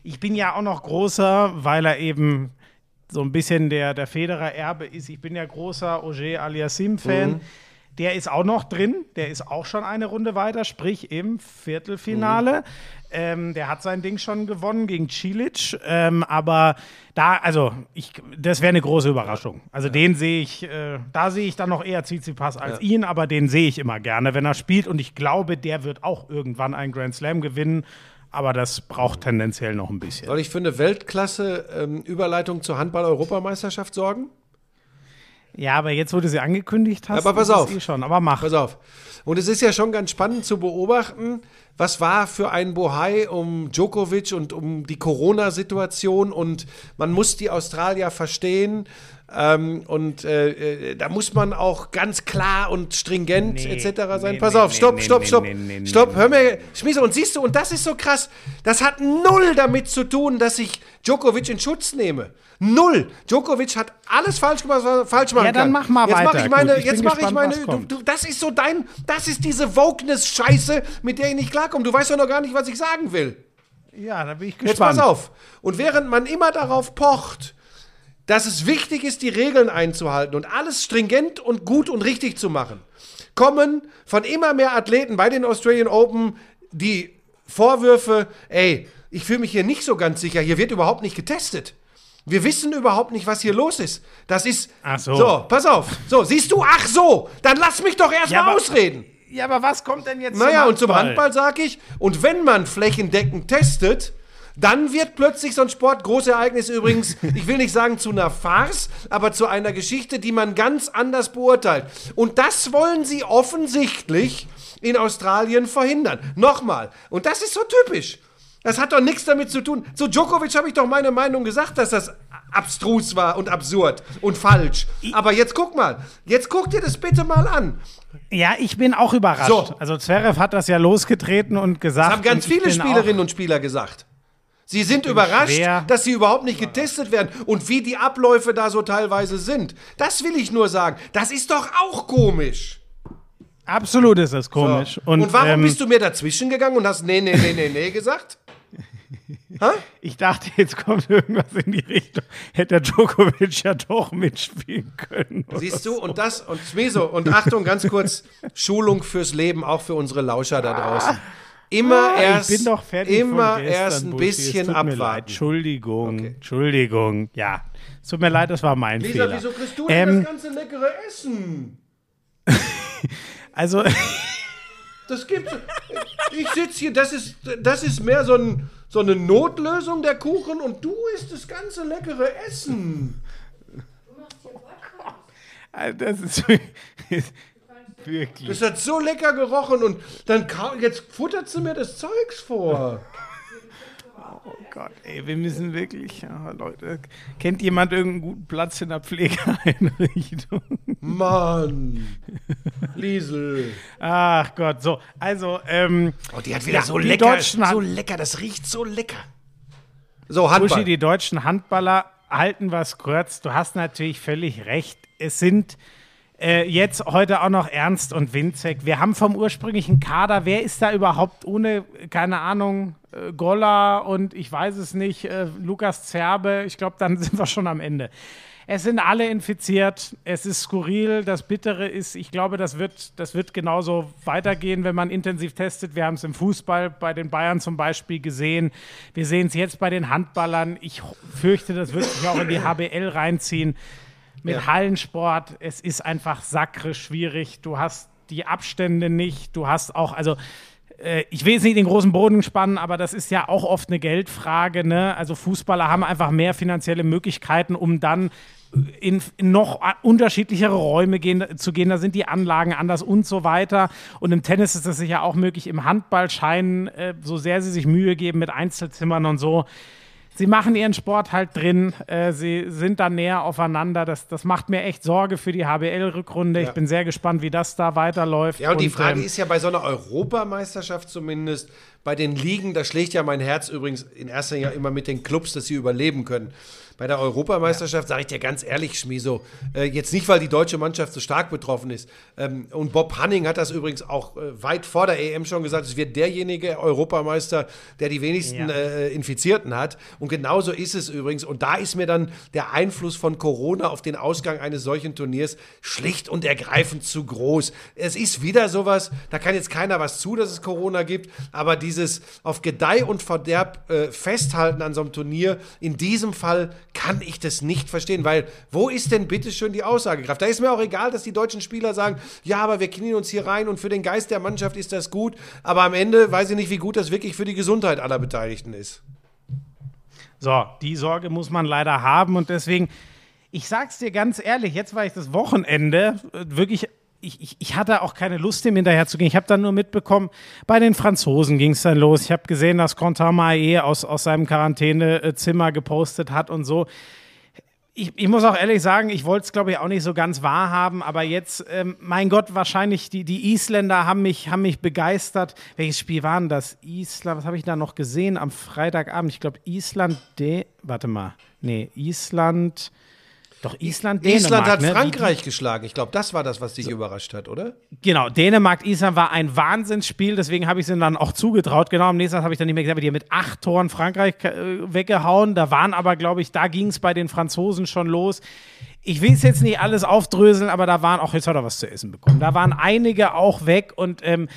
Ich bin ja auch noch großer, weil er eben so ein bisschen der, der Federer-Erbe ist. Ich bin ja großer Auger Aliassim-Fan. Mhm. Der ist auch noch drin. Der ist auch schon eine Runde weiter, sprich im Viertelfinale. Mhm. Ähm, der hat sein Ding schon gewonnen gegen Cilic. Ähm, aber da, also, ich, das wäre eine große Überraschung. Also, den sehe ich, äh, da sehe ich dann noch eher Tsitsipas als ihn, aber den sehe ich immer gerne, wenn er spielt. Und ich glaube, der wird auch irgendwann einen Grand Slam gewinnen. Aber das braucht tendenziell noch ein bisschen. Soll ich für eine Weltklasse-Überleitung zur Handball-Europameisterschaft sorgen? Ja, aber jetzt, wo du sie angekündigt hast, Aber pass auf. eh schon. Aber mach. Pass auf. Und es ist ja schon ganz spannend zu beobachten, was war für ein Bohai um Djokovic und um die Corona-Situation und man muss die Australier verstehen. Ähm, und äh, äh, da muss man auch ganz klar und stringent Nee, etc. sein. nee, Pass nee, auf, stopp, stopp, stopp. nee, nee, stopp, hör mir, Schmieso, und siehst du, und das ist so krass, das hat null damit zu tun, dass ich Djokovic in Schutz nehme. Null. Djokovic hat alles falsch gemacht, was er falsch machen Ja, dann kann. mach mal jetzt Mach weiter. ich meine, Gut, ich jetzt mache ich meine, du, du, das ist so dein, das ist diese Wokeness-Scheiße, mit der ich nicht klarkomme. Du weißt doch noch gar nicht, was ich sagen will. Ja, da bin ich Jetzt gespannt. pass auf. Und während man immer darauf pocht, dass es wichtig ist, die Regeln einzuhalten und alles stringent und gut und richtig zu machen, kommen von immer mehr Athleten bei den Australian Open die Vorwürfe, ey, ich fühle mich hier nicht so ganz sicher, hier wird überhaupt nicht getestet. Wir wissen überhaupt nicht, was hier los ist. Das ist. Ach so. So, pass auf. So, siehst du, ach so, dann lass mich doch erst Ja, ausreden. Ja, aber was kommt denn jetzt Naja, und zum Handball sage ich, und wenn man flächendeckend testet, dann wird plötzlich so ein Sportgroßereignis übrigens, ich will nicht sagen zu einer Farce, aber zu einer Geschichte, die man ganz anders beurteilt. Und das wollen sie offensichtlich in Australien verhindern. Nochmal, und das ist so typisch. Das hat doch nichts damit zu tun. Zu Djokovic habe ich doch meine Meinung gesagt, dass das abstrus war und absurd und falsch. Aber jetzt guck mal, jetzt guck dir das bitte mal an. Ja, ich bin auch überrascht. So. Also Zverev hat das ja losgetreten und gesagt. Das haben ganz viele Spielerinnen und Spieler gesagt. Sie sind überrascht, dass sie überhaupt nicht getestet werden und wie die Abläufe da so teilweise sind. Das will ich nur sagen. Das ist doch auch komisch. Absolut ist das komisch. Und, Und, warum ähm, bist du mir dazwischen gegangen und hast nee, nee, nee, nee, nee gesagt? (laughs) Hä? Ich dachte, jetzt kommt irgendwas in die Richtung. Hätte der Djokovic ja doch mitspielen können. Siehst du, und das, und Smeso, und Achtung, ganz kurz, (laughs) Schulung fürs Leben, auch für unsere Lauscher da draußen. Immer Ah, erst, ich bin doch fertig immer von gestern, erst ein Buschi. Bisschen tut mir leid. abwarten. Entschuldigung, Okay. Entschuldigung. Ja, es tut mir leid, das war mein Lisa, Fehler. wieso kriegst du denn Ähm, das ganze leckere Essen? (laughs) Also, (laughs) Das gibt's. Ich sitze hier, das ist, das ist mehr so, ein, so eine Notlösung der Kuchen und du isst das ganze leckere Essen. (laughs) das ist wirklich. Das hat so lecker gerochen und dann kau- jetzt futtert sie mir das Zeugs vor. (laughs) Oh Gott, ey, wir müssen wirklich, ja, Leute, kennt jemand irgendeinen guten Platz in der Pflegeeinrichtung? (laughs) Mann. Liesel. Ach Gott, so, also, ähm, Oh, die hat wieder Ja, so lecker. Deutschen so lecker, das riecht so lecker. So, Buschi, Handball. die deutschen Handballer halten was kurz. Du hast natürlich völlig recht. Es sind äh, jetzt heute auch noch Ernst und Winzek. Wir haben vom ursprünglichen Kader, wer ist da überhaupt ohne, keine Ahnung, äh, Golla und ich weiß es nicht, äh, Lukas Zerbe, ich glaube, dann (laughs) sind wir schon am Ende. Es sind alle infiziert. Es ist skurril. Das Bittere ist, ich glaube, das wird, das wird genauso weitergehen, wenn man intensiv testet. Wir haben es im Fußball bei den Bayern zum Beispiel gesehen. Wir sehen es jetzt bei den Handballern. Ich fürchte, das wird sich auch in die HBL reinziehen. Mit Ja. Hallensport, es ist einfach sackre schwierig. Du hast die Abstände nicht. Du hast auch, also äh, ich will jetzt nicht den großen Boden spannen, aber das ist ja auch oft eine Geldfrage. Ne? Also Fußballer haben einfach mehr finanzielle Möglichkeiten, um dann in, noch unterschiedlichere Räume gehen, zu gehen. Da sind die Anlagen anders und so weiter. Und im Tennis ist das sicher auch möglich. Im Handball scheinen, äh, so sehr sie sich Mühe geben mit Einzelzimmern und so, Sie machen ihren Sport halt drin, äh, sie sind da näher aufeinander. Das, das macht mir echt Sorge für die HBL-Rückrunde. Ich bin sehr gespannt, wie das da weiterläuft. Ja, und, die Frage ähm, ist ja bei so einer Europameisterschaft zumindest, bei den Ligen, da schlägt ja mein Herz übrigens in erster Linie immer mit den Clubs, dass sie überleben können. Bei der Europameisterschaft sage ich dir ganz ehrlich, Schmiso, äh, jetzt nicht, weil die deutsche Mannschaft so stark betroffen ist. Ähm, und Bob Hanning hat das übrigens auch äh, weit vor der EM schon gesagt, es wird derjenige Europameister, der die wenigsten Ja. äh, Infizierten hat. Und genauso ist es übrigens. Und da ist mir dann der Einfluss von Corona auf den Ausgang eines solchen Turniers schlicht und ergreifend zu groß. Es ist wieder sowas, da kann jetzt keiner was zu, dass es Corona gibt, aber dieses auf Gedeih und Verderb äh, festhalten an so einem Turnier, in diesem Fall kann ich das nicht verstehen, weil wo ist denn bitte schön die Aussagekraft? Da ist mir auch egal, dass die deutschen Spieler sagen, ja, aber wir knien uns hier rein und für den Geist der Mannschaft ist das gut, aber am Ende weiß ich nicht, wie gut das wirklich für die Gesundheit aller Beteiligten ist. So, die Sorge muss man leider haben und deswegen, ich sag's dir ganz ehrlich, jetzt war ich das Wochenende wirklich. Ich, ich, ich hatte auch keine Lust, dem hinterher zu gehen. Ich habe dann nur mitbekommen, bei den Franzosen ging es dann los. Ich habe gesehen, dass Maé aus, aus seinem Quarantänezimmer gepostet hat und so. Ich, ich muss auch ehrlich sagen, ich wollte es, glaube ich, auch nicht so ganz wahrhaben, aber jetzt, ähm, mein Gott, wahrscheinlich die, die Isländer haben mich, haben mich begeistert. Welches Spiel war denn das? Island, was habe ich da noch gesehen am Freitagabend? Ich glaube, Island, De warte mal, nee, Island, doch Island, Dänemark. Island hat ne? Frankreich geschlagen. Ich glaube, das war das, was dich überrascht hat, oder? Genau, Dänemark, Island war ein Wahnsinnsspiel, deswegen habe ich es ihnen dann auch zugetraut. Genau, am nächsten Tag habe ich dann nicht mehr gesagt, die haben mit acht Toren Frankreich äh, weggehauen. Da waren aber, glaube ich, da ging es bei den Franzosen schon los. Ich will es jetzt nicht alles aufdröseln, aber da waren auch, jetzt hat er was zu essen bekommen. Da waren einige auch weg und ähm,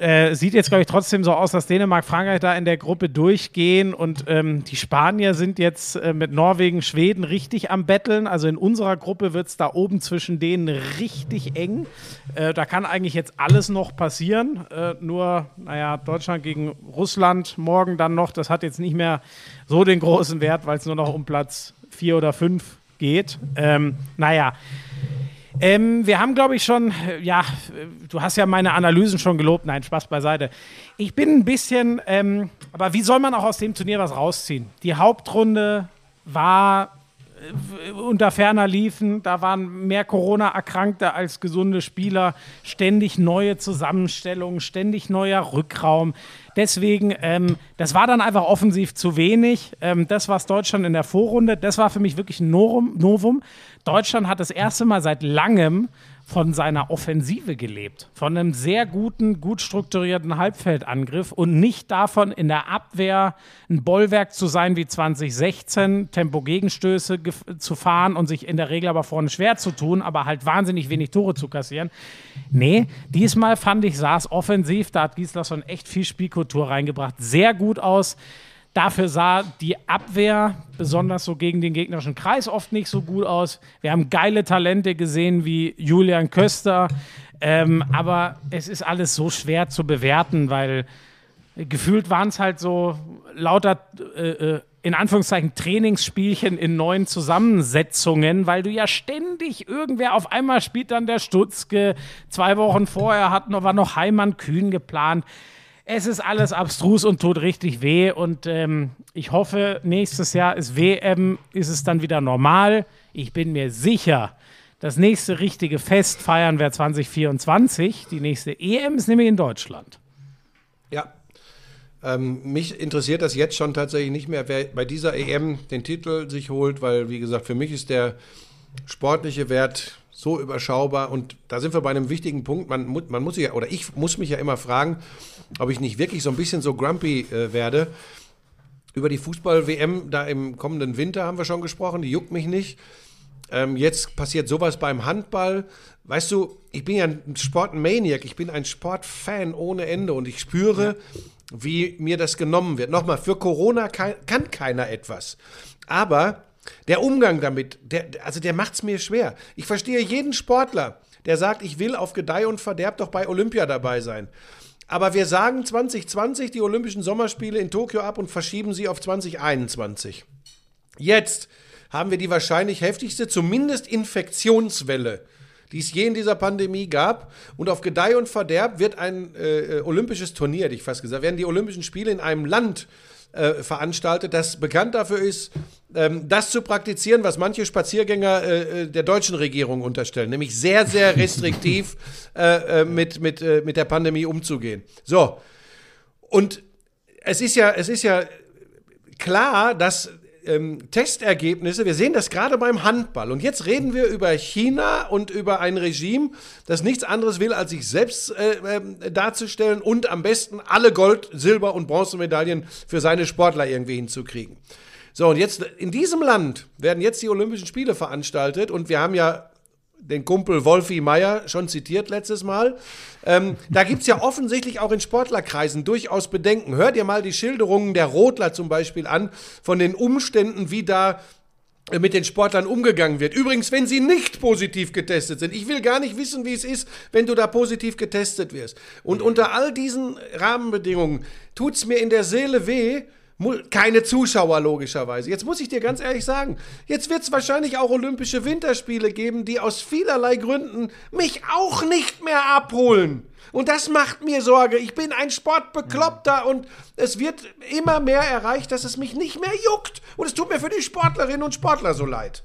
äh, sieht jetzt, glaube ich, trotzdem so aus, dass Dänemark, Frankreich da in der Gruppe durchgehen und ähm, die Spanier sind jetzt äh, mit Norwegen, Schweden richtig am Betteln. Also in unserer Gruppe wird es da oben zwischen denen richtig eng. Äh, da kann eigentlich jetzt alles noch passieren. Äh, nur, naja, Deutschland gegen Russland morgen dann noch, das hat jetzt nicht mehr so den großen Wert, weil es nur noch um Platz vier oder fünf geht. Ähm, naja. Ähm, wir haben, glaube ich, schon, ja, du hast ja meine Analysen schon gelobt. Nein, Spaß beiseite. Ich bin ein bisschen, ähm, aber wie soll man auch aus dem Turnier was rausziehen? Die Hauptrunde war unter ferner liefen, da waren mehr Corona-Erkrankte als gesunde Spieler, ständig neue Zusammenstellungen, ständig neuer Rückraum. Deswegen, ähm, das war dann einfach offensiv zu wenig. Ähm, das, was Deutschland in der Vorrunde, das war für mich wirklich ein Novum. Deutschland hat das erste Mal seit langem von seiner Offensive gelebt, von einem sehr guten, gut strukturierten Halbfeldangriff und nicht davon, in der Abwehr ein Bollwerk zu sein wie 2016, Tempo-Gegenstöße zu fahren und sich in der Regel aber vorne schwer zu tun, aber halt wahnsinnig wenig Tore zu kassieren. Nee, diesmal fand ich, es offensiv, da hat Gislason echt viel Spielkultur reingebracht, sehr gut aus. Dafür sah die Abwehr, besonders so gegen den gegnerischen Kreis, oft nicht so gut aus. Wir haben geile Talente gesehen wie Julian Köster, ähm, aber es ist alles so schwer zu bewerten, weil gefühlt waren es halt so lauter, äh, äh, in Anführungszeichen, Trainingsspielchen in neuen Zusammensetzungen, weil du ja ständig irgendwer auf einmal spielt dann der Stutzke. Zwei Wochen vorher hat noch, war noch Heimann Kühn geplant. Es ist alles abstrus und tut richtig weh. Und ähm, ich hoffe, nächstes Jahr ist WM, ist es dann wieder normal. Ich bin mir sicher, das nächste richtige Fest feiern wir 2024. Die nächste EM ist nämlich in Deutschland. Ja. Ähm, mich interessiert das jetzt schon tatsächlich nicht mehr, wer bei dieser EM den Titel sich holt, weil, wie gesagt, für mich ist der sportliche Wert so überschaubar und da sind wir bei einem wichtigen Punkt. Man, man muss sich ja, oder ich muss mich ja immer fragen, ob ich nicht wirklich so ein bisschen so grumpy äh, werde Über die Fußball-WM da im kommenden Winter haben wir schon gesprochen, die juckt mich nicht. Ähm, jetzt passiert sowas beim Handball. Weißt du, ich bin ja ein Sportmaniac, ich bin ein Sportfan ohne Ende und ich spüre, wie mir das genommen wird. Nochmal, für Corona kann, kann keiner etwas. Aber der Umgang damit, der, also der macht es mir schwer. Ich verstehe jeden Sportler, der sagt, ich will auf Gedeih und Verderb doch bei Olympia dabei sein. Aber wir sagen 2020 die Olympischen Sommerspiele in Tokio ab und verschieben sie auf 2021. Jetzt haben wir die wahrscheinlich heftigste, zumindest Infektionswelle, die es je in dieser Pandemie gab. Und auf Gedeih und Verderb wird ein äh, olympisches Turnier, hätte ich fast gesagt, werden die Olympischen Spiele in einem Land äh, veranstaltet, das bekannt dafür ist, ähm, das zu praktizieren, was manche Spaziergänger äh, der deutschen Regierung unterstellen, nämlich sehr, sehr (laughs) restriktiv äh, äh, mit, mit, äh, mit der Pandemie umzugehen. So. Und es ist ja, es ist ja klar, dass ähm, Testergebnisse, wir sehen das gerade beim Handball. Und jetzt reden wir über China und über ein Regime, das nichts anderes will, als sich selbst äh, äh, darzustellen und am besten alle Gold-, Silber- und Bronzemedaillen für seine Sportler irgendwie hinzukriegen. So, und jetzt in diesem Land werden jetzt die Olympischen Spiele veranstaltet und wir haben ja den Kumpel Wolfi Meier schon zitiert letztes Mal. Ähm, da gibt es ja offensichtlich auch in Sportlerkreisen durchaus Bedenken. Hör dir mal die Schilderungen der Rotler zum Beispiel an, von den Umständen, wie da äh, mit den Sportlern umgegangen wird. Übrigens, wenn sie nicht positiv getestet sind. Ich will gar nicht wissen, wie es ist, wenn du da positiv getestet wirst. Und unter all diesen Rahmenbedingungen tut es mir in der Seele weh, Keine Zuschauer, logischerweise. Jetzt muss ich dir ganz ehrlich sagen, jetzt wird es wahrscheinlich auch Olympische Winterspiele geben, die aus vielerlei Gründen mich auch nicht mehr abholen. Und das macht mir Sorge. Ich bin ein Sportbekloppter und es wird immer mehr erreicht, dass es mich nicht mehr juckt. Und es tut mir für die Sportlerinnen und Sportler so leid.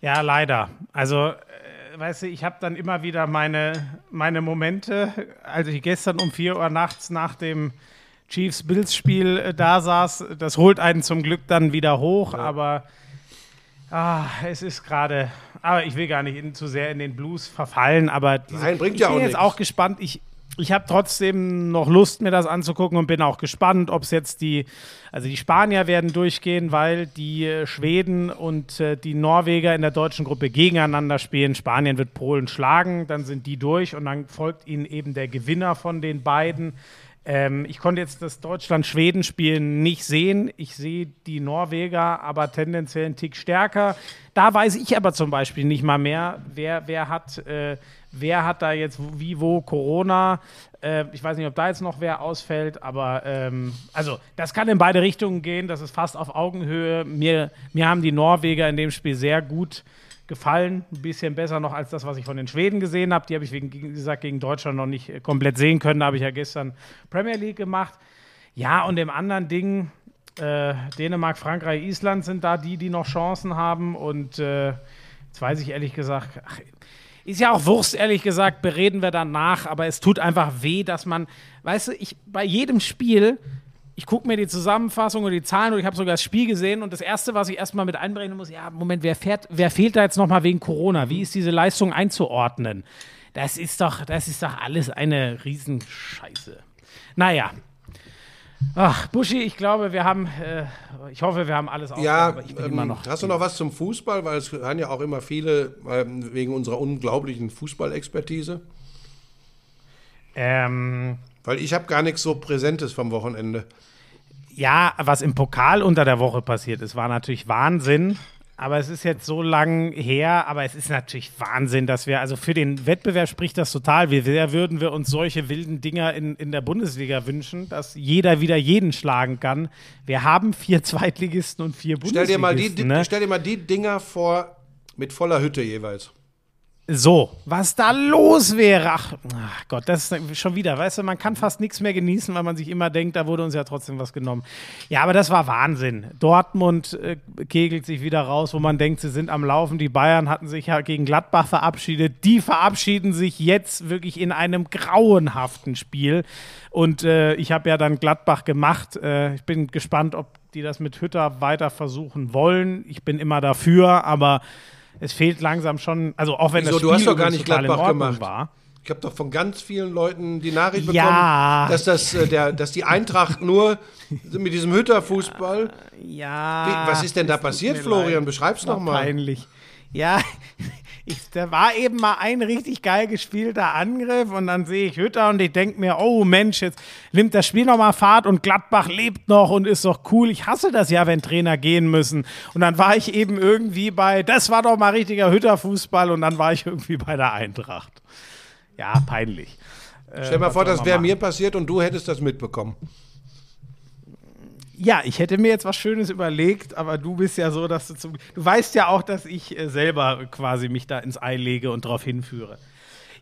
Ja, leider. Also, äh, weißt du, ich habe dann immer wieder meine, meine Momente, als ich gestern um 4 Uhr nachts nach dem Chiefs-Bills-Spiel äh, da saß. Das holt einen zum Glück dann wieder hoch, aber ah, es ist gerade. Aber ich will gar nicht in, zu sehr in den Blues verfallen, aber diese, Nein, bringt ich ja bin auch jetzt nichts. auch gespannt. Ich, ich habe trotzdem noch Lust, mir das anzugucken und bin auch gespannt, ob es jetzt die, also die Spanier werden durchgehen, weil die äh, Schweden und äh, die Norweger in der deutschen Gruppe gegeneinander spielen. Spanien wird Polen schlagen, dann sind die durch und dann folgt ihnen eben der Gewinner von den beiden. Ähm, ich konnte jetzt das Deutschland-Schweden-Spiel nicht sehen. Ich sehe die Norweger aber tendenziell einen Tick stärker. Da weiß ich aber zum Beispiel nicht mal mehr, wer, wer, hat, äh, wer hat da jetzt wie wo Corona. Äh, ich weiß nicht, ob da jetzt noch wer ausfällt, aber ähm, also das kann in beide Richtungen gehen. Das ist fast auf Augenhöhe. Mir, mir haben die Norweger in dem Spiel sehr gut gefallen. Ein bisschen besser noch als das, was ich von den Schweden gesehen habe. Die habe ich, wie gesagt, gegen Deutschland noch nicht äh, komplett sehen können. Da habe ich ja gestern Premier League gemacht. Ja, und im anderen Ding, äh, Dänemark, Frankreich, Island sind da die, die noch Chancen haben. Und äh, jetzt weiß ich ehrlich gesagt, ach, ist ja auch Wurst, ehrlich gesagt, bereden wir danach. Aber es tut einfach weh, dass man, weißt du, ich bei jedem Spiel ich gucke mir die Zusammenfassung oder die Zahlen oder ich habe sogar das Spiel gesehen und das Erste, was ich erstmal mit einbringen muss, ja, Moment, wer, fährt, wer fehlt da jetzt nochmal wegen Corona? Wie ist diese Leistung einzuordnen? Das ist doch, das ist doch alles eine Riesenscheiße. Naja. Ach, Buschi, ich glaube, wir haben, äh, ich hoffe, wir haben alles Ja, aber ich bin ähm, immer noch. hast du noch was zum Fußball? Weil es hören ja auch immer viele ähm, wegen unserer unglaublichen Fußballexpertise. Ähm, Weil ich habe gar nichts so Präsentes vom Wochenende. Ja, was im Pokal unter der Woche passiert ist, war natürlich Wahnsinn. Aber es ist jetzt so lang her, aber es ist natürlich Wahnsinn, dass wir, also für den Wettbewerb spricht das total. Wie sehr würden wir uns solche wilden Dinger in, in der Bundesliga wünschen, dass jeder wieder jeden schlagen kann. Wir haben vier (laughs) Zweitligisten und vier Stell dir, mal die, Bundesligisten. ne? stell dir mal die Dinger vor mit voller Hütte jeweils. So, was da los wäre. Ach, ach Gott, das ist schon wieder, weißt du, man kann fast nichts mehr genießen, weil man sich immer denkt, da wurde uns ja trotzdem was genommen. Ja, aber das war Wahnsinn. Dortmund äh, kegelt sich wieder raus, wo man denkt, sie sind am Laufen. Die Bayern hatten sich ja gegen Gladbach verabschiedet. Die verabschieden sich jetzt wirklich in einem grauenhaften Spiel. Und äh, ich habe ja dann Gladbach gemacht. Äh, ich bin gespannt, ob die das mit Hütter weiter versuchen wollen. Ich bin immer dafür, aber es fehlt langsam schon, also auch wenn Wieso? das Spiel Du hast doch gar nicht Gladbach gemacht. war. Ich habe doch von ganz vielen Leuten die Nachricht bekommen, Ja. dass, das, äh, der, dass die Eintracht (laughs) nur mit diesem Hütterfußball. Ja. Wie, was ist denn da passiert, Florian? Beschreib's War noch mal. Peinlich. Ja, ich, da war eben mal ein richtig geil gespielter Angriff und dann sehe ich Hütter und ich denke mir, oh Mensch, jetzt nimmt das Spiel nochmal Fahrt und Gladbach lebt noch und ist doch cool. Ich hasse das ja, wenn Trainer gehen müssen. Und dann war ich eben irgendwie bei, das war doch mal richtiger Hütterfußball und dann war ich irgendwie bei der Eintracht. Ja, peinlich. Stell mal was vor, soll das wäre mir passiert und du hättest das mitbekommen. Ja, ich hätte mir jetzt was Schönes überlegt, aber du bist ja so, dass du zum. Du weißt ja auch, dass ich äh, selber quasi mich da ins Ei lege und darauf hinführe.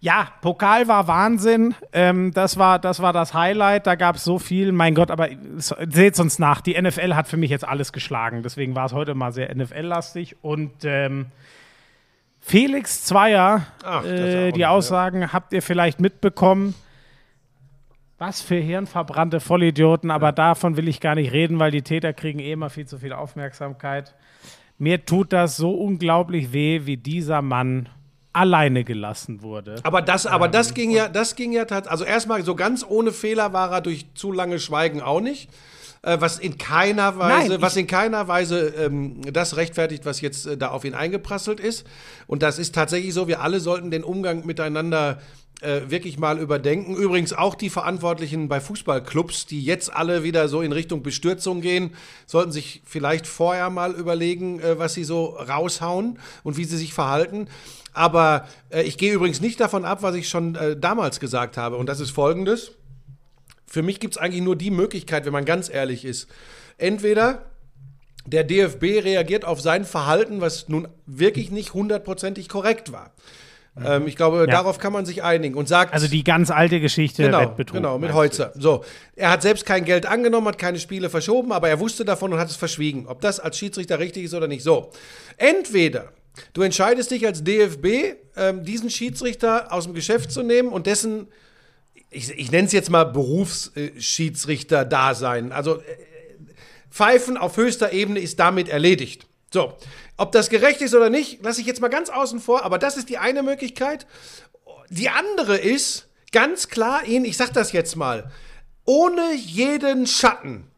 Ja, Pokal war Wahnsinn. Ähm, das, war, das war das Highlight. Da gab es so viel. Mein Gott, aber s- seht's uns nach. Die NFL hat für mich jetzt alles geschlagen. Deswegen war es heute mal sehr NFL-lastig. Und ähm, Felix Zweier, Ach, äh, die noch, ja. Aussagen habt ihr vielleicht mitbekommen. Was für hirnverbrannte Vollidioten, aber davon will ich gar nicht reden, weil die Täter kriegen eh immer viel zu viel Aufmerksamkeit. Mir tut das so unglaublich weh, wie dieser Mann alleine gelassen wurde. Aber das, aber das ging ja, das ging ja tatsächlich. Also erstmal so ganz ohne Fehler war er durch zu lange Schweigen auch nicht. Äh, was in keiner Weise, Nein, was in keiner Weise ähm, das rechtfertigt, was jetzt äh, da auf ihn eingeprasselt ist. Und das ist tatsächlich so. Wir alle sollten den Umgang miteinander äh, wirklich mal überdenken. Übrigens auch die Verantwortlichen bei Fußballclubs, die jetzt alle wieder so in Richtung Bestürzung gehen, sollten sich vielleicht vorher mal überlegen, äh, was sie so raushauen und wie sie sich verhalten. Aber äh, ich gehe übrigens nicht davon ab, was ich schon äh, damals gesagt habe. Und das ist folgendes. Für mich gibt es eigentlich nur die Möglichkeit, wenn man ganz ehrlich ist. Entweder der DFB reagiert auf sein Verhalten, was nun wirklich nicht hundertprozentig korrekt war. Ähm, ich glaube, darauf kann man sich einigen und sagt, Also die ganz alte Geschichte Genau, Wettbetrug. genau, mit? Heutzer. So, er hat selbst kein Geld angenommen, hat keine Spiele verschoben, aber er wusste davon und hat es verschwiegen. Ob das als Schiedsrichter richtig ist oder nicht. So, entweder du entscheidest dich als DFB, ähm, diesen Schiedsrichter aus dem Geschäft zu nehmen und dessen, ich, ich nenne es jetzt mal Berufsschiedsrichter-Dasein. Also äh, Pfeifen auf höchster Ebene ist damit erledigt. So, ob das gerecht ist oder nicht, lasse ich jetzt mal ganz außen vor, aber das ist die eine Möglichkeit. Die andere ist ganz klar ihn, ich sag das jetzt mal, ohne jeden Schatten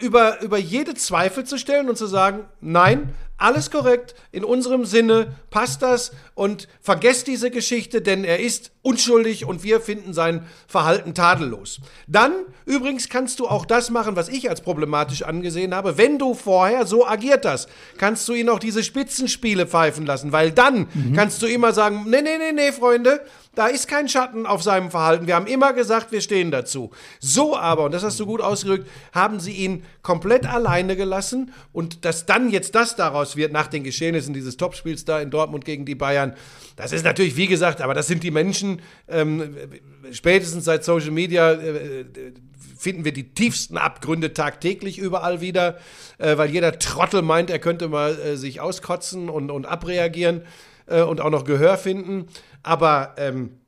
über, über jede Zweifel zu stellen und zu sagen, nein, alles korrekt, in unserem Sinne passt das und vergesst diese Geschichte, denn er ist unschuldig und wir finden sein Verhalten tadellos. Dann übrigens kannst du auch das machen, was ich als problematisch angesehen habe. Wenn du vorher so agiert hast, kannst du ihn auch diese Spitzenspiele pfeifen lassen, weil dann kannst du immer sagen, nee, nee, nee, nee, Freunde, da ist kein Schatten auf seinem Verhalten. Wir haben immer gesagt, wir stehen dazu. So aber, und das hast du gut ausgedrückt, haben sie ihn komplett alleine gelassen und dass dann jetzt das daraus wird nach den Geschehnissen dieses Topspiels da in Dortmund gegen die Bayern, das ist natürlich, wie gesagt, aber das sind die Menschen, ähm, spätestens seit Social Media äh, finden wir die tiefsten Abgründe tagtäglich überall wieder, äh, weil jeder Trottel meint, er könnte mal äh, sich auskotzen und, und abreagieren äh, und auch noch Gehör finden. Aber ähm,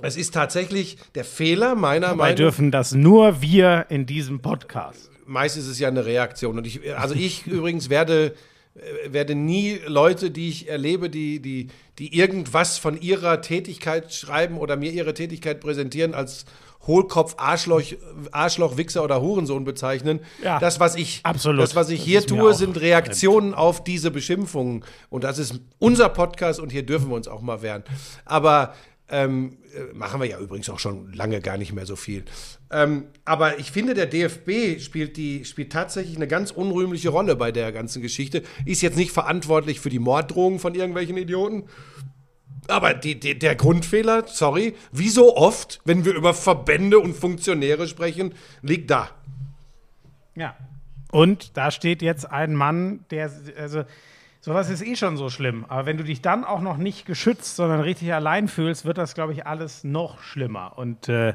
es ist tatsächlich der Fehler meiner Dabei Meinung dürfen das nur wir in diesem Podcast. meist ist es ja eine Reaktion. Und ich, also ich (laughs) übrigens werde, äh, werde nie Leute, die ich erlebe, die, die, die irgendwas von ihrer Tätigkeit schreiben oder mir ihre Tätigkeit präsentieren, als Hohlkopf, Arschloch, Arschloch, Wichser oder Hurensohn bezeichnen. Ja, das, was ich, absolut. das, was ich hier tue, sind Reaktionen auf diese Beschimpfungen. Und das ist unser Podcast und hier dürfen wir uns auch mal wehren. Aber ähm, äh, machen wir ja übrigens auch schon lange gar nicht mehr so viel. Ähm, aber ich finde, der DFB spielt, die, spielt tatsächlich eine ganz unrühmliche Rolle bei der ganzen Geschichte. Ist jetzt nicht verantwortlich für die Morddrohungen von irgendwelchen Idioten. Aber die, die, der Grundfehler, sorry, wie so oft, wenn wir über Verbände und Funktionäre sprechen, liegt da. Ja. Und da steht jetzt ein Mann, der, also, sowas ist eh schon so schlimm. Aber wenn du dich dann auch noch nicht geschützt, sondern richtig allein fühlst, wird das, glaube ich, alles noch schlimmer. Und äh,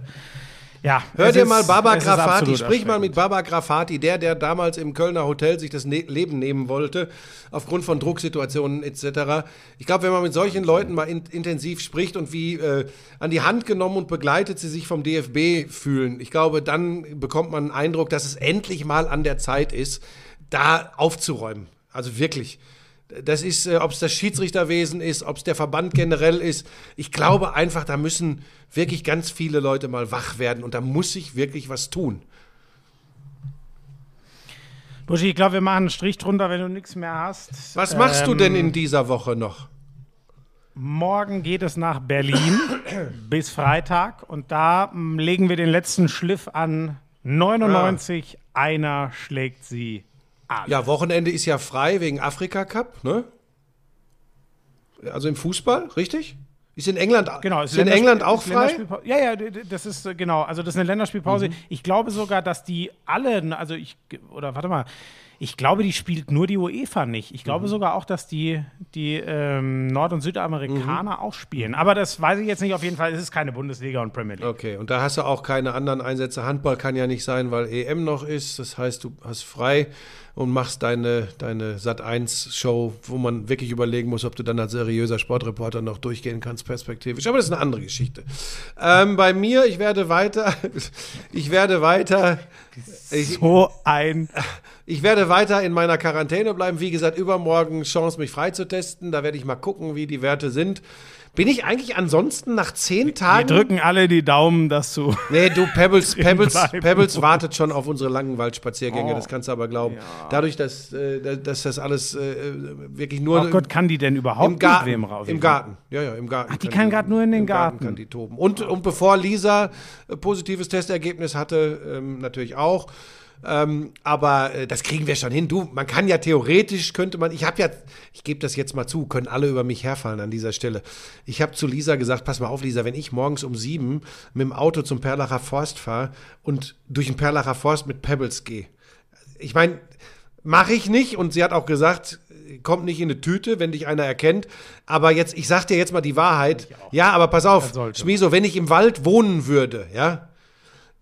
ja. Hör dir ist- mal Baba Grafati, sprich mal mit Baba Grafati, der, der damals im Kölner Hotel sich das ne Leben nehmen wollte, aufgrund von Drucksituationen etc. Ich glaube, wenn man mit solchen Leuten mal in intensiv spricht und wie äh, an die Hand genommen und begleitet sie sich vom DFB fühlen, ich glaube, dann bekommt man einen Eindruck, dass es endlich mal an der Zeit ist, da aufzuräumen. Also wirklich. Das ist, äh, ob es das Schiedsrichterwesen ist, ob es der Verband generell ist. Ich glaube einfach, da müssen wirklich ganz viele Leute mal wach werden und da muss sich wirklich was tun. Buschi, ich glaube, wir machen einen Strich drunter, wenn du nichts mehr hast. Was machst du denn Ähm, in dieser Woche noch? Morgen geht es nach Berlin (coughs) bis Freitag und da mm, legen wir den letzten Schliff an. 99, einer schlägt sie an. Ja, Wochenende ist ja frei wegen Afrika Cup, ne? Also im Fußball, richtig? Ist in England, Genau, ist in England auch frei? Ja, ja, das ist äh, genau. Also das ist eine Länderspielpause. Ich glaube sogar, dass die alle, also ich oder warte mal, ich glaube, die spielt nur die UEFA nicht. Ich glaube sogar auch, dass die die ähm, Nord- und Südamerikaner auch spielen. Aber das weiß ich jetzt nicht. Auf jeden Fall ist es keine Bundesliga und Premier League. Okay, und da hast du auch keine anderen Einsätze. Handball kann ja nicht sein, weil EM noch ist. Das heißt, du hast frei und machst deine, deine Sat1-Show, wo man wirklich überlegen muss, ob du dann als seriöser Sportreporter noch durchgehen kannst, perspektivisch. Aber das ist eine andere Geschichte. Ähm, bei mir, ich werde weiter, (laughs) ich werde weiter, ich, So ein ich werde weiter in meiner Quarantäne bleiben. Wie gesagt, übermorgen Chance, mich freizutesten. Da werde ich mal gucken, wie die Werte sind. Bin ich eigentlich ansonsten nach zehn Wir Tagen. drücken alle die Daumen, dass du. (laughs) Nee, du, Pebbles, (laughs) Pebbles. Pebbles wartet schon auf unsere langen Waldspaziergänge, Oh. das kannst du aber glauben. Dadurch, dass, äh, dass das alles äh, wirklich nur Oh Gott, kann die denn überhaupt im Garten, mit wem raus? im Garten, ja, ja, im Garten. Ach, die kann grad nur in den im Garten. kann die toben. Und, und bevor Lisa äh, positives Testergebnis hatte, ähm, natürlich auch. Ähm, aber äh, das kriegen wir schon hin. Du, man kann ja theoretisch, könnte man, ich habe ja, ich gebe das jetzt mal zu, können alle über mich herfallen an dieser Stelle. Ich habe zu Lisa gesagt, pass mal auf, Lisa, wenn ich morgens um sieben mit dem Auto zum Perlacher Forst fahre und durch den Perlacher Forst mit Pebbles gehe, ich meine, mache ich nicht und sie hat auch gesagt, kommt nicht in eine Tüte, wenn dich einer erkennt. Aber jetzt, ich sag dir jetzt mal die Wahrheit. Ja, aber pass auf. Schmieso, wenn ich im Wald wohnen würde, ja,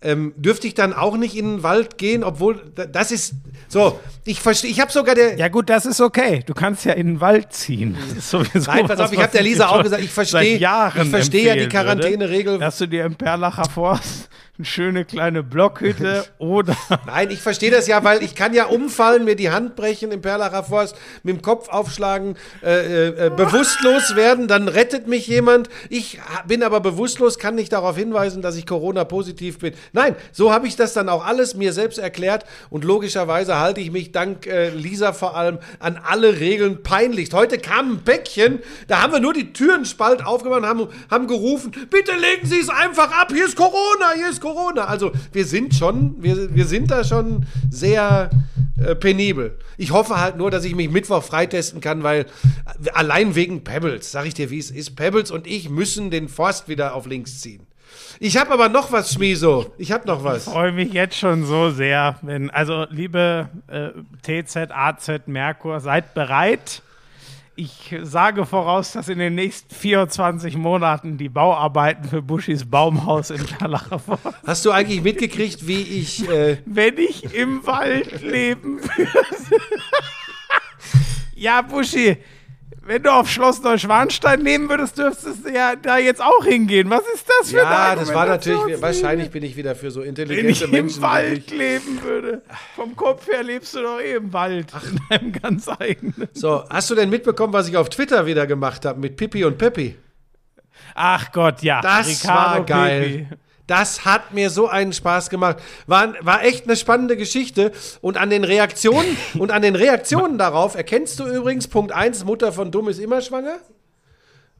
ähm, dürfte ich dann auch nicht in den Wald gehen, obwohl da- das ist so. Ich verstehe, ich habe sogar der. Ja gut, das ist okay. Du kannst ja in den Wald ziehen. (laughs) Das ist sowieso Nein, pass auf, ich was hab der Lisa auch gesagt, ich versteh- seit Jahren ich versteh ja die Quarantäneregel. Dass du dir im Perlacher Forst eine schöne kleine Blockhütte (laughs) oder Nein, ich verstehe das ja, weil ich kann ja umfallen, mir die Hand brechen im Perlacher Forst, mit dem Kopf aufschlagen, äh, äh, äh, bewusstlos werden, dann rettet mich jemand. Ich bin aber bewusstlos, kann nicht darauf hinweisen, dass ich Corona-positiv bin. Nein, so habe ich das dann auch alles mir selbst erklärt und logischerweise halte ich mich dank äh, Lisa vor allem an alle Regeln peinlichst. Heute kam ein Päckchen, da haben wir nur die Türenspalt aufgemacht und haben, haben gerufen, bitte legen Sie es einfach ab, hier ist Corona, hier ist Corona. Also wir sind schon, wir, wir sind da schon sehr äh, penibel. Ich hoffe halt nur, dass ich mich Mittwoch freitesten kann, weil äh, allein wegen Pebbles, sag ich dir, wie es ist, Pebbles und ich müssen den Forst wieder auf links ziehen. Ich habe aber noch was, Schmieso. Ich habe noch was. freue mich jetzt schon so sehr. Wenn, also liebe äh, TZ, AZ, Merkur, seid bereit. Ich sage voraus, dass in den nächsten 24 Monaten die Bauarbeiten für Buschis Baumhaus in Forst (laughs) Hast du eigentlich mitgekriegt, wie ich äh, wenn ich im Wald leben würde. (laughs) ja, Buschi, wenn du auf Schloss Neuschwanstein leben würdest, dürftest du ja da jetzt auch hingehen. Was ist das für Ja, eine das war natürlich, wahrscheinlich bin ich wieder für so Wenn ich intelligente im Menschen. wie Wald leben würde. Vom Kopf her lebst du doch eh im Wald. In deinem ganz eigenen. So, hast du denn mitbekommen, was ich auf Twitter wieder gemacht habe mit Pippi und Peppi? Ach Gott, ja. Das Ricardo war geil. Pepi. Das hat mir so einen Spaß gemacht. War, war echt eine spannende Geschichte. Und an den Reaktionen (laughs) und an den Reaktionen darauf erkennst du übrigens Punkt 1, Mutter von Dumm ist immer schwanger.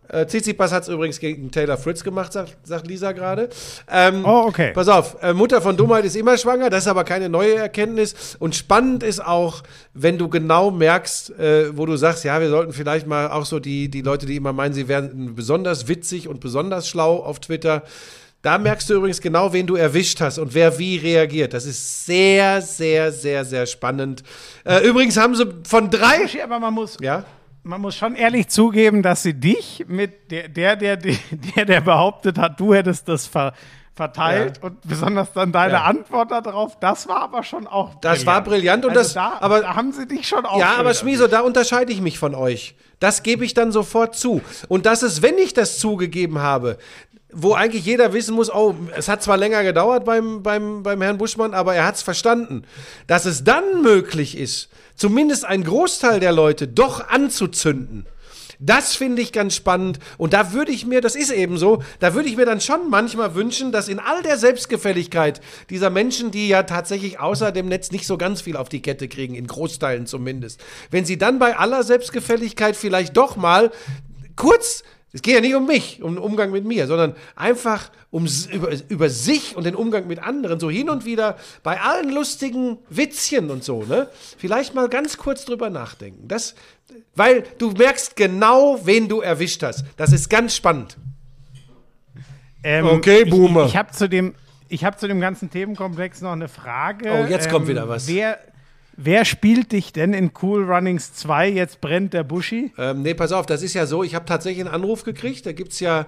Äh, Tsitsipas hat es übrigens gegen Taylor Fritz gemacht, sagt, sagt Lisa gerade. Ähm, Oh, okay. Pass auf, äh, Mutter von Dummheit ist immer schwanger, das ist aber keine neue Erkenntnis. Und spannend ist auch, wenn du genau merkst, äh, wo du sagst, ja, wir sollten vielleicht mal auch so die, die Leute, die immer meinen, sie wären besonders witzig und besonders schlau auf Twitter. Da merkst du übrigens genau, wen du erwischt hast und wer wie reagiert. Das ist sehr, sehr, sehr, sehr spannend. Äh, übrigens haben sie von drei. Aber man muss, Ja? man muss schon ehrlich zugeben, dass sie dich mit der, der, der, der, der behauptet hat, du hättest das ver, verteilt Ja. und besonders dann deine Ja. Antwort darauf, das war aber schon auch Das war brillant und also das- da, aber- da haben sie dich schon auch Ja, aber Schmieso, da unterscheide ich mich von euch. Das gebe ich dann sofort zu. Und das ist, wenn ich das zugegeben habe, wo eigentlich jeder wissen muss, oh, es hat zwar länger gedauert beim, beim, beim Herrn Buschmann, aber er hat es verstanden, dass es dann möglich ist, zumindest einen Großteil der Leute doch anzuzünden. Das finde ich ganz spannend. Und da würde ich mir, das ist eben so, da würde ich mir dann schon manchmal wünschen, dass in all der Selbstgefälligkeit dieser Menschen, die ja tatsächlich außer dem Netz nicht so ganz viel auf die Kette kriegen, in Großteilen zumindest, wenn sie dann bei aller Selbstgefälligkeit vielleicht doch mal kurz es geht ja nicht um mich, um den Umgang mit mir, sondern einfach um, über, über sich und den Umgang mit anderen. So hin und wieder bei allen lustigen Witzchen und so, ne? Vielleicht mal ganz kurz drüber nachdenken. Das, weil du merkst genau, wen du erwischt hast. Das ist ganz spannend. Ähm, Okay, Boomer. Ich, ich habe zu dem, ich habe zu dem ganzen Themenkomplex noch eine Frage. Oh, jetzt kommt wieder was. Wer, wer spielt dich denn in Cool Runnings 2? Jetzt brennt der Buschi. Ähm, nee, pass auf, das ist ja so, ich habe tatsächlich einen Anruf gekriegt. Da gibt es ja,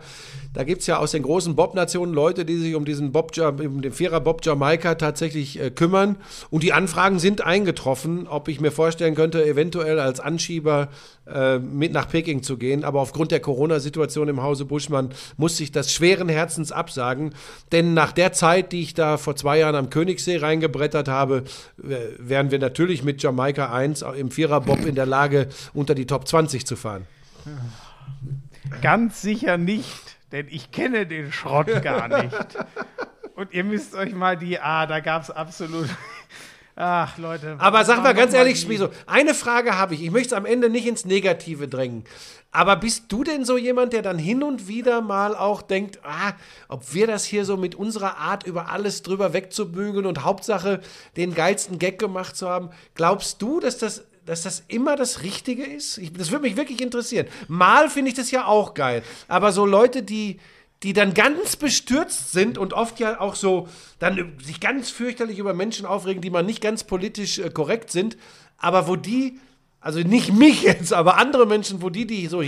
da gibt's ja aus den großen Bob-Nationen Leute, die sich um diesen Bob, um den Vierer Bob Jamaika tatsächlich äh, kümmern. Und die Anfragen sind eingetroffen, ob ich mir vorstellen könnte, eventuell als Anschieber äh, mit nach Peking zu gehen. Aber aufgrund der Corona-Situation im Hause Buschmann musste ich das schweren Herzens absagen. Denn nach der Zeit, die ich da vor zwei Jahren am Königssee reingebrettert habe, wären wir natürlich mit Jamaika 1 im Vierer Bob in der Lage, unter die Top 20 zu fahren. Ganz sicher nicht, denn ich kenne den Schrott gar nicht. Und ihr müsst euch mal die, ah, da gab es absolut. Ach, Leute. Aber sag mal ganz ehrlich, Schmiso, eine Frage habe ich. Ich möchte es am Ende nicht ins Negative drängen. Aber bist du denn so jemand, der dann hin und wieder mal auch denkt, ah, ob wir das hier so mit unserer Art über alles drüber wegzubügeln und Hauptsache den geilsten Gag gemacht zu haben? Glaubst du, dass das, dass das immer das Richtige ist? Ich, das würde mich wirklich interessieren. Mal finde ich das ja auch geil. Aber so Leute, die, die dann ganz bestürzt sind und oft ja auch so dann sich ganz fürchterlich über Menschen aufregen, die man nicht ganz politisch äh, korrekt sind, aber wo die, also nicht mich (laughs) jetzt, aber andere Menschen, wo die die so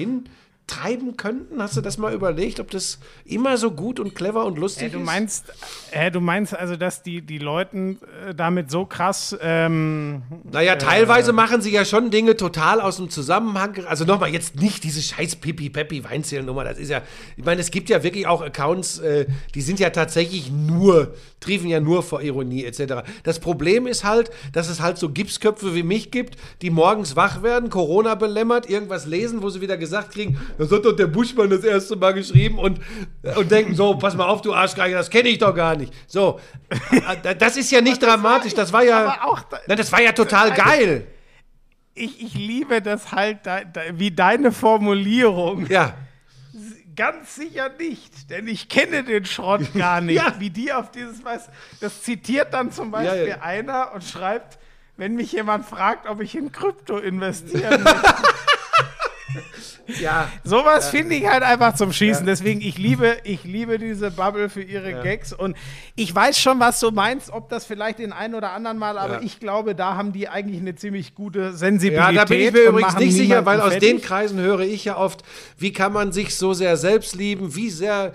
hintreiben könnten, hast du das mal überlegt, ob das immer so gut und clever und lustig Äh, du ist? meinst, äh, du meinst also, dass die, die Leuten äh, damit so krass. Ähm, Naja, teilweise machen sie ja schon Dinge total aus dem Zusammenhang. Also nochmal, jetzt nicht diese scheiß Pipi-Peppi-Weinzählnummer. Das ist ja, ich meine, es gibt ja wirklich auch Accounts, äh, die sind ja tatsächlich nur, triefen ja nur vor Ironie etc. Das Problem ist halt, dass es halt so Gipsköpfe wie mich gibt, die morgens wach werden, Corona belämmert, irgendwas lesen, wo sie wieder gesagt kriegen, das hat doch der Buschmann das erste Mal geschrieben und, und denken so, pass mal auf, du Arschgeiger, das kenne ich doch gar nicht. So, äh, das ist ja nicht dramatisch, das war ja, auch Nein, das war ja total geil. ich, ich liebe das halt, wie deine Formulierung. Ja. Ganz sicher nicht, denn ich kenne den Schrott (laughs) gar nicht. Ja. Wie die auf dieses, was, das zitiert dann zum Beispiel Ja, ja. einer und schreibt, wenn mich jemand fragt, ob ich in Krypto investieren (laughs) will. (laughs) Ja. Sowas finde ich halt einfach zum Schießen. Deswegen, ich liebe, ich liebe diese Bubble für ihre Gags. Und ich weiß schon, was du meinst, ob das vielleicht den einen oder anderen Mal, aber Ja. ich glaube, da haben die eigentlich eine ziemlich gute Sensibilität. Ja, da bin ich mir übrigens nicht sicher, weil aus fertig. den Kreisen höre ich ja oft, wie kann man sich so sehr selbst lieben, wie sehr,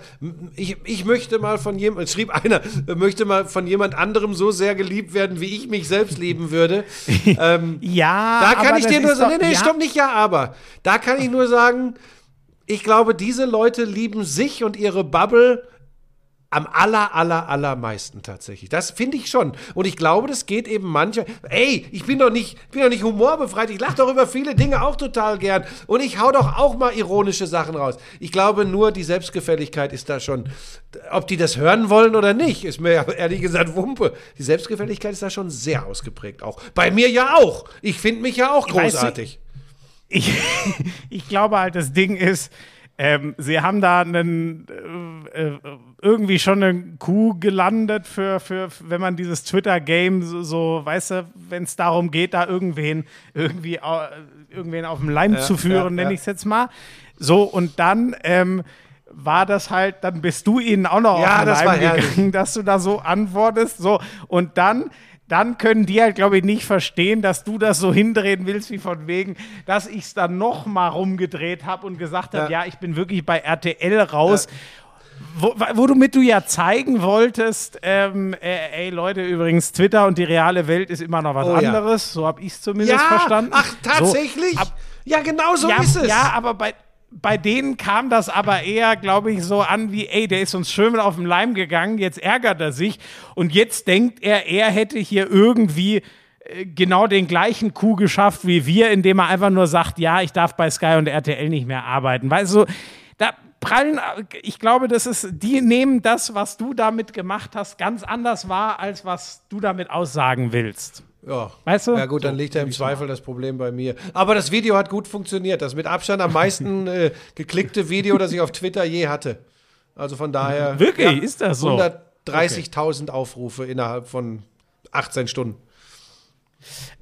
ich, ich möchte mal von jemand, schrieb einer, (laughs) möchte mal von jemand anderem so sehr geliebt werden, wie ich mich selbst lieben würde. (laughs) ähm, Ja, da kann aber ich dir nur sagen, nee, nee, ja, stopp nicht, ja, aber. Da kann ich nur sagen, ich glaube, diese Leute lieben sich und ihre Bubble am aller, aller, allermeisten tatsächlich. Das finde ich schon. Und ich glaube, das geht eben manchmal. Ey, ich bin doch nicht, bin doch nicht humorbefreit. Ich lache doch über viele Dinge auch total gern. Und ich hau doch auch mal ironische Sachen raus. Ich glaube, nur die Selbstgefälligkeit ist da schon. Ob die das hören wollen oder nicht, ist mir ja ehrlich gesagt Wumpe. Die Selbstgefälligkeit ist da schon sehr ausgeprägt auch. Bei mir ja auch. Ich finde mich ja auch Weißt du- großartig. Ich, (laughs) ich glaube halt, das Ding ist, ähm, sie haben da einen, äh, äh, irgendwie schon eine Kuh gelandet für, für, wenn man dieses Twitter-Game so, so, weißt du, wenn es darum geht, da irgendwen, irgendwie, irgendwen auf dem Leim zu führen, ja, nenne ja. ich es jetzt mal. So, und dann, ähm, war das halt, dann bist du ihnen auch noch Ja, auf den das Leim gegangen, (laughs) dass du da so antwortest. So, und dann, dann können die halt, glaube ich, nicht verstehen, dass du das so hindrehen willst, wie von wegen, dass ich es dann noch mal rumgedreht habe und gesagt habe, Ja. ja. ich bin wirklich bei RTL raus. Wo, wo du mit du ja zeigen wolltest, ähm, äh, ey Leute, übrigens, Twitter und die reale Welt ist immer noch was Oh ja. anderes. So habe ich es zumindest Ja, verstanden. ach, tatsächlich? So, ab- ja, genau so ja, ist es. Ja, aber bei, bei denen kam das aber eher, glaube ich, so an wie, ey, der ist uns schön auf den Leim gegangen, jetzt ärgert er sich und jetzt denkt er, er hätte hier irgendwie äh, genau den gleichen Coup geschafft wie wir, indem er einfach nur sagt, ja, ich darf bei Sky und RTL nicht mehr arbeiten. Weil so, da prallen, ich glaube, das ist, die nehmen das, was du damit gemacht hast, ganz anders wahr, als was du damit aussagen willst. Ja. Weißt du? Ja gut, dann liegt ja im Zweifel das Problem bei mir. Aber das Video hat gut funktioniert. Das mit Abstand am meisten (laughs) äh, geklickte Video, das ich auf Twitter je hatte. Also von daher. Wirklich? Ist das so? 130.000 Aufrufe innerhalb von 18 Stunden.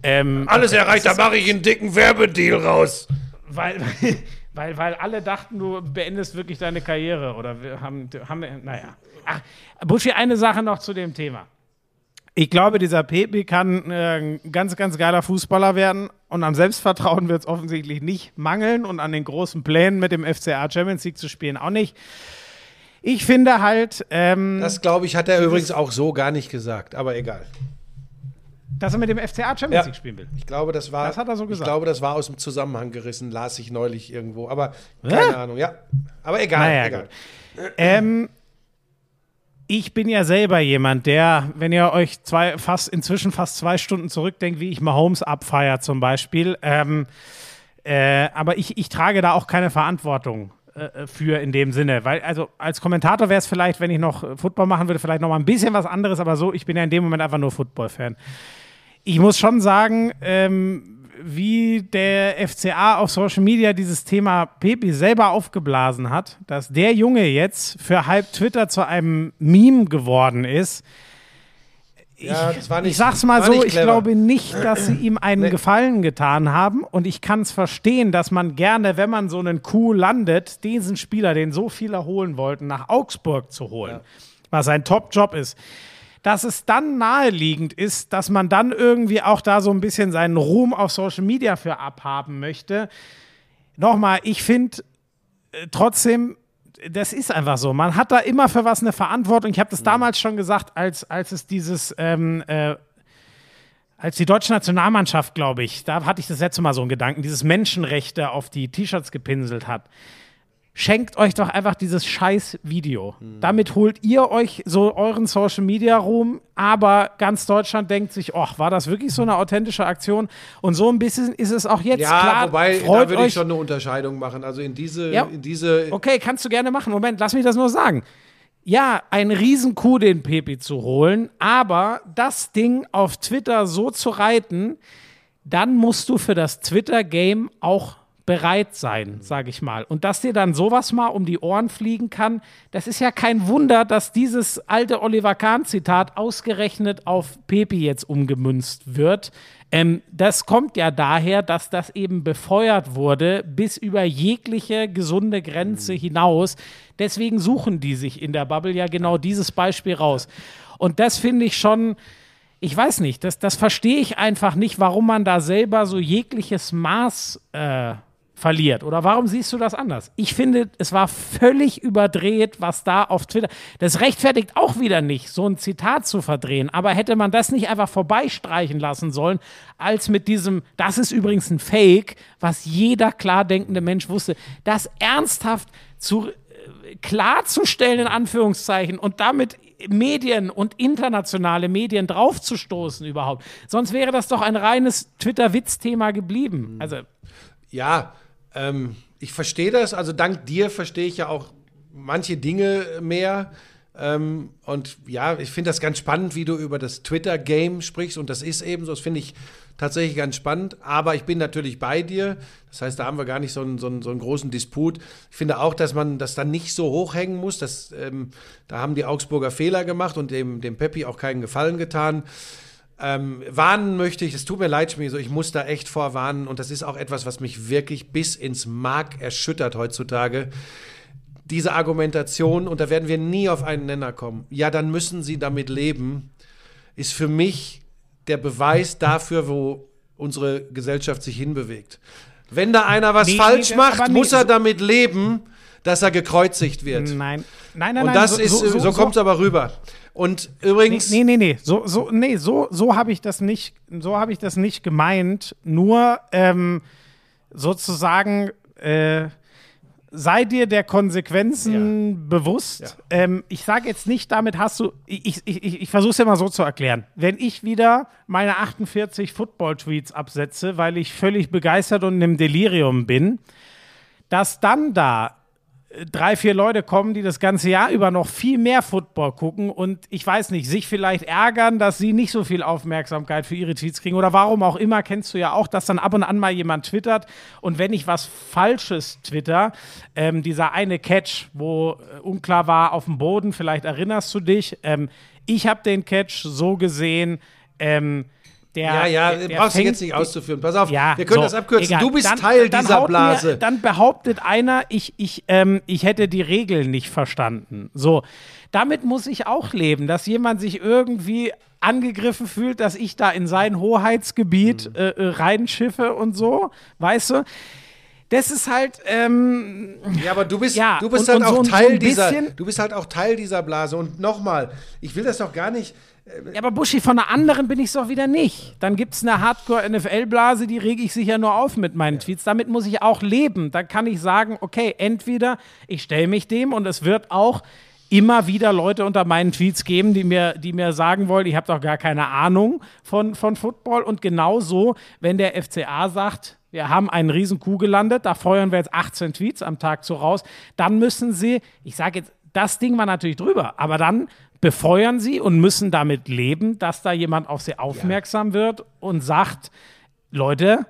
Ähm, Alles erreicht, da mache ich einen dicken Werbedeal raus. weil, (laughs) weil, weil alle dachten, du beendest wirklich deine Karriere. Oder wir haben, haben naja. Ach, Buschi, eine Sache noch zu dem Thema. Ich glaube, dieser Pepe kann äh, ein ganz, ganz geiler Fußballer werden. Und am Selbstvertrauen wird es offensichtlich nicht mangeln. Und an den großen Plänen mit dem FCA Champions League zu spielen auch nicht. Ich finde halt, ähm, Das, glaube ich, hat er übrigens auch so gar nicht gesagt. Aber egal. dass er mit dem FCA Champions Ja. League spielen will. Ich glaube, das war. Das hat er so Ich gesagt. glaube, das war aus dem Zusammenhang gerissen, las ich neulich irgendwo. Aber keine Ahnung, ja. Aber egal. Naja, egal. Ähm, ich bin ja selber jemand, der, wenn ihr euch zwei, fast, inzwischen fast zwei Stunden zurückdenkt, wie ich Mahomes abfeier zum Beispiel, ähm, äh, aber ich, ich trage da auch keine Verantwortung äh, für in dem Sinne, weil also als Kommentator wäre es vielleicht, wenn ich noch äh, Football machen würde, vielleicht noch mal ein bisschen was anderes, aber so, ich bin ja in dem Moment einfach nur Football-Fan. Ich muss schon sagen, ähm, wie der FCA auf Social Media dieses Thema Pepe selber aufgeblasen hat, dass der Junge jetzt für halb Twitter zu einem Meme geworden ist. Ja, war nicht, Ich sag's mal so, ich glaube nicht, dass sie ihm einen Gefallen getan haben. Und ich kann es verstehen, dass man gerne, wenn man so einen Coup landet, diesen Spieler, den so viele holen wollten, nach Augsburg zu holen, was ein Top-Job ist. Dass es dann naheliegend ist, dass man dann irgendwie auch da so ein bisschen seinen Ruhm auf Social Media für abhaben möchte. Nochmal, ich finde äh, trotzdem, das ist einfach so. Man hat da immer für was eine Verantwortung. Ich habe das damals schon gesagt, als, als es dieses, ähm, äh, als die deutsche Nationalmannschaft, glaube ich, da hatte ich das letzte Mal so einen Gedanken, dieses Menschenrechte auf die T-Shirts gepinselt hat. Schenkt euch doch einfach dieses scheiß Video. Damit holt ihr euch so euren Social Media Ruhm, aber ganz Deutschland denkt sich, ach, war das wirklich so eine authentische Aktion? Und so ein bisschen ist es auch jetzt Ja, klar. wobei, da würde ich schon eine Unterscheidung machen. Also in diese, Ja. in diese Okay, kannst du gerne machen. Moment, lass mich das nur sagen. Ja, ein Riesenkuh, den Pepe zu holen, aber das Ding auf Twitter so zu reiten, dann musst du für das Twitter-Game auch bereit sein, sage ich mal. Und dass dir dann sowas mal um die Ohren fliegen kann, das ist ja kein Wunder, dass dieses alte Oliver Kahn-Zitat ausgerechnet auf Pepe jetzt umgemünzt wird. Ähm, das kommt ja daher, dass das eben befeuert wurde bis über jegliche gesunde Grenze hinaus. Deswegen suchen die sich in der Bubble ja genau dieses Beispiel raus. Und das finde ich schon, ich weiß nicht, das, das verstehe ich einfach nicht, warum man da selber so jegliches Maß äh, verliert. Oder warum siehst du das anders? Ich finde, es war völlig überdreht, was da auf Twitter. Das rechtfertigt auch wieder nicht, so ein Zitat zu verdrehen. Aber hätte man das nicht einfach vorbeistreichen lassen sollen, als mit diesem, das ist übrigens ein Fake, was jeder klar denkende Mensch wusste, das ernsthaft zu äh, klarzustellen, in Anführungszeichen, und damit Medien und internationale Medien draufzustoßen überhaupt. Sonst wäre das doch ein reines Twitter-Witz-Thema geblieben. Also, Ja, ähm, ich verstehe das. Also dank dir verstehe ich ja auch manche Dinge mehr. Ähm, und ja, ich finde das ganz spannend, wie du über das Twitter-Game sprichst. Und das ist eben so, das finde ich tatsächlich ganz spannend. Aber ich bin natürlich bei dir. Das heißt, da haben wir gar nicht so einen, so einen, so einen großen Disput. Ich finde auch, dass man das dann nicht so hochhängen muss. Das, ähm, da haben die Augsburger Fehler gemacht und dem, dem Peppi auch keinen Gefallen getan. Ähm, warnen möchte ich, es tut mir leid, Schmi, so, ich muss da echt vorwarnen und das ist auch etwas, was mich wirklich bis ins Mark erschüttert heutzutage. Diese Argumentation, und da werden wir nie auf einen Nenner kommen, ja, dann müssen sie damit leben, ist für mich der Beweis dafür, wo unsere Gesellschaft sich hinbewegt. Wenn da einer was Nee, falsch nee, das- macht, muss er so- damit leben, dass er gekreuzigt wird. nein. Nein, nein, Und nein. das ist, so, kommt es aber rüber. Und übrigens, Nee, nee, nee. So, so, nee, so, so habe ich das nicht, so habe ich das nicht gemeint. Nur ähm, sozusagen, äh, sei dir der Konsequenzen bewusst. Ja. Ähm, ich sage jetzt nicht, damit hast du, ich, ich, ich, ich versuche es ja mal so zu erklären. Wenn ich wieder meine 48 Football-Tweets absetze, weil ich völlig begeistert und im Delirium bin, dass dann da drei, vier Leute kommen, die das ganze Jahr über noch viel mehr Football gucken und ich weiß nicht, sich vielleicht ärgern, dass sie nicht so viel Aufmerksamkeit für ihre Tweets kriegen oder warum auch immer, kennst du ja auch, dass dann ab und an mal jemand twittert und wenn ich was Falsches twitter, ähm, dieser eine Catch, wo äh, unklar war auf dem Boden, vielleicht erinnerst du dich, ähm, ich habe den Catch so gesehen, ähm, der, Ja, ja, der, der brauchst du jetzt nicht auszuführen. Pass auf, ja, wir können so, das abkürzen. egal. Du bist Dann- Teil dann dieser Blase. Mir, dann behauptet einer, ich, ich, ähm, ich hätte die Regeln nicht verstanden. So, damit muss ich auch leben, dass jemand sich irgendwie angegriffen fühlt, dass ich da in sein Hoheitsgebiet Mhm. äh, äh, reinschiffe und so, weißt du? Das ist halt, ähm, Ja, aber du bist, Ja, du bist und- halt und so auch so Teil ein dieser, du bist halt auch Teil dieser Blase. Und nochmal, ich will das doch gar nicht. Ja, aber Buschi, von einer anderen bin ich es doch wieder nicht. Dann gibt es eine Hardcore-NFL-Blase, die rege ich sicher nur auf mit meinen Tweets. Damit muss ich auch leben. Da kann ich sagen, okay, entweder ich stelle mich dem und es wird auch immer wieder Leute unter meinen Tweets geben, die mir, die mir sagen wollen, ich habe doch gar keine Ahnung von, von Football. Und genauso, wenn der FCA sagt, wir haben einen riesen Kuh gelandet, da feuern wir jetzt 18 Tweets am Tag zu raus, dann müssen sie, ich sage jetzt, das Ding war natürlich drüber, aber dann befeuern sie und müssen damit leben, dass da jemand auf sie aufmerksam wird und sagt, Leute,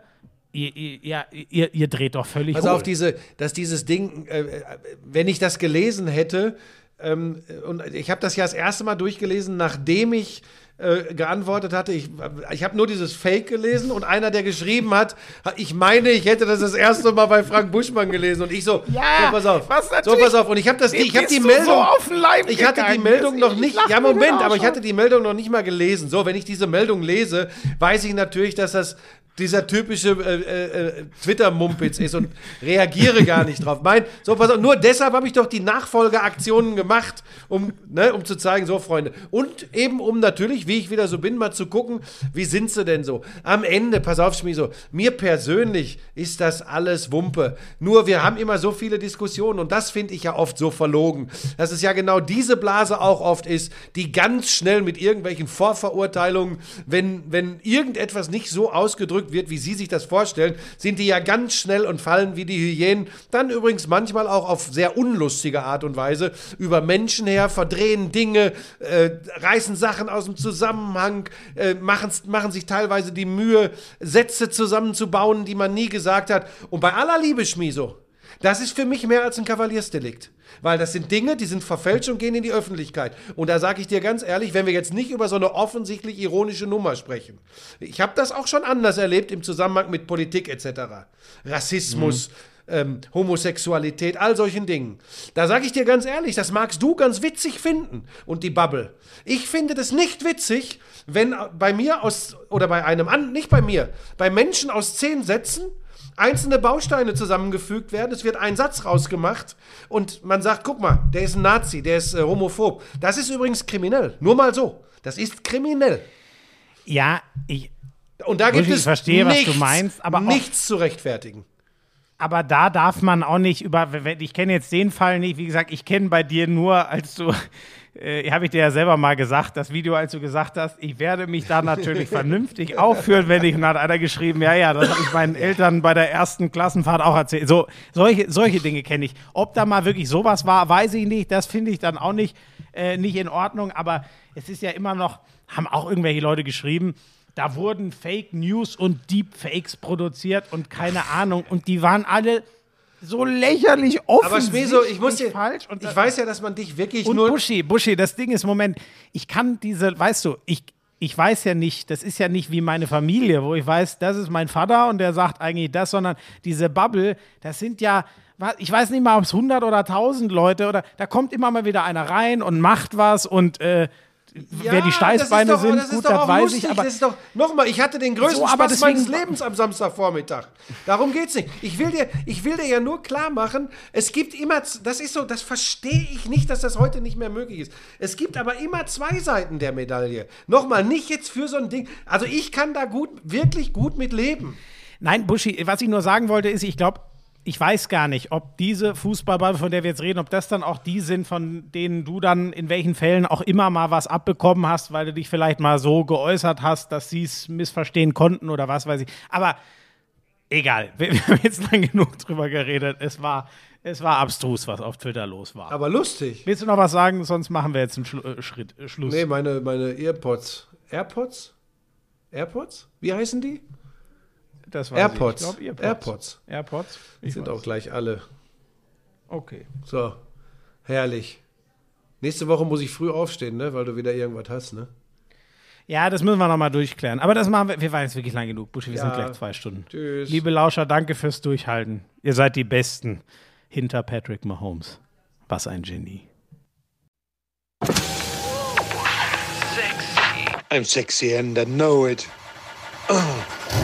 ihr, ihr, ja, ihr, ihr dreht doch völlig Also auf diese, dass dieses Ding, äh, äh, wenn ich das gelesen hätte, ähm, und ich habe das ja das erste Mal durchgelesen, nachdem ich äh, geantwortet hatte. Ich, ich habe nur dieses Fake gelesen und einer, der geschrieben hat, ich meine, ich hätte das das erste Mal bei Frank Buschmann gelesen und ich so, Ja, so pass auf, was so pass auf und ich habe das, ich habe die du Meldung, so ich hatte die. Meldung noch Ich nicht, ja Moment, aber ich hatte die Meldung noch nicht mal gelesen. So, wenn ich diese Meldung lese, weiß ich natürlich, dass das dieser typische äh, äh, äh, Twitter-Mumpitz ist und reagiere gar nicht drauf. Mein, so, pass auf, nur deshalb habe ich doch die Nachfolgeaktionen gemacht, um, ne, um zu zeigen, so Freunde. Und eben um natürlich, wie ich wieder so bin, mal zu gucken, wie sind sie denn so. Am Ende, pass auf, Schmieso, mir persönlich ist das alles Wumpe. Nur wir haben immer so viele Diskussionen und das finde ich ja oft so verlogen, dass es ja genau diese Blase auch oft ist, die ganz schnell mit irgendwelchen Vorverurteilungen, wenn, wenn irgendetwas nicht so ausgedrückt wird, wie Sie sich das vorstellen, sind die ja ganz schnell und fallen wie die Hyänen. Dann übrigens manchmal auch auf sehr unlustige Art und Weise über Menschen her, verdrehen Dinge, äh, reißen Sachen aus dem Zusammenhang, äh, machen, machen sich teilweise die Mühe, Sätze zusammenzubauen, die man nie gesagt hat. Und bei aller Liebe, Schmiso, das ist für mich mehr als ein Kavaliersdelikt. Weil das sind Dinge, die sind verfälscht und gehen in die Öffentlichkeit. Und da sage ich dir ganz ehrlich, wenn wir jetzt nicht über so eine offensichtlich ironische Nummer sprechen. Ich habe das auch schon anders erlebt im Zusammenhang mit Politik etc. Rassismus. Ähm, Homosexualität, all solchen Dingen. Da sage ich dir ganz ehrlich, das magst du ganz witzig finden und die Bubble. Ich finde das nicht witzig, wenn bei mir aus, oder bei einem an, nicht bei mir, bei Menschen aus zehn Sätzen einzelne Bausteine zusammengefügt werden, es wird ein Satz rausgemacht und man sagt, guck mal, der ist ein Nazi, der ist äh, homophob. Das ist übrigens kriminell. Nur mal so. Das ist kriminell. ja, ich, Und da gibt Buschi, es ich verstehe, was du nichts, meinst, aber nichts zu rechtfertigen. Aber da darf man auch nicht über, ich kenne jetzt den Fall nicht, wie gesagt, ich kenne bei dir nur, als du, äh, habe ich dir ja selber mal gesagt, das Video, als du gesagt hast, ich werde mich da natürlich (laughs) vernünftig aufführen, wenn ich, und hat einer geschrieben, ja, ja, das habe ich meinen Eltern bei der ersten Klassenfahrt auch erzählt. So, solche, solche Dinge kenne ich. Ob da mal wirklich sowas war, weiß ich nicht, das finde ich dann auch nicht, äh, nicht in Ordnung, aber es ist ja immer noch, haben auch irgendwelche Leute geschrieben, da wurden Fake News und Deepfakes produziert und keine Ahnung. Und die waren alle so lächerlich offen. Aber Schmeso, ich muss dir, falsch. Und ich weiß ja, dass man dich wirklich und nur Buschi, Buschi, das Ding ist, Moment, ich kann diese, weißt du, ich, ich weiß ja nicht, das ist ja nicht wie meine Familie, wo ich weiß, das ist mein Vater und der sagt eigentlich das, sondern diese Bubble, das sind ja, ich weiß nicht mal, ob es 100 oder 1000 Leute oder da kommt immer mal wieder einer rein und macht was und äh, wer die Steißbeine doch, sind, das ist gut, doch das weiß lustig, ich, aber das ist doch, nochmal, ich hatte den größten So, Spaß meines Lebens am Samstagvormittag. Darum geht's nicht. Ich will dir, ich will dir ja nur klar machen, es gibt immer, das ist so, das verstehe ich nicht, dass das heute nicht mehr möglich ist. Es gibt aber immer zwei Seiten der Medaille. Nochmal, nicht jetzt für so ein Ding. Also ich kann da gut, wirklich gut mit leben. Nein, Buschi, was ich nur sagen wollte, ist, ich glaube, ich weiß gar nicht, ob diese Fußballball, von der wir jetzt reden, ob das dann auch die sind, von denen du dann in welchen Fällen auch immer mal was abbekommen hast, weil du dich vielleicht mal so geäußert hast, dass sie es missverstehen konnten oder was weiß ich. Aber egal, wir, (laughs) wir haben jetzt lang genug drüber geredet. Es war, es war abstrus, was auf Twitter los war. Aber lustig. Willst du noch was sagen? Sonst machen wir jetzt einen Schlu äh, Schritt, äh, Schluss. Nee, meine, meine Earpods. AirPods? AirPods? Wie heißen die? Das weiß AirPods. Ich. Ich glaub, Earpods. AirPods. AirPods? Ich Sind weiß. auch gleich alle. Okay. So, herrlich. Nächste Woche muss ich früh aufstehen, ne? Weil du wieder irgendwas hast, ne? Ja, das müssen wir nochmal durchklären. Aber das machen wir. Wir waren jetzt wirklich lang genug, Buschi. Wir Ja. sind gleich zwei Stunden. Tschüss. Liebe Lauscher, danke fürs Durchhalten. Ihr seid die Besten hinter Patrick Mahomes. Was ein Genie. I'm sexy and I know it. (clears throat)